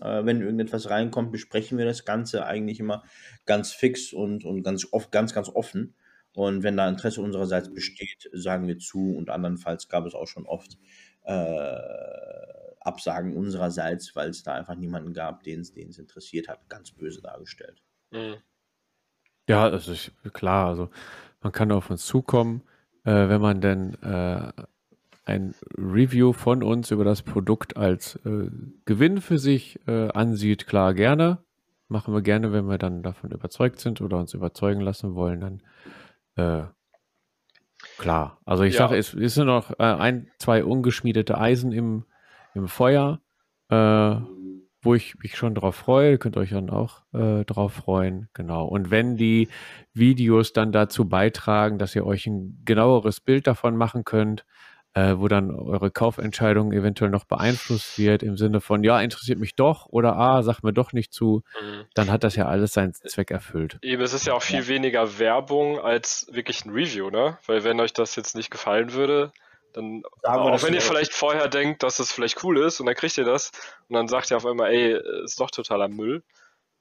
[SPEAKER 3] Äh, wenn irgendetwas reinkommt, besprechen wir das Ganze eigentlich immer ganz fix und, und ganz, oft, ganz, ganz offen. Und wenn da Interesse unsererseits besteht, sagen wir zu. Und andernfalls gab es auch schon oft äh, Absagen unsererseits, weil es da einfach niemanden gab, den es interessiert hat. Ganz böse dargestellt. Mhm.
[SPEAKER 1] Ja, also ich, klar, also man kann auf uns zukommen, äh, wenn man denn äh, ein Review von uns über das Produkt als äh, Gewinn für sich äh, ansieht, klar gerne. Machen wir gerne, wenn wir dann davon überzeugt sind oder uns überzeugen lassen wollen, dann äh, klar. Also ich ja. sage, es, es sind noch äh, ein, zwei ungeschmiedete Eisen im, im Feuer, äh, wo ich mich schon drauf freue. Ihr könnt euch dann auch äh, drauf freuen. Genau. Und wenn die Videos dann dazu beitragen, dass ihr euch ein genaueres Bild davon machen könnt, äh, wo dann eure Kaufentscheidung eventuell noch beeinflusst wird, im Sinne von, ja, interessiert mich doch oder ah, sagt mir doch nicht zu, mhm. dann hat das ja alles seinen Zweck erfüllt.
[SPEAKER 2] Eben, es ist ja auch viel ja. weniger Werbung als wirklich ein Review, ne? Weil wenn euch das jetzt nicht gefallen würde, dann, auch wenn ihr vielleicht vorher denkt, dass das vielleicht cool ist und dann kriegt ihr das und dann sagt ihr auf einmal, ey, ist doch totaler Müll,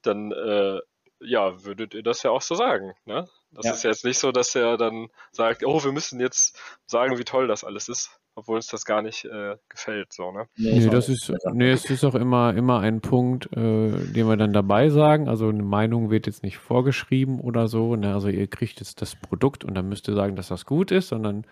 [SPEAKER 2] dann äh, ja, würdet ihr das ja auch so sagen. Ne? Das ja. ist jetzt nicht so, dass er dann sagt, oh, wir müssen jetzt sagen, wie toll das alles ist, obwohl uns das gar nicht äh, gefällt. So, ne?
[SPEAKER 1] Nee, das ist, nee, es ist auch immer, immer ein Punkt, äh, den wir dann dabei sagen. Also eine Meinung wird jetzt nicht vorgeschrieben oder so. Ne? Also ihr kriegt jetzt das Produkt und dann müsst ihr sagen, dass das gut ist, sondern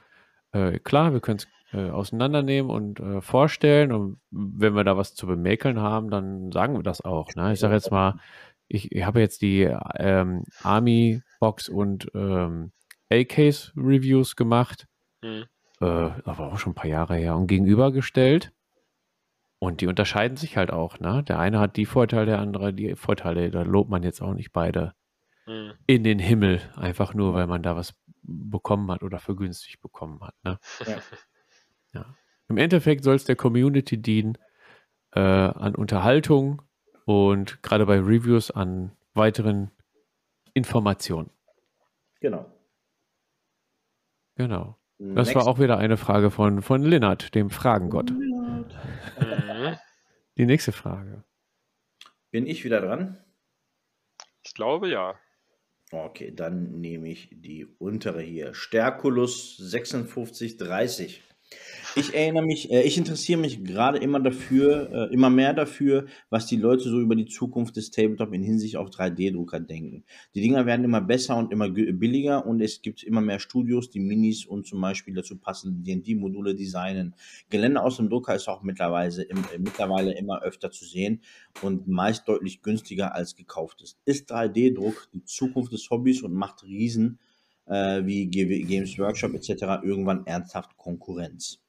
[SPEAKER 1] äh, klar, wir können es äh, auseinandernehmen und äh, vorstellen. Und wenn wir da was zu bemäkeln haben, dann sagen wir das auch. Ne? Ich sage jetzt mal, ich, ich habe jetzt die ähm, Army Box und ähm, A-Case Reviews gemacht. Mhm. Äh, aber auch schon ein paar Jahre her und gegenübergestellt. Und die unterscheiden sich halt auch, ne? Der eine hat die Vorteile, der andere die Vorteile. Da lobt man jetzt auch nicht beide mhm. in den Himmel, einfach nur, weil man da was bekommen hat oder vergünstigt bekommen hat. Ne? Ja. ja. Im Endeffekt soll es der Community dienen, äh, an Unterhaltung und gerade bei Reviews an weiteren Informationen.
[SPEAKER 3] Genau.
[SPEAKER 1] Genau. Das Next. war auch wieder eine Frage von, von Linnert, dem Fragengott. Mhm. Die nächste Frage.
[SPEAKER 3] Bin ich wieder dran?
[SPEAKER 2] Ich glaube ja.
[SPEAKER 3] Okay, dann nehme ich die untere hier. Stärkulus 5630. Ich erinnere mich, äh, ich interessiere mich gerade immer dafür, äh, immer mehr dafür, was die Leute so über die Zukunft des Tabletop in Hinsicht auf 3D-Drucker denken. Die Dinger werden immer besser und immer billiger und es gibt immer mehr Studios, die Minis und zum Beispiel dazu passende D&D-Module designen. Gelände aus dem Drucker ist auch mittlerweile, äh, mittlerweile immer öfter zu sehen und meist deutlich günstiger als gekauft ist. Ist 3D-Druck die Zukunft des Hobbys und macht Riesen äh, wie Games Workshop etc. irgendwann ernsthaft Konkurrenz?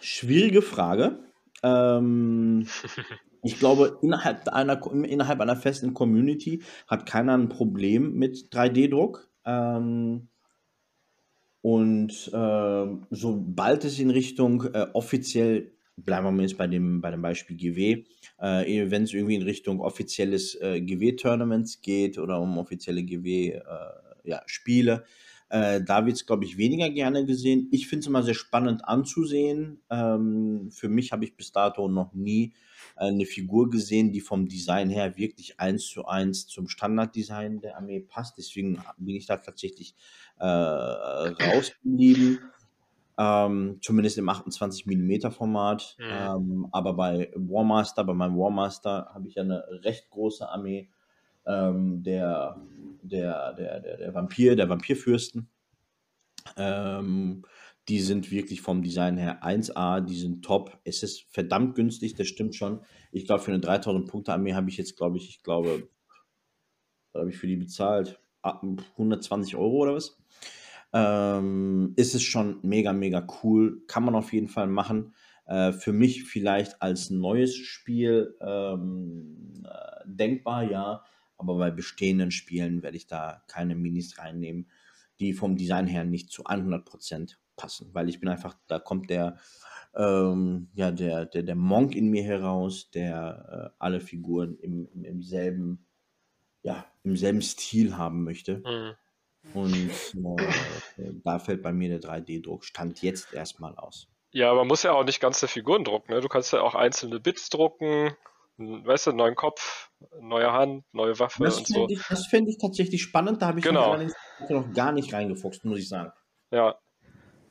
[SPEAKER 3] Schwierige Frage. Ähm, ich glaube, innerhalb einer, innerhalb einer festen Community hat keiner ein Problem mit 3D-Druck. Ähm, und äh, sobald es in Richtung äh, offiziell, bleiben wir jetzt bei dem, bei dem Beispiel GW, äh, wenn es irgendwie in Richtung offizielles äh, GW-Tournaments geht oder um offizielle GW-Spiele, äh, äh, da wird es, glaube ich, weniger gerne gesehen. Ich finde es immer sehr spannend anzusehen. Ähm, für mich habe ich bis dato noch nie eine Figur gesehen, die vom Design her wirklich eins zu eins zum Standarddesign der Armee passt. Deswegen bin ich da tatsächlich äh, rausgeblieben. Ähm, zumindest im 28 mm Format. Mhm. Ähm, aber bei Warmaster, bei meinem Warmaster habe ich ja eine recht große Armee ähm, der, der, der, der, der Vampir, der Vampirfürsten. Ähm, die sind wirklich vom Design her 1A, die sind top. Es ist verdammt günstig, das stimmt schon. Ich glaube, für eine 3000 Punkte Armee habe ich jetzt, glaube ich, ich glaube, was habe ich für die bezahlt? 120 Euro oder was? Ähm, ist es schon mega, mega cool. Kann man auf jeden Fall machen. Äh, für mich vielleicht als neues Spiel ähm, äh, denkbar, ja aber bei bestehenden Spielen werde ich da keine Minis reinnehmen, die vom Design her nicht zu 100% passen, weil ich bin einfach, da kommt der, ähm, ja, der, der, der Monk in mir heraus, der äh, alle Figuren im, im, im, selben, ja, im selben Stil haben möchte. Mhm. Und äh, da fällt bei mir der 3D-Druck Stand jetzt erstmal aus.
[SPEAKER 2] Ja, man muss ja auch nicht ganze Figuren drucken. Ne? Du kannst ja auch einzelne Bits drucken, weißt du, neuen Kopf, neue Hand, neue Waffe
[SPEAKER 3] das
[SPEAKER 2] und so.
[SPEAKER 3] Ich, das fände ich tatsächlich spannend, da habe ich genau. noch gar nicht reingefuchst, muss ich sagen.
[SPEAKER 2] Ja,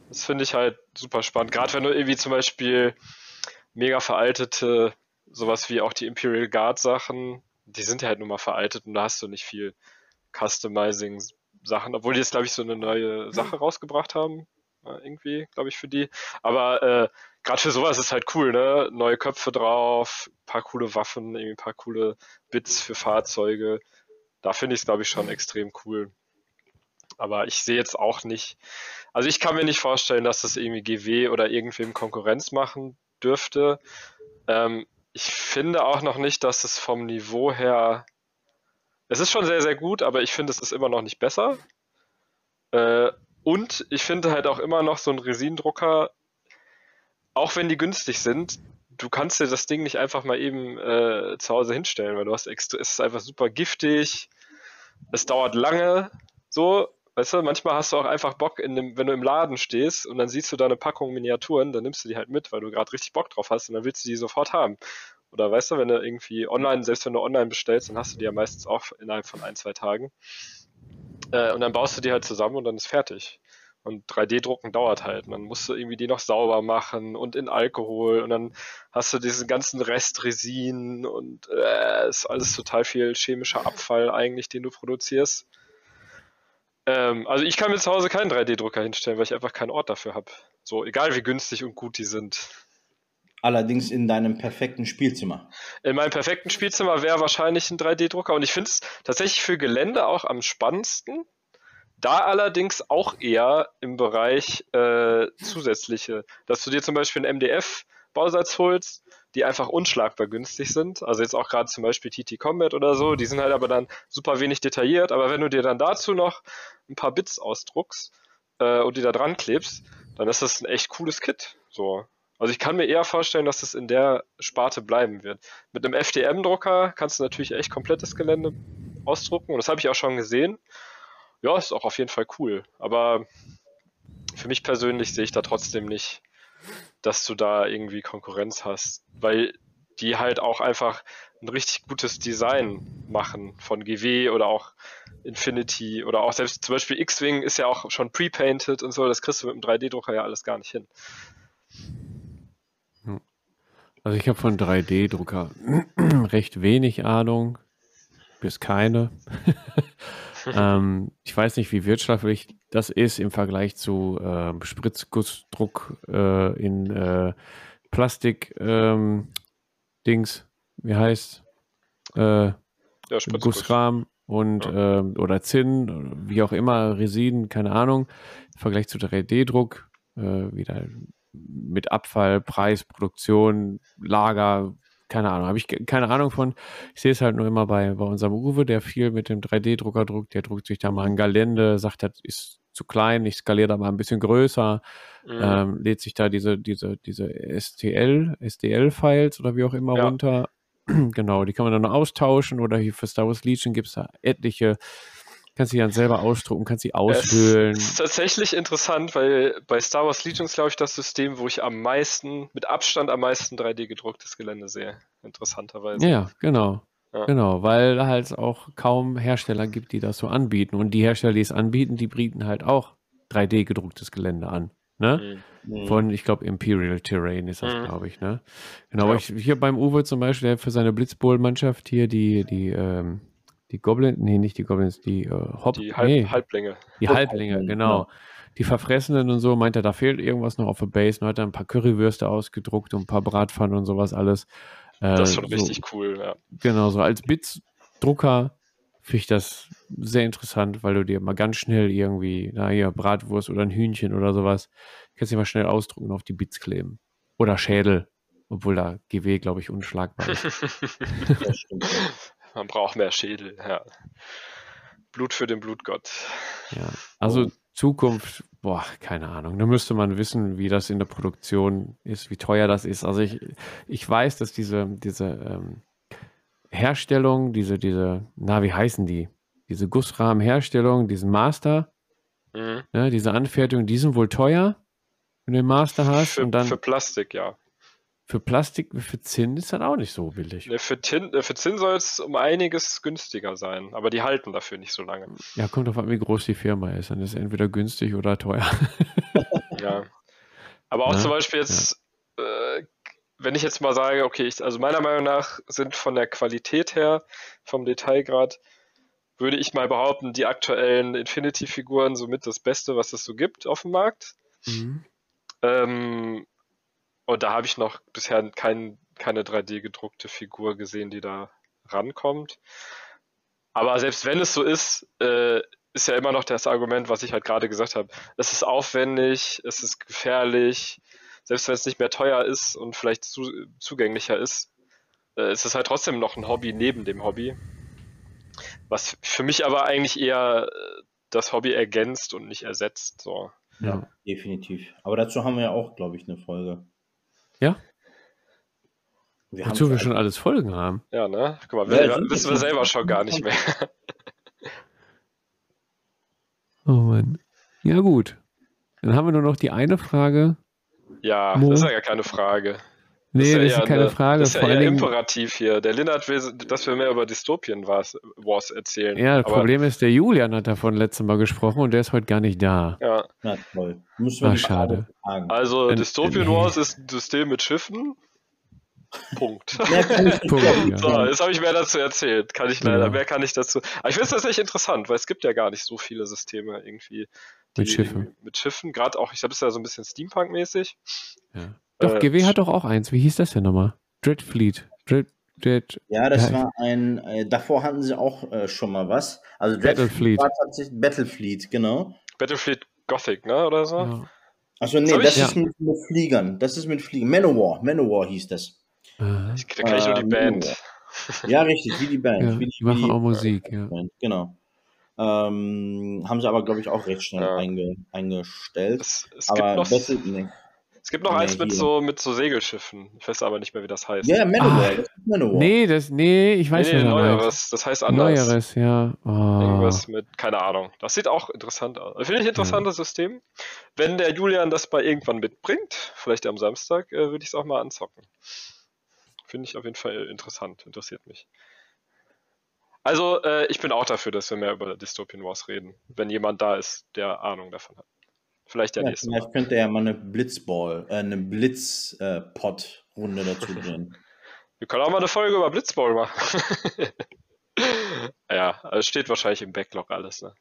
[SPEAKER 2] das finde ich halt super spannend. Gerade wenn du irgendwie zum Beispiel mega veraltete, sowas wie auch die Imperial Guard Sachen, die sind ja halt nun mal veraltet und da hast du nicht viel Customizing Sachen, obwohl die jetzt, glaube ich, so eine neue Sache rausgebracht haben. Irgendwie, glaube ich, für die. Aber äh, gerade für sowas ist halt cool, ne? Neue Köpfe drauf, paar coole Waffen, irgendwie ein paar coole Bits für Fahrzeuge. Da finde ich es, glaube ich, schon extrem cool. Aber ich sehe jetzt auch nicht, also ich kann mir nicht vorstellen, dass das irgendwie GW oder irgendwem Konkurrenz machen dürfte. Ähm, ich finde auch noch nicht, dass es vom Niveau her, es ist schon sehr, sehr gut, aber ich finde, es ist immer noch nicht besser. Äh, und ich finde halt auch immer noch so ein Resinendrucker auch wenn die günstig sind, du kannst dir das Ding nicht einfach mal eben äh, zu Hause hinstellen, weil du hast extra, es ist einfach super giftig, es dauert lange, so, weißt du, manchmal hast du auch einfach Bock, dem, wenn du im Laden stehst und dann siehst du da eine Packung Miniaturen, dann nimmst du die halt mit, weil du gerade richtig Bock drauf hast und dann willst du die sofort haben. Oder weißt du, wenn du irgendwie online, selbst wenn du online bestellst, dann hast du die ja meistens auch innerhalb von ein, zwei Tagen. Äh, und dann baust du die halt zusammen und dann ist fertig. Und 3D-Drucken dauert halt. Und dann musst du irgendwie die noch sauber machen und in Alkohol und dann hast du diesen ganzen Rest Resin und äh, ist alles total viel chemischer Abfall eigentlich, den du produzierst. Ähm, also ich kann mir zu Hause keinen 3D-Drucker hinstellen, weil ich einfach keinen Ort dafür habe. So, egal wie günstig und gut die sind.
[SPEAKER 3] Allerdings in deinem perfekten Spielzimmer.
[SPEAKER 2] In meinem perfekten Spielzimmer wäre wahrscheinlich ein 3D-Drucker und ich finde es tatsächlich für Gelände auch am spannendsten, da allerdings auch eher im Bereich äh, zusätzliche, dass du dir zum Beispiel einen MDF-Bausatz holst, die einfach unschlagbar günstig sind. Also jetzt auch gerade zum Beispiel TT Combat oder so, die sind halt aber dann super wenig detailliert. Aber wenn du dir dann dazu noch ein paar Bits ausdruckst äh, und die da dran klebst, dann ist das ein echt cooles Kit. So. Also ich kann mir eher vorstellen, dass das in der Sparte bleiben wird. Mit einem FDM-Drucker kannst du natürlich echt komplettes Gelände ausdrucken und das habe ich auch schon gesehen ja, ist auch auf jeden Fall cool. Aber für mich persönlich sehe ich da trotzdem nicht, dass du da irgendwie Konkurrenz hast, weil die halt auch einfach ein richtig gutes Design machen von GW oder auch Infinity oder auch selbst zum Beispiel X-Wing ist ja auch schon pre-painted und so, das kriegst du mit dem 3D-Drucker ja alles gar nicht hin.
[SPEAKER 1] Also ich habe von 3D-Drucker recht wenig Ahnung, bis keine. ähm, ich weiß nicht, wie wirtschaftlich das ist im Vergleich zu äh, Spritzgussdruck äh, in äh, Plastik ähm, Dings, wie heißt äh, ja, Gussrahmen und ja. äh, oder Zinn, wie auch immer, Resinen, keine Ahnung. Im Vergleich zu 3D-Druck, äh, wieder mit Abfall, Preis, Produktion, Lager, keine Ahnung, habe ich keine Ahnung von. Ich sehe es halt nur immer bei, bei unserem Uwe, der viel mit dem 3D-Drucker druckt, der druckt sich da mal ein Galende, sagt, das ist zu klein, ich skaliere da mal ein bisschen größer, mhm. ähm, lädt sich da diese, diese, diese STL, SDL-Files oder wie auch immer ja. runter. genau, die kann man dann austauschen oder hier für Star Wars Legion gibt es da etliche kannst sie dann selber ausdrucken, kannst sie aushöhlen. Das
[SPEAKER 2] ist tatsächlich interessant, weil bei Star Wars Legions glaube ich das System, wo ich am meisten, mit Abstand am meisten 3D gedrucktes Gelände sehe. Interessanterweise.
[SPEAKER 1] Ja, genau. Ja. Genau, weil halt auch kaum Hersteller gibt, die das so anbieten. Und die Hersteller, die es anbieten, die bieten halt auch 3D gedrucktes Gelände an. Ne? Mhm. Von, ich glaube, Imperial Terrain ist das, mhm. glaube ich, ne? Genau, ja. ich, hier beim Uwe zum Beispiel, der für seine Blitzbowl-Mannschaft hier die, die ähm, die Goblins, nee, nicht die Goblins, die äh, Hop,
[SPEAKER 2] die Halb,
[SPEAKER 1] nee,
[SPEAKER 2] Halblinge.
[SPEAKER 1] Die Halblinge, genau. Die Verfressenen und so, meint er, da fehlt irgendwas noch auf der Base. Und hat er ein paar Currywürste ausgedruckt und ein paar Bratpfannen und sowas alles.
[SPEAKER 2] Äh, das ist schon so, richtig cool, ja.
[SPEAKER 1] Genau, so als Bits-Drucker finde ich das sehr interessant, weil du dir mal ganz schnell irgendwie, na hier, Bratwurst oder ein Hühnchen oder sowas, kannst du mal schnell ausdrucken und auf die Bits kleben. Oder Schädel, obwohl da GW, glaube ich, unschlagbar ist. das
[SPEAKER 2] stimmt. Man braucht mehr Schädel, ja. Blut für den Blutgott.
[SPEAKER 1] Ja, also oh. Zukunft, boah, keine Ahnung. Da müsste man wissen, wie das in der Produktion ist, wie teuer das ist. Also ich, ich weiß, dass diese, diese ähm, Herstellung, diese, diese, na, wie heißen die? Diese Gussrahmenherstellung, diesen Master, mhm. ne, diese Anfertigung, die sind wohl teuer, wenn du den Master hast.
[SPEAKER 2] Für,
[SPEAKER 1] und dann,
[SPEAKER 2] für Plastik, ja.
[SPEAKER 1] Für Plastik, für Zinn ist das auch nicht so billig.
[SPEAKER 2] Ne, für, Tin, äh, für Zinn soll es um einiges günstiger sein, aber die halten dafür nicht so lange.
[SPEAKER 1] Ja, kommt auf an, wie groß die Firma ist. Dann ist es entweder günstig oder teuer.
[SPEAKER 2] ja. Aber auch Na? zum Beispiel jetzt, ja. äh, wenn ich jetzt mal sage, okay, ich, also meiner Meinung nach sind von der Qualität her, vom Detailgrad, würde ich mal behaupten, die aktuellen Infinity-Figuren somit das Beste, was es so gibt auf dem Markt. Mhm. Ähm, und da habe ich noch bisher kein, keine 3D gedruckte Figur gesehen, die da rankommt. Aber selbst wenn es so ist, äh, ist ja immer noch das Argument, was ich halt gerade gesagt habe. Es ist aufwendig, es ist gefährlich. Selbst wenn es nicht mehr teuer ist und vielleicht zu, zugänglicher ist, äh, ist es halt trotzdem noch ein Hobby neben dem Hobby. Was für mich aber eigentlich eher äh, das Hobby ergänzt und nicht ersetzt. So.
[SPEAKER 3] Ja, definitiv. Aber dazu haben wir ja auch, glaube ich, eine Folge.
[SPEAKER 1] Ja? Wir Wozu wir schon alles Folgen haben.
[SPEAKER 2] Ja, ne? Guck mal, ja, wir, wissen wir selber schon gar nicht mehr.
[SPEAKER 1] oh Mann. Ja, gut. Dann haben wir nur noch die eine Frage.
[SPEAKER 2] Ja, Mo. das ist ja gar keine Frage.
[SPEAKER 1] Nee, das ist, ja das ist keine eine, Frage.
[SPEAKER 2] Das ist ja Vor eher Imperativ hier. Der Lennart will, dass wir mehr über Dystopien Wars, Wars erzählen.
[SPEAKER 1] Ja, das Aber Problem ist, der Julian hat davon letztes Mal gesprochen und der ist heute gar nicht da.
[SPEAKER 2] Ja.
[SPEAKER 3] Na toll.
[SPEAKER 1] Müssen wir Ach, schade.
[SPEAKER 2] Also, Dystopien Wars ist ein System mit Schiffen. Punkt.
[SPEAKER 3] Punkt
[SPEAKER 2] ja. So, jetzt habe ich mehr dazu erzählt. Kann ich leider, ja. mehr kann ich dazu. Aber ich finde es tatsächlich interessant, weil es gibt ja gar nicht so viele Systeme irgendwie.
[SPEAKER 1] mit Schiffen.
[SPEAKER 2] Mit Schiffen, gerade auch, ich glaube, es ist ja so ein bisschen Steampunk-mäßig.
[SPEAKER 1] Ja. Doch, äh, GW hat doch auch eins. Wie hieß das denn nochmal? Dreadfleet. Dread, Dread,
[SPEAKER 3] ja, das ja. war ein, äh, davor hatten sie auch äh, schon mal was. Also Battlefleet war tatsächlich Battlefleet, genau.
[SPEAKER 2] Battlefleet Gothic, ne, oder so? Ja.
[SPEAKER 3] Achso, nee, das, das ist mit, mit, Fliegern. Das ist mit Fliegern. Manowar, Manowar hieß das.
[SPEAKER 2] Ich, da kenne ich nur die äh, Band.
[SPEAKER 3] Manowar. Ja, richtig, wie die Band.
[SPEAKER 1] Ja,
[SPEAKER 3] wie die,
[SPEAKER 1] die machen wie, auch Musik, ja.
[SPEAKER 3] Band, genau. Ähm, haben sie aber, glaube ich, auch recht schnell ja. einge, eingestellt.
[SPEAKER 2] Es, es aber Battle, nee. Es gibt noch nee, eins mit so, mit so Segelschiffen. Ich weiß aber nicht mehr, wie das heißt.
[SPEAKER 3] Ja, Manowar. Das
[SPEAKER 1] Manowar. Nee, das, nee, ich weiß nee, nicht.
[SPEAKER 2] Neueres. Das heißt anders.
[SPEAKER 1] Neueres, ja. Oh.
[SPEAKER 2] Irgendwas mit, keine Ahnung. Das sieht auch interessant aus. Finde ich ein interessantes ja. System. Wenn der Julian das bei irgendwann mitbringt, vielleicht am Samstag, äh, würde ich es auch mal anzocken. finde ich auf jeden Fall interessant, interessiert mich. Also, äh, ich bin auch dafür, dass wir mehr über Dystopian Wars reden, wenn jemand da ist, der Ahnung davon hat. Vielleicht der ja, nächste
[SPEAKER 3] Vielleicht könnte er mal eine Blitzball, äh, eine Blitzpot-Runde äh, dazu drehen.
[SPEAKER 2] Wir können auch mal eine Folge über Blitzball machen. ja, es steht wahrscheinlich im Backlog alles, ne?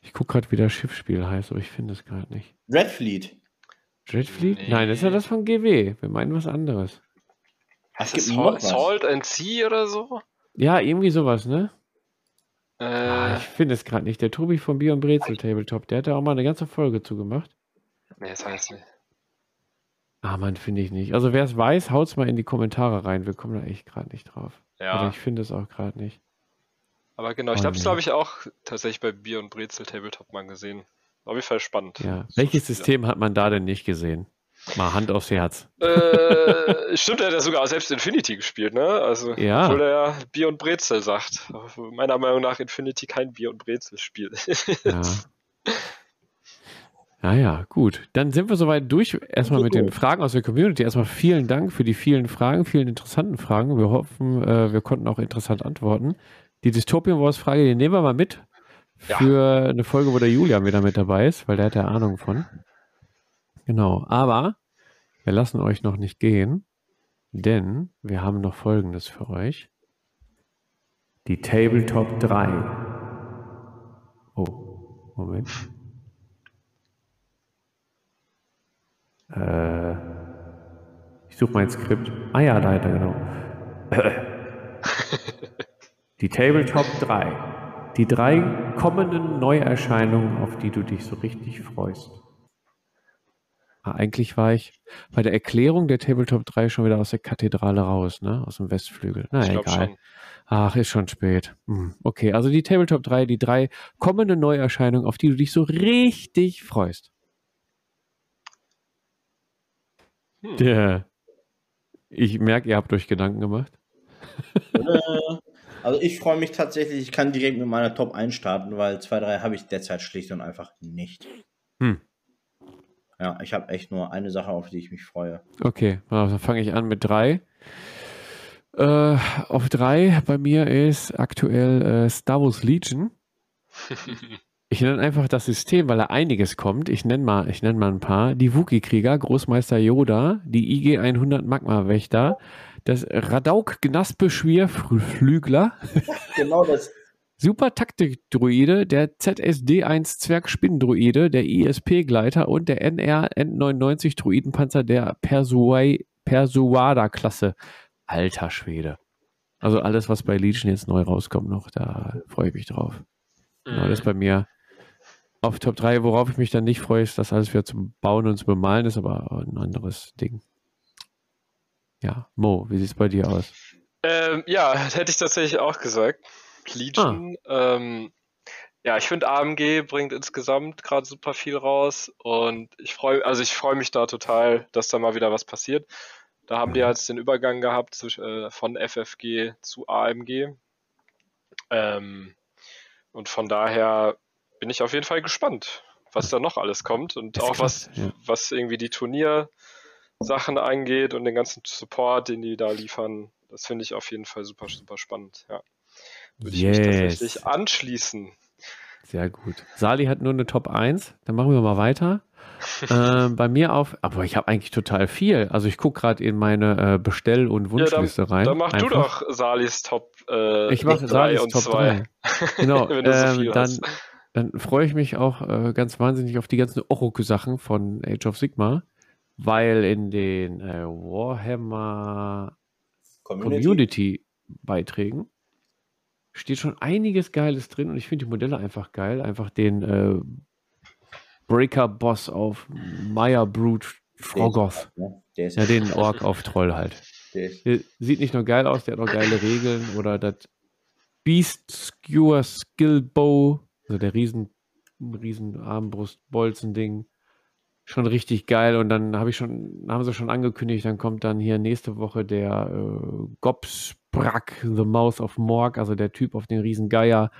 [SPEAKER 1] Ich gucke gerade, wie das Schiffsspiel heißt, aber ich finde es gerade nicht.
[SPEAKER 3] Redfleet.
[SPEAKER 1] Redfleet? Nee. Nein, das ist ja das von GW. Wir meinen was anderes.
[SPEAKER 2] Ach, es Salt, Salt and Sea oder so?
[SPEAKER 1] Ja, irgendwie sowas, ne? Äh, ah, ich finde es gerade nicht. Der Tobi von Bier und Brezel Tabletop, der hat da auch mal eine ganze Folge zugemacht.
[SPEAKER 2] Nee, das heißt nicht.
[SPEAKER 1] Ah, man, finde ich nicht. Also wer es weiß, haut es mal in die Kommentare rein. Wir kommen da echt gerade nicht drauf. Ja. Oder ich finde es auch gerade nicht.
[SPEAKER 2] Aber genau, ich habe es, glaube ich, auch tatsächlich bei Bier und Brezel Tabletop mal gesehen. Auf jeden Fall spannend.
[SPEAKER 1] Ja. Welches System hat man da denn nicht gesehen? Mal Hand aufs Herz.
[SPEAKER 2] Äh, stimmt, er hat ja sogar selbst Infinity gespielt, ne? Also,
[SPEAKER 1] ja.
[SPEAKER 2] obwohl er ja Bier und Brezel sagt. Meiner Meinung nach Infinity kein Bier und Brezel-Spiel.
[SPEAKER 1] ja. Ja, ja, gut. Dann sind wir soweit durch. Erstmal mit den Fragen aus der Community. Erstmal vielen Dank für die vielen Fragen, vielen interessanten Fragen. Wir hoffen, äh, wir konnten auch interessant antworten. Die Dystopian Wars Frage, die nehmen wir mal mit für ja. eine Folge, wo der Julian wieder mit dabei ist, weil der hat ja Ahnung von. Genau. Aber wir lassen euch noch nicht gehen, denn wir haben noch Folgendes für euch. Die Tabletop 3. Oh, Moment. Äh, ich suche mein Skript. Ah ja, da, da genau. Die Tabletop 3. Die drei kommenden Neuerscheinungen, auf die du dich so richtig freust. Ah, eigentlich war ich bei der Erklärung der Tabletop 3 schon wieder aus der Kathedrale raus, ne? Aus dem Westflügel. Na, egal. Schon. Ach, ist schon spät. Hm, okay, also die Tabletop 3, die drei kommenden Neuerscheinungen, auf die du dich so richtig freust. Hm. Der, ich merke, ihr habt euch Gedanken gemacht.
[SPEAKER 3] Äh, also ich freue mich tatsächlich, ich kann direkt mit meiner Top 1 starten, weil 2, 3 habe ich derzeit schlicht und einfach nicht. Hm. Ja, ich habe echt nur eine Sache, auf die ich mich freue.
[SPEAKER 1] Okay, dann fange ich an mit 3. Äh, auf 3 bei mir ist aktuell äh, Star Wars Legion. Ich nenne einfach das System, weil da einiges kommt. Ich nenne mal, ich nenne mal ein paar. Die Wookie-Krieger, Großmeister Yoda, die IG-100 Magma-Wächter, das Radauk-Gnaspe-Schwierflügler.
[SPEAKER 3] Genau das.
[SPEAKER 1] Super Taktik-Druide, der ZSD-1 Zwerg-Spinnendruide, der ISP-Gleiter und der NR-N99-Druidenpanzer der Persuada-Klasse. Alter Schwede. Also alles, was bei Legion jetzt neu rauskommt noch, da freue ich mich drauf. Genau, das ist bei mir auf Top 3. Worauf ich mich dann nicht freue, ist, dass alles wieder zum Bauen und zu bemalen ist, aber ein anderes Ding. Ja, Mo, wie sieht es bei dir aus?
[SPEAKER 2] Ähm, ja, hätte ich tatsächlich auch gesagt. Legion. Ah. Ähm, ja, ich finde AMG bringt insgesamt gerade super viel raus und ich freue, also ich freue mich da total, dass da mal wieder was passiert. Da haben die mhm. jetzt den Übergang gehabt zu, äh, von FFG zu AMG. Ähm, und von daher bin ich auf jeden Fall gespannt, was da noch alles kommt und auch was, ja. was irgendwie die Turniersachen angeht und den ganzen Support, den die da liefern. Das finde ich auf jeden Fall super, super spannend. Ja würde yes. ich mich tatsächlich anschließen.
[SPEAKER 1] Sehr gut. Sali hat nur eine Top 1. Dann machen wir mal weiter. äh, bei mir auf, aber ich habe eigentlich total viel. Also ich gucke gerade in meine äh, Bestell- und Wunschliste
[SPEAKER 2] ja,
[SPEAKER 1] dann, rein.
[SPEAKER 2] Dann mach Einfach. du doch Salis Top
[SPEAKER 1] äh, Ich mache Salis Top 3. Genau, ähm, so dann, dann freue ich mich auch äh, ganz wahnsinnig auf die ganzen Oroku-Sachen von Age of Sigma, weil in den äh, Warhammer Community-Beiträgen Community steht schon einiges Geiles drin und ich finde die Modelle einfach geil. Einfach den äh, Breaker-Boss auf Maya Brute Frogoth. Ja, den Ork auf Troll halt. Der sieht nicht nur geil aus, der hat auch geile Regeln. Oder das Beast Skewer Skill Bow, also der riesen, riesen Armbrust-Bolzen-Ding. Schon richtig geil. Und dann habe ich schon, haben sie schon angekündigt, dann kommt dann hier nächste Woche der äh, Gops Brack, The Mouth of Morg, also der Typ auf den Riesengeier,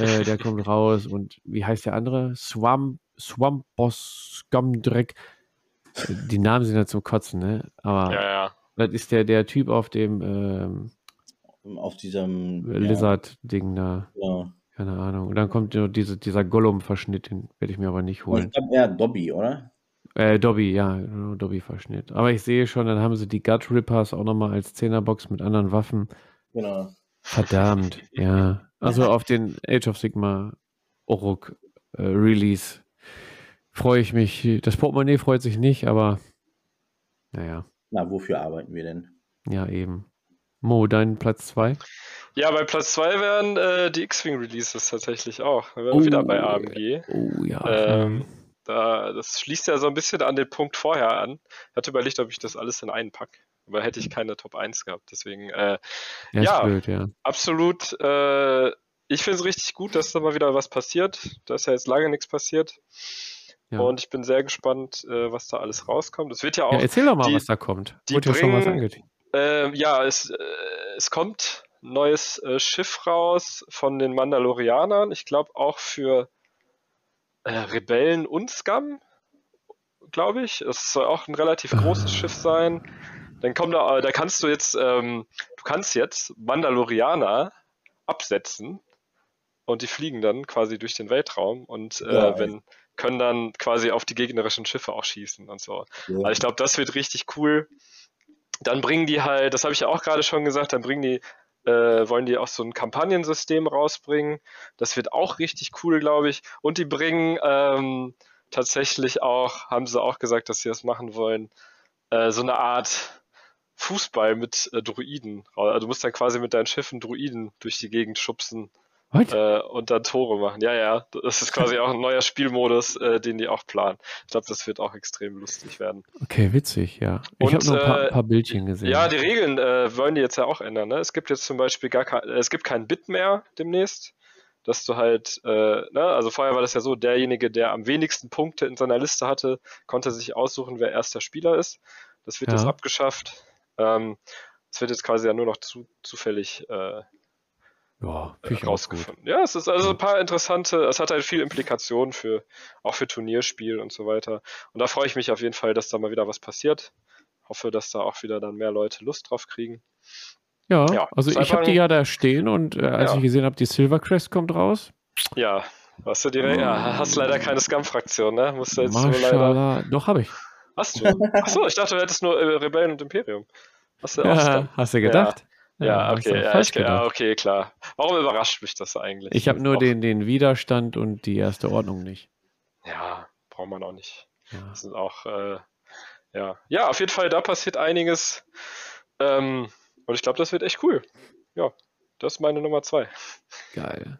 [SPEAKER 1] äh, der kommt raus. Und wie heißt der andere? Swamp, Swampos Scumdreck. Die Namen sind ja zum Kotzen, ne? Aber
[SPEAKER 2] ja, ja.
[SPEAKER 1] das ist der, der Typ auf dem ähm,
[SPEAKER 3] auf diesem
[SPEAKER 1] Lizard-Ding da. Ja. Keine Ahnung. Und dann kommt diese, dieser Gollum-Verschnitt, den werde ich mir aber nicht holen. Ich
[SPEAKER 3] glaube eher Dobby, oder?
[SPEAKER 1] Äh, Dobby, ja, Dobby-Verschnitt. Aber ich sehe schon, dann haben sie die Gut Rippers auch nochmal als Zehnerbox mit anderen Waffen.
[SPEAKER 3] Genau.
[SPEAKER 1] Verdammt, ja. Also auf den Age of Sigma Oruk äh, Release freue ich mich. Das Portemonnaie freut sich nicht, aber naja.
[SPEAKER 3] Na, wofür arbeiten wir denn?
[SPEAKER 1] Ja, eben. Mo, dein Platz 2?
[SPEAKER 2] Ja, bei Platz 2 wären äh, die X-Wing Releases tatsächlich auch. Wir wären oh, wieder bei AMG.
[SPEAKER 1] Oh ja.
[SPEAKER 2] Ähm, da, das schließt ja so ein bisschen an den Punkt vorher an. Ich hatte überlegt, ob ich das alles in einen pack. Aber hätte ich keine Top 1 gehabt. Deswegen, äh, ja, ja, blöd, ja, absolut. Äh, ich finde es richtig gut, dass da mal wieder was passiert. Da ist ja jetzt lange nichts passiert. Ja. Und ich bin sehr gespannt, äh, was da alles rauskommt. Es wird ja auch. Ja,
[SPEAKER 1] erzähl doch mal, die, was da kommt.
[SPEAKER 2] Die Wurde bringen, ja schon was angeht. Äh, ja, es, äh, es kommt ein neues äh, Schiff raus von den Mandalorianern. Ich glaube auch für äh, Rebellen und Scum, glaube ich. Es soll auch ein relativ großes Schiff sein. Dann kommt da, da kannst du jetzt, ähm, du kannst jetzt Mandalorianer absetzen und die fliegen dann quasi durch den Weltraum und äh, ja, wenn können dann quasi auf die gegnerischen Schiffe auch schießen und so. Ja. Also ich glaube, das wird richtig cool. Dann bringen die halt, das habe ich ja auch gerade schon gesagt, dann bringen die äh, wollen die auch so ein Kampagnensystem rausbringen. Das wird auch richtig cool, glaube ich. Und die bringen ähm, tatsächlich auch, haben sie auch gesagt, dass sie das machen wollen, äh, so eine Art Fußball mit äh, Druiden. Also du musst dann quasi mit deinen Schiffen Druiden durch die Gegend schubsen äh, und dann Tore machen. Ja, ja, das ist quasi auch ein neuer Spielmodus, äh, den die auch planen. Ich glaube, das wird auch extrem lustig werden.
[SPEAKER 1] Okay, witzig, ja. Ich habe nur ein paar, äh, paar, Bildchen gesehen.
[SPEAKER 2] Ja, die Regeln äh, wollen die jetzt ja auch ändern. Ne? Es gibt jetzt zum Beispiel gar kein, es gibt kein Bit mehr demnächst dass du halt, äh, ne, also vorher war das ja so, derjenige, der am wenigsten Punkte in seiner Liste hatte, konnte sich aussuchen, wer erster Spieler ist. Das wird ja. jetzt abgeschafft. Ähm, es wird jetzt quasi ja nur noch zu, zufällig äh,
[SPEAKER 1] ja, äh,
[SPEAKER 2] rausgefunden. Ja, es ist also ein paar interessante, es hat halt viel Implikationen für, auch für Turnierspiel und so weiter. Und da freue ich mich auf jeden Fall, dass da mal wieder was passiert. Hoffe, dass da auch wieder dann mehr Leute Lust drauf kriegen.
[SPEAKER 1] Ja, ja also ich habe die ja da stehen und äh, als ja. ich gesehen habe, die Silvercrest kommt raus.
[SPEAKER 2] Ja, hast du direkt, oh. ja, hast leider keine Scum-Fraktion, ne? Musst du jetzt
[SPEAKER 1] Maschallah. leider. Doch, habe ich.
[SPEAKER 2] Hast du? Achso, ich dachte, du hättest nur äh, Rebellen und Imperium.
[SPEAKER 1] Hast du, ja, hast du gedacht?
[SPEAKER 2] Ja, ja okay, ja, ich, ja, okay, klar. Warum überrascht mich das eigentlich?
[SPEAKER 1] Ich habe nur den, den Widerstand und die erste Ordnung nicht.
[SPEAKER 2] Ja, braucht man auch nicht. Ja. Das sind auch, äh, ja. Ja, auf jeden Fall, da passiert einiges. Ähm, und ich glaube, das wird echt cool. Ja, das ist meine Nummer zwei.
[SPEAKER 1] Geil.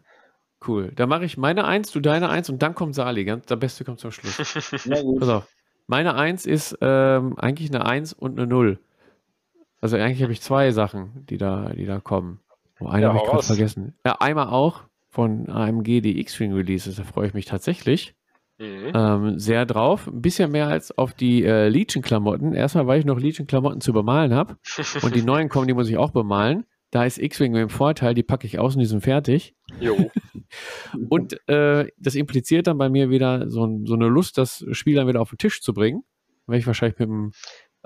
[SPEAKER 1] Cool. Dann mache ich meine Eins, du deine Eins und dann kommt Sali. Ganz, der Beste kommt zum Schluss. Na gut. Pass auf. Meine Eins ist ähm, eigentlich eine Eins und eine Null. Also eigentlich habe ich zwei Sachen, die da, die da kommen. Oh, eine ja, habe ich gerade vergessen. Ja, einmal auch von AMG die X-Wing Releases, da freue ich mich tatsächlich mhm. ähm, sehr drauf. Ein bisschen mehr als auf die äh, Legion-Klamotten. Erstmal, weil ich noch Legion-Klamotten zu bemalen habe. und die neuen kommen, die muss ich auch bemalen. Da ist X-Wing mit dem Vorteil, die packe ich aus und die sind fertig.
[SPEAKER 2] Jo.
[SPEAKER 1] und äh, das impliziert dann bei mir wieder so, so, eine Lust, das Spiel dann wieder auf den Tisch zu bringen. Werde ich wahrscheinlich mit dem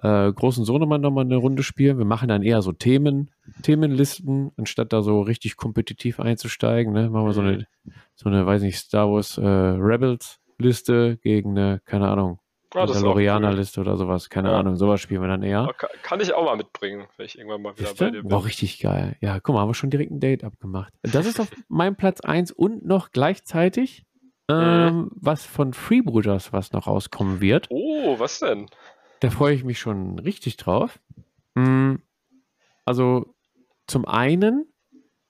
[SPEAKER 1] äh, großen Sohnemann nochmal eine Runde spielen. Wir machen dann eher so Themen, Themenlisten, anstatt da so richtig kompetitiv einzusteigen. Ne? Machen wir so eine, so eine, weiß nicht, Star Wars äh, Rebels Liste gegen eine, keine Ahnung, ah, Mandalorianer Liste oder sowas. Keine ja. Ahnung, sowas spielen wir dann eher.
[SPEAKER 2] Kann, kann, ich auch mal mitbringen, wenn ich irgendwann mal wieder
[SPEAKER 1] Ist bei dir bin. War richtig geil. Ja, guck mal, haben wir schon direkt ein Date abgemacht. Das ist auf meinem Platz 1 und noch gleichzeitig ähm, was von Freebooters, was noch rauskommen wird.
[SPEAKER 2] Oh, was denn?
[SPEAKER 1] Da freue ich mich schon richtig drauf. Hm, also zum einen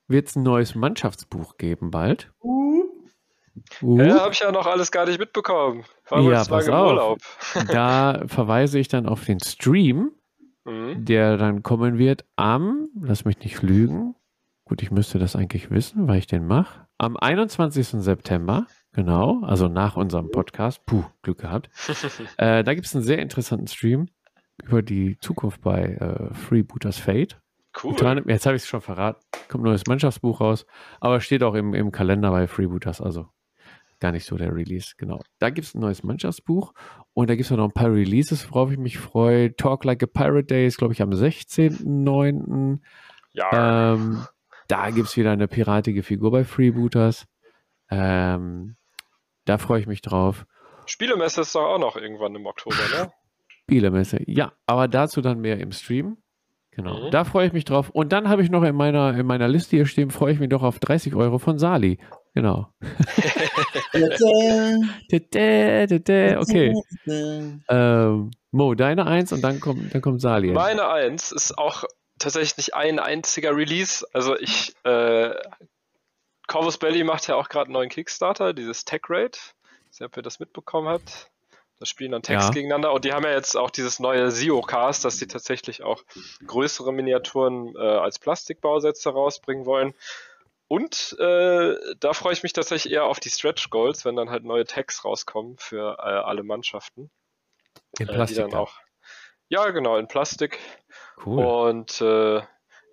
[SPEAKER 1] wird es ein neues Mannschaftsbuch geben bald.
[SPEAKER 2] Uh. Uh. Ja, habe ich ja noch alles gar nicht mitbekommen.
[SPEAKER 1] War ja, pass auf. Urlaub. da verweise ich dann auf den Stream, mhm. der dann kommen wird am, lass mich nicht lügen, gut, ich müsste das eigentlich wissen, weil ich den mache, am 21. September Genau, also nach unserem Podcast. Puh, Glück gehabt. äh, da gibt es einen sehr interessanten Stream über die Zukunft bei äh, Freebooters Fate.
[SPEAKER 2] Cool.
[SPEAKER 1] Jetzt habe ich es schon verraten. Kommt ein neues Mannschaftsbuch raus, aber steht auch im, im Kalender bei Freebooters. Also gar nicht so der Release, genau. Da gibt es ein neues Mannschaftsbuch und da gibt es noch ein paar Releases, worauf ich mich freue. Talk Like a Pirate Day ist, glaube ich, am 16.09. Ja. Ähm, da gibt es wieder eine piratige Figur bei Freebooters. Ähm, da freue ich mich drauf.
[SPEAKER 2] Spielemesse ist doch auch noch irgendwann im Oktober, ne?
[SPEAKER 1] Spielemesse, ja, aber dazu dann mehr im Stream. Genau, mhm. da freue ich mich drauf. Und dann habe ich noch in meiner, in meiner Liste hier stehen, freue ich mich doch auf 30 Euro von Sali. Genau. okay. ähm, Mo, deine Eins und dann kommt, dann kommt Sali.
[SPEAKER 2] Meine Eins ist auch tatsächlich nicht ein einziger Release. Also ich, äh, Corvus Belly macht ja auch gerade einen neuen Kickstarter, dieses Tech Raid. Ich weiß nicht, ob ihr das mitbekommen habt. Da spielen dann Text ja. gegeneinander und die haben ja jetzt auch dieses neue Zio-Cast, dass die tatsächlich auch größere Miniaturen äh, als Plastikbausätze rausbringen wollen. Und äh, da freue ich mich tatsächlich eher auf die Stretch Goals, wenn dann halt neue Tags rauskommen für äh, alle Mannschaften.
[SPEAKER 1] In Plastik. Äh, die dann auch,
[SPEAKER 2] ja, genau, in Plastik. Cool. Und äh,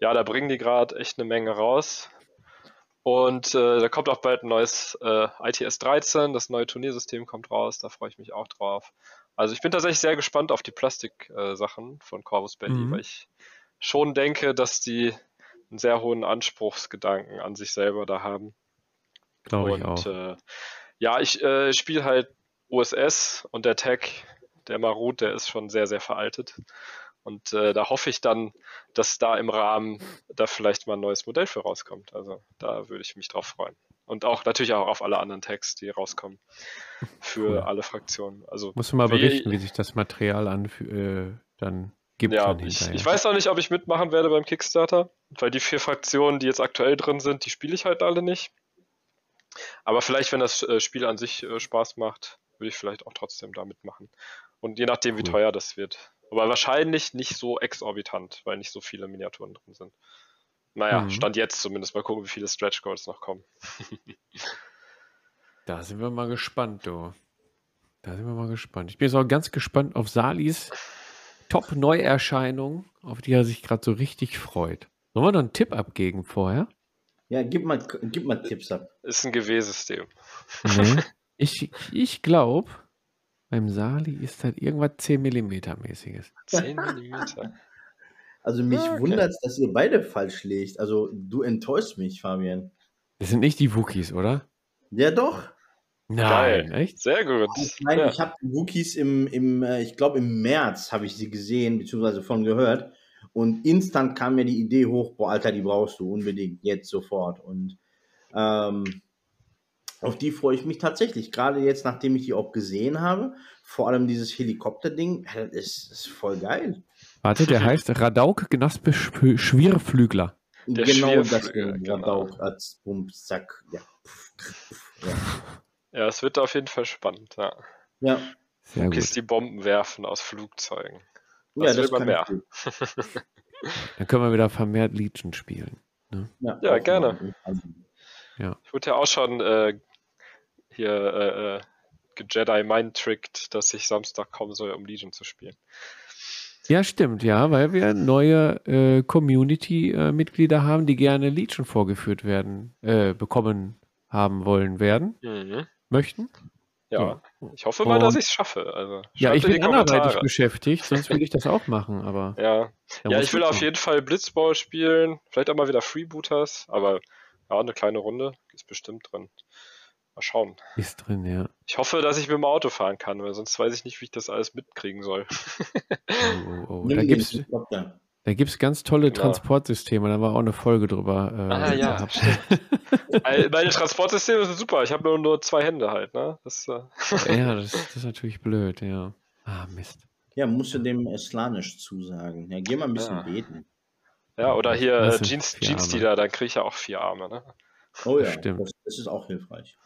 [SPEAKER 2] ja, da bringen die gerade echt eine Menge raus. Und äh, da kommt auch bald ein neues äh, ITS 13, das neue Turniersystem kommt raus, da freue ich mich auch drauf. Also ich bin tatsächlich sehr gespannt auf die Plastik-Sachen äh, von Corvus Belli, mhm. weil ich schon denke, dass die einen sehr hohen Anspruchsgedanken an sich selber da haben.
[SPEAKER 1] Glaube ich auch.
[SPEAKER 2] Äh, ja, ich äh, spiele halt OSS und der Tag, der Marut, der ist schon sehr, sehr veraltet. Und äh, da hoffe ich dann, dass da im Rahmen da vielleicht mal ein neues Modell für rauskommt. Also da würde ich mich drauf freuen. Und auch natürlich auch auf alle anderen Tags, die rauskommen für cool. alle Fraktionen. Also
[SPEAKER 1] musst du mal berichten, wie, wie sich das Material an äh, dann gibt.
[SPEAKER 2] Ja, ich, ich, weiß noch nicht, ob ich mitmachen werde beim Kickstarter, weil die vier Fraktionen, die jetzt aktuell drin sind, die spiele ich halt alle nicht. Aber vielleicht, wenn das äh, Spiel an sich äh, Spaß macht, würde ich vielleicht auch trotzdem da mitmachen. Und je nachdem, cool. wie teuer das wird, aber wahrscheinlich nicht so exorbitant, weil nicht so viele Miniaturen drin sind. Naja, mhm. Stand jetzt zumindest. Mal gucken, wie viele Stretch Goals noch kommen.
[SPEAKER 1] da sind wir mal gespannt, du. Da sind wir mal gespannt. Ich bin jetzt auch ganz gespannt auf Salis Top-Neuerscheinung, auf die er sich gerade so richtig freut. Sollen wir noch einen Tipp abgeben vorher?
[SPEAKER 3] Ja, gib mal, gib mal Tipps ab.
[SPEAKER 2] Ist ein GW-System.
[SPEAKER 1] Nee. Ich, ich glaube, beim Sali ist halt irgendwas 10 mm mäßiges.
[SPEAKER 2] 10 mm.
[SPEAKER 3] Also mich okay. wundert es, dass ihr beide falsch legt. Also du enttäuschst mich, Fabian.
[SPEAKER 1] Das sind nicht die Wookies, oder?
[SPEAKER 3] Ja, doch.
[SPEAKER 2] Nein, Geil. echt? Sehr gut.
[SPEAKER 3] Ich meine, ja. ich habe die Wookies im, im äh, ich glaube im März habe ich sie gesehen, beziehungsweise von gehört. Und instant kam mir die Idee hoch, boah, Alter, die brauchst du unbedingt jetzt sofort. Und ähm, auf die freue ich mich tatsächlich. Gerade jetzt, nachdem ich die auch gesehen habe. Vor allem dieses Helikopter-Ding. Das ist, ist voll geil.
[SPEAKER 1] Warte, der heißt Radauk Gnaspe Schwirrflügler.
[SPEAKER 3] Der genau das Ding. Genau. Radauk als Bumpsack. Ja.
[SPEAKER 2] ja. Ja, es wird auf jeden Fall spannend. Ja.
[SPEAKER 3] Ja.
[SPEAKER 2] Sehr gut. die Bomben werfen aus Flugzeugen.
[SPEAKER 3] Das ja, das kann mehr.
[SPEAKER 1] Dann können wir wieder vermehrt Legion spielen. Ne?
[SPEAKER 2] Ja, ja gerne. Ja. Ich wurde ja auch schon äh, hier äh, äh Jedi mind tricked, dass ich Samstag kommen soll, um Legion zu spielen.
[SPEAKER 1] Ja, stimmt, ja, weil wir neue äh, Community-Mitglieder haben, die gerne Legion vorgeführt werden, äh, bekommen haben wollen werden, mhm. möchten.
[SPEAKER 2] Ja, so. ich hoffe mal, dass ich es schaffe. Also,
[SPEAKER 1] ja, ich bin anderweitig beschäftigt, sonst will ich das auch machen, aber.
[SPEAKER 2] Ja, ja ich will auf jeden Fall Blitzball spielen, vielleicht auch mal wieder Freebooters, aber ja, eine kleine Runde ist bestimmt drin. Mal schauen.
[SPEAKER 1] Ist drin, ja.
[SPEAKER 2] Ich hoffe, dass ich mit dem Auto fahren kann, weil sonst weiß ich nicht, wie ich das alles mitkriegen soll.
[SPEAKER 1] oh, oh, oh. Da gibt es da gibt's ganz tolle genau. Transportsysteme, da war auch eine Folge drüber.
[SPEAKER 2] Äh, ah, ja. Meine Transportsysteme sind super, ich habe nur, nur zwei Hände halt, ne?
[SPEAKER 1] Das, äh ja, das, das, ist natürlich blöd, ja. Ah, Mist.
[SPEAKER 3] Ja, musst du dem Slanisch zusagen. Ja, geh mal ein bisschen ja. beten.
[SPEAKER 2] Ja, oder hier äh, Jeans, dann kriege ich ja auch vier Arme, ne?
[SPEAKER 3] Oh ja, Stimmt. Das, das ist auch hilfreich.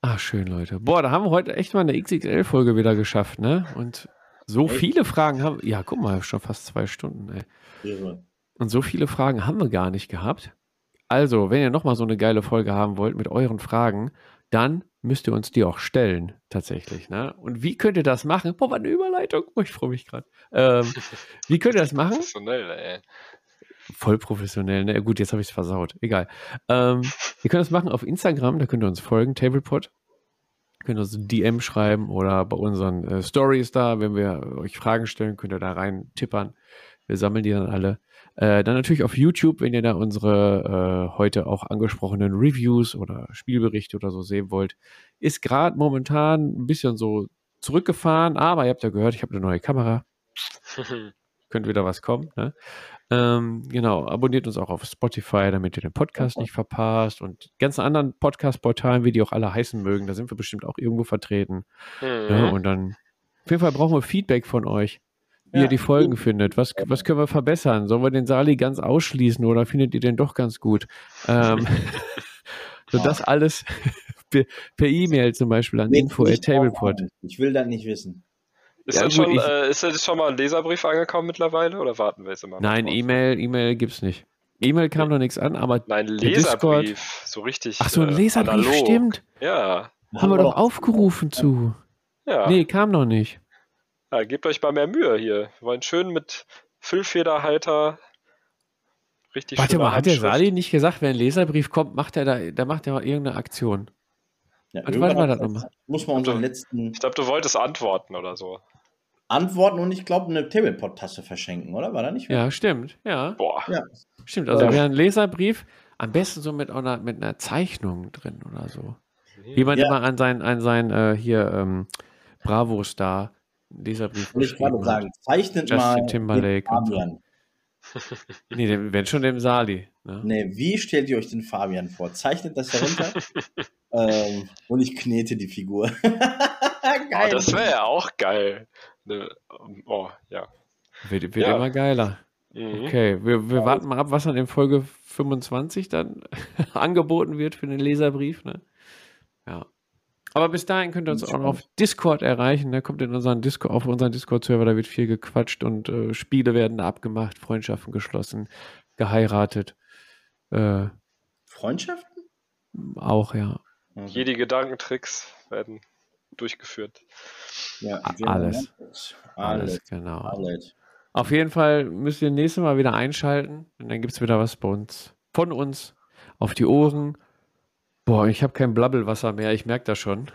[SPEAKER 1] Ach, schön, Leute. Boah, da haben wir heute echt mal eine XXL-Folge wieder geschafft, ne? Und so echt? viele Fragen haben. Ja, guck mal, schon fast zwei Stunden, ey. Und so viele Fragen haben wir gar nicht gehabt. Also, wenn ihr nochmal so eine geile Folge haben wollt mit euren Fragen, dann müsst ihr uns die auch stellen, tatsächlich. Ne? Und wie könnt ihr das machen? Boah, war eine Überleitung. Oh, ich freue mich gerade. Ähm, wie könnt ihr das machen? Professionell, ey. Voll professionell, ne? Gut, jetzt habe ich es versaut. Egal. Ähm, ihr könnt das machen auf Instagram, da könnt ihr uns folgen, Tablepod. Könnt uns DM schreiben oder bei unseren äh, Stories da, wenn wir euch Fragen stellen, könnt ihr da rein tippern. Wir sammeln die dann alle. Äh, dann natürlich auf YouTube, wenn ihr da unsere äh, heute auch angesprochenen Reviews oder Spielberichte oder so sehen wollt. Ist gerade momentan ein bisschen so zurückgefahren, aber ihr habt ja gehört, ich habe eine neue Kamera. Könnte wieder was kommen. Ne? Ähm, genau, abonniert uns auch auf Spotify, damit ihr den Podcast nicht verpasst und ganzen anderen Podcast-Portalen, wie die auch alle heißen mögen, da sind wir bestimmt auch irgendwo vertreten. Mhm. Ne? Und dann, auf jeden Fall brauchen wir Feedback von euch wie ja. ihr die Folgen findet. Was, was können wir verbessern? Sollen wir den Sali ganz ausschließen oder findet ihr den doch ganz gut? Ähm, so das alles per E-Mail zum Beispiel an info@tablepod.
[SPEAKER 3] Ich will das nicht wissen.
[SPEAKER 2] Ist, ja, gut, schon, ich, äh, ist jetzt schon mal ein Leserbrief angekommen mittlerweile oder warten wir jetzt immer?
[SPEAKER 1] Nein, E-Mail, E-Mail gibt's nicht. E-Mail kam noch nichts an, aber
[SPEAKER 2] Nein, Leserbrief, Discord, so richtig.
[SPEAKER 1] Ach so, ein äh, Leserbrief, äh, stimmt.
[SPEAKER 2] Ja.
[SPEAKER 1] Haben wir doch aufgerufen zu. Ja. Nee, kam noch nicht.
[SPEAKER 2] Ja, gebt euch mal mehr Mühe hier. Wir wollen schön mit Füllfederhalter richtig
[SPEAKER 1] Warte mal, hat der Sali nicht gesagt, wenn ein Leserbrief kommt, macht er da, da macht er mal irgendeine Aktion?
[SPEAKER 3] Ja, Warte, war das nochmal? Muss man unseren letzten.
[SPEAKER 2] Ich glaube, du wolltest antworten oder so.
[SPEAKER 3] Antworten und ich glaube, eine Tablepot-Tasse verschenken, oder? War da nicht?
[SPEAKER 1] Ja, stimmt. Ja.
[SPEAKER 2] Boah. Ja.
[SPEAKER 1] Stimmt. Also, ja. wäre ein Leserbrief am besten so mit einer, mit einer Zeichnung drin oder so. Wie man ja. immer an sein, an sein äh, hier ähm, Bravo-Star Leserbrief
[SPEAKER 3] ich gerade sagen, zeichnet
[SPEAKER 1] Justin
[SPEAKER 3] mal
[SPEAKER 1] Timberlake Fabian. nee, dem, wenn schon dem Sali.
[SPEAKER 3] Ne? Nee, wie stellt ihr euch den Fabian vor? Zeichnet das herunter ähm, und ich knete die Figur.
[SPEAKER 2] geil. Oh, das wäre ja auch geil. Ne, oh, ja.
[SPEAKER 1] Wird, wird ja. immer geiler. Mhm. Okay, wir, wir warten mal ab, was dann in Folge 25 dann angeboten wird für den Leserbrief. Ne? Ja. Aber bis dahin könnt ihr uns auch noch auf Discord erreichen. Da kommt in unseren Discord, auf unseren Discord-Server, da wird viel gequatscht und äh, Spiele werden abgemacht, Freundschaften geschlossen, geheiratet. Äh,
[SPEAKER 3] Freundschaften?
[SPEAKER 1] Auch, ja.
[SPEAKER 2] Okay. Jede Gedankentricks werden durchgeführt.
[SPEAKER 1] Ja, alles. Alles, alles genau. Alles. Auf jeden Fall müsst ihr nächstes Mal wieder einschalten und dann gibt es wieder was bei uns. Von uns auf die Ohren. Boah, ich habe kein Blabbelwasser mehr, ich merke das schon.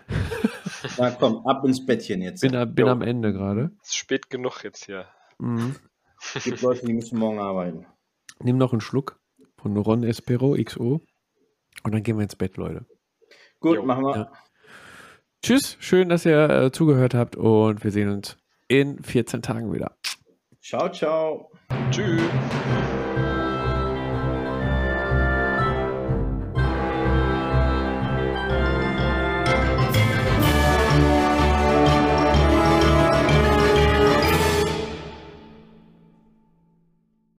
[SPEAKER 3] Na komm, ab ins Bettchen jetzt.
[SPEAKER 1] Bin, bin am Ende gerade.
[SPEAKER 2] Es ist spät genug jetzt hier.
[SPEAKER 3] Mhm. Es gibt Leute, die müssen morgen arbeiten.
[SPEAKER 1] Nimm noch einen Schluck von Ron Espero XO und dann gehen wir ins Bett, Leute.
[SPEAKER 3] Gut, jo. machen wir. Ja.
[SPEAKER 1] Tschüss, schön, dass ihr äh, zugehört habt und wir sehen uns in 14 Tagen wieder.
[SPEAKER 3] Ciao, ciao.
[SPEAKER 2] Tschüss.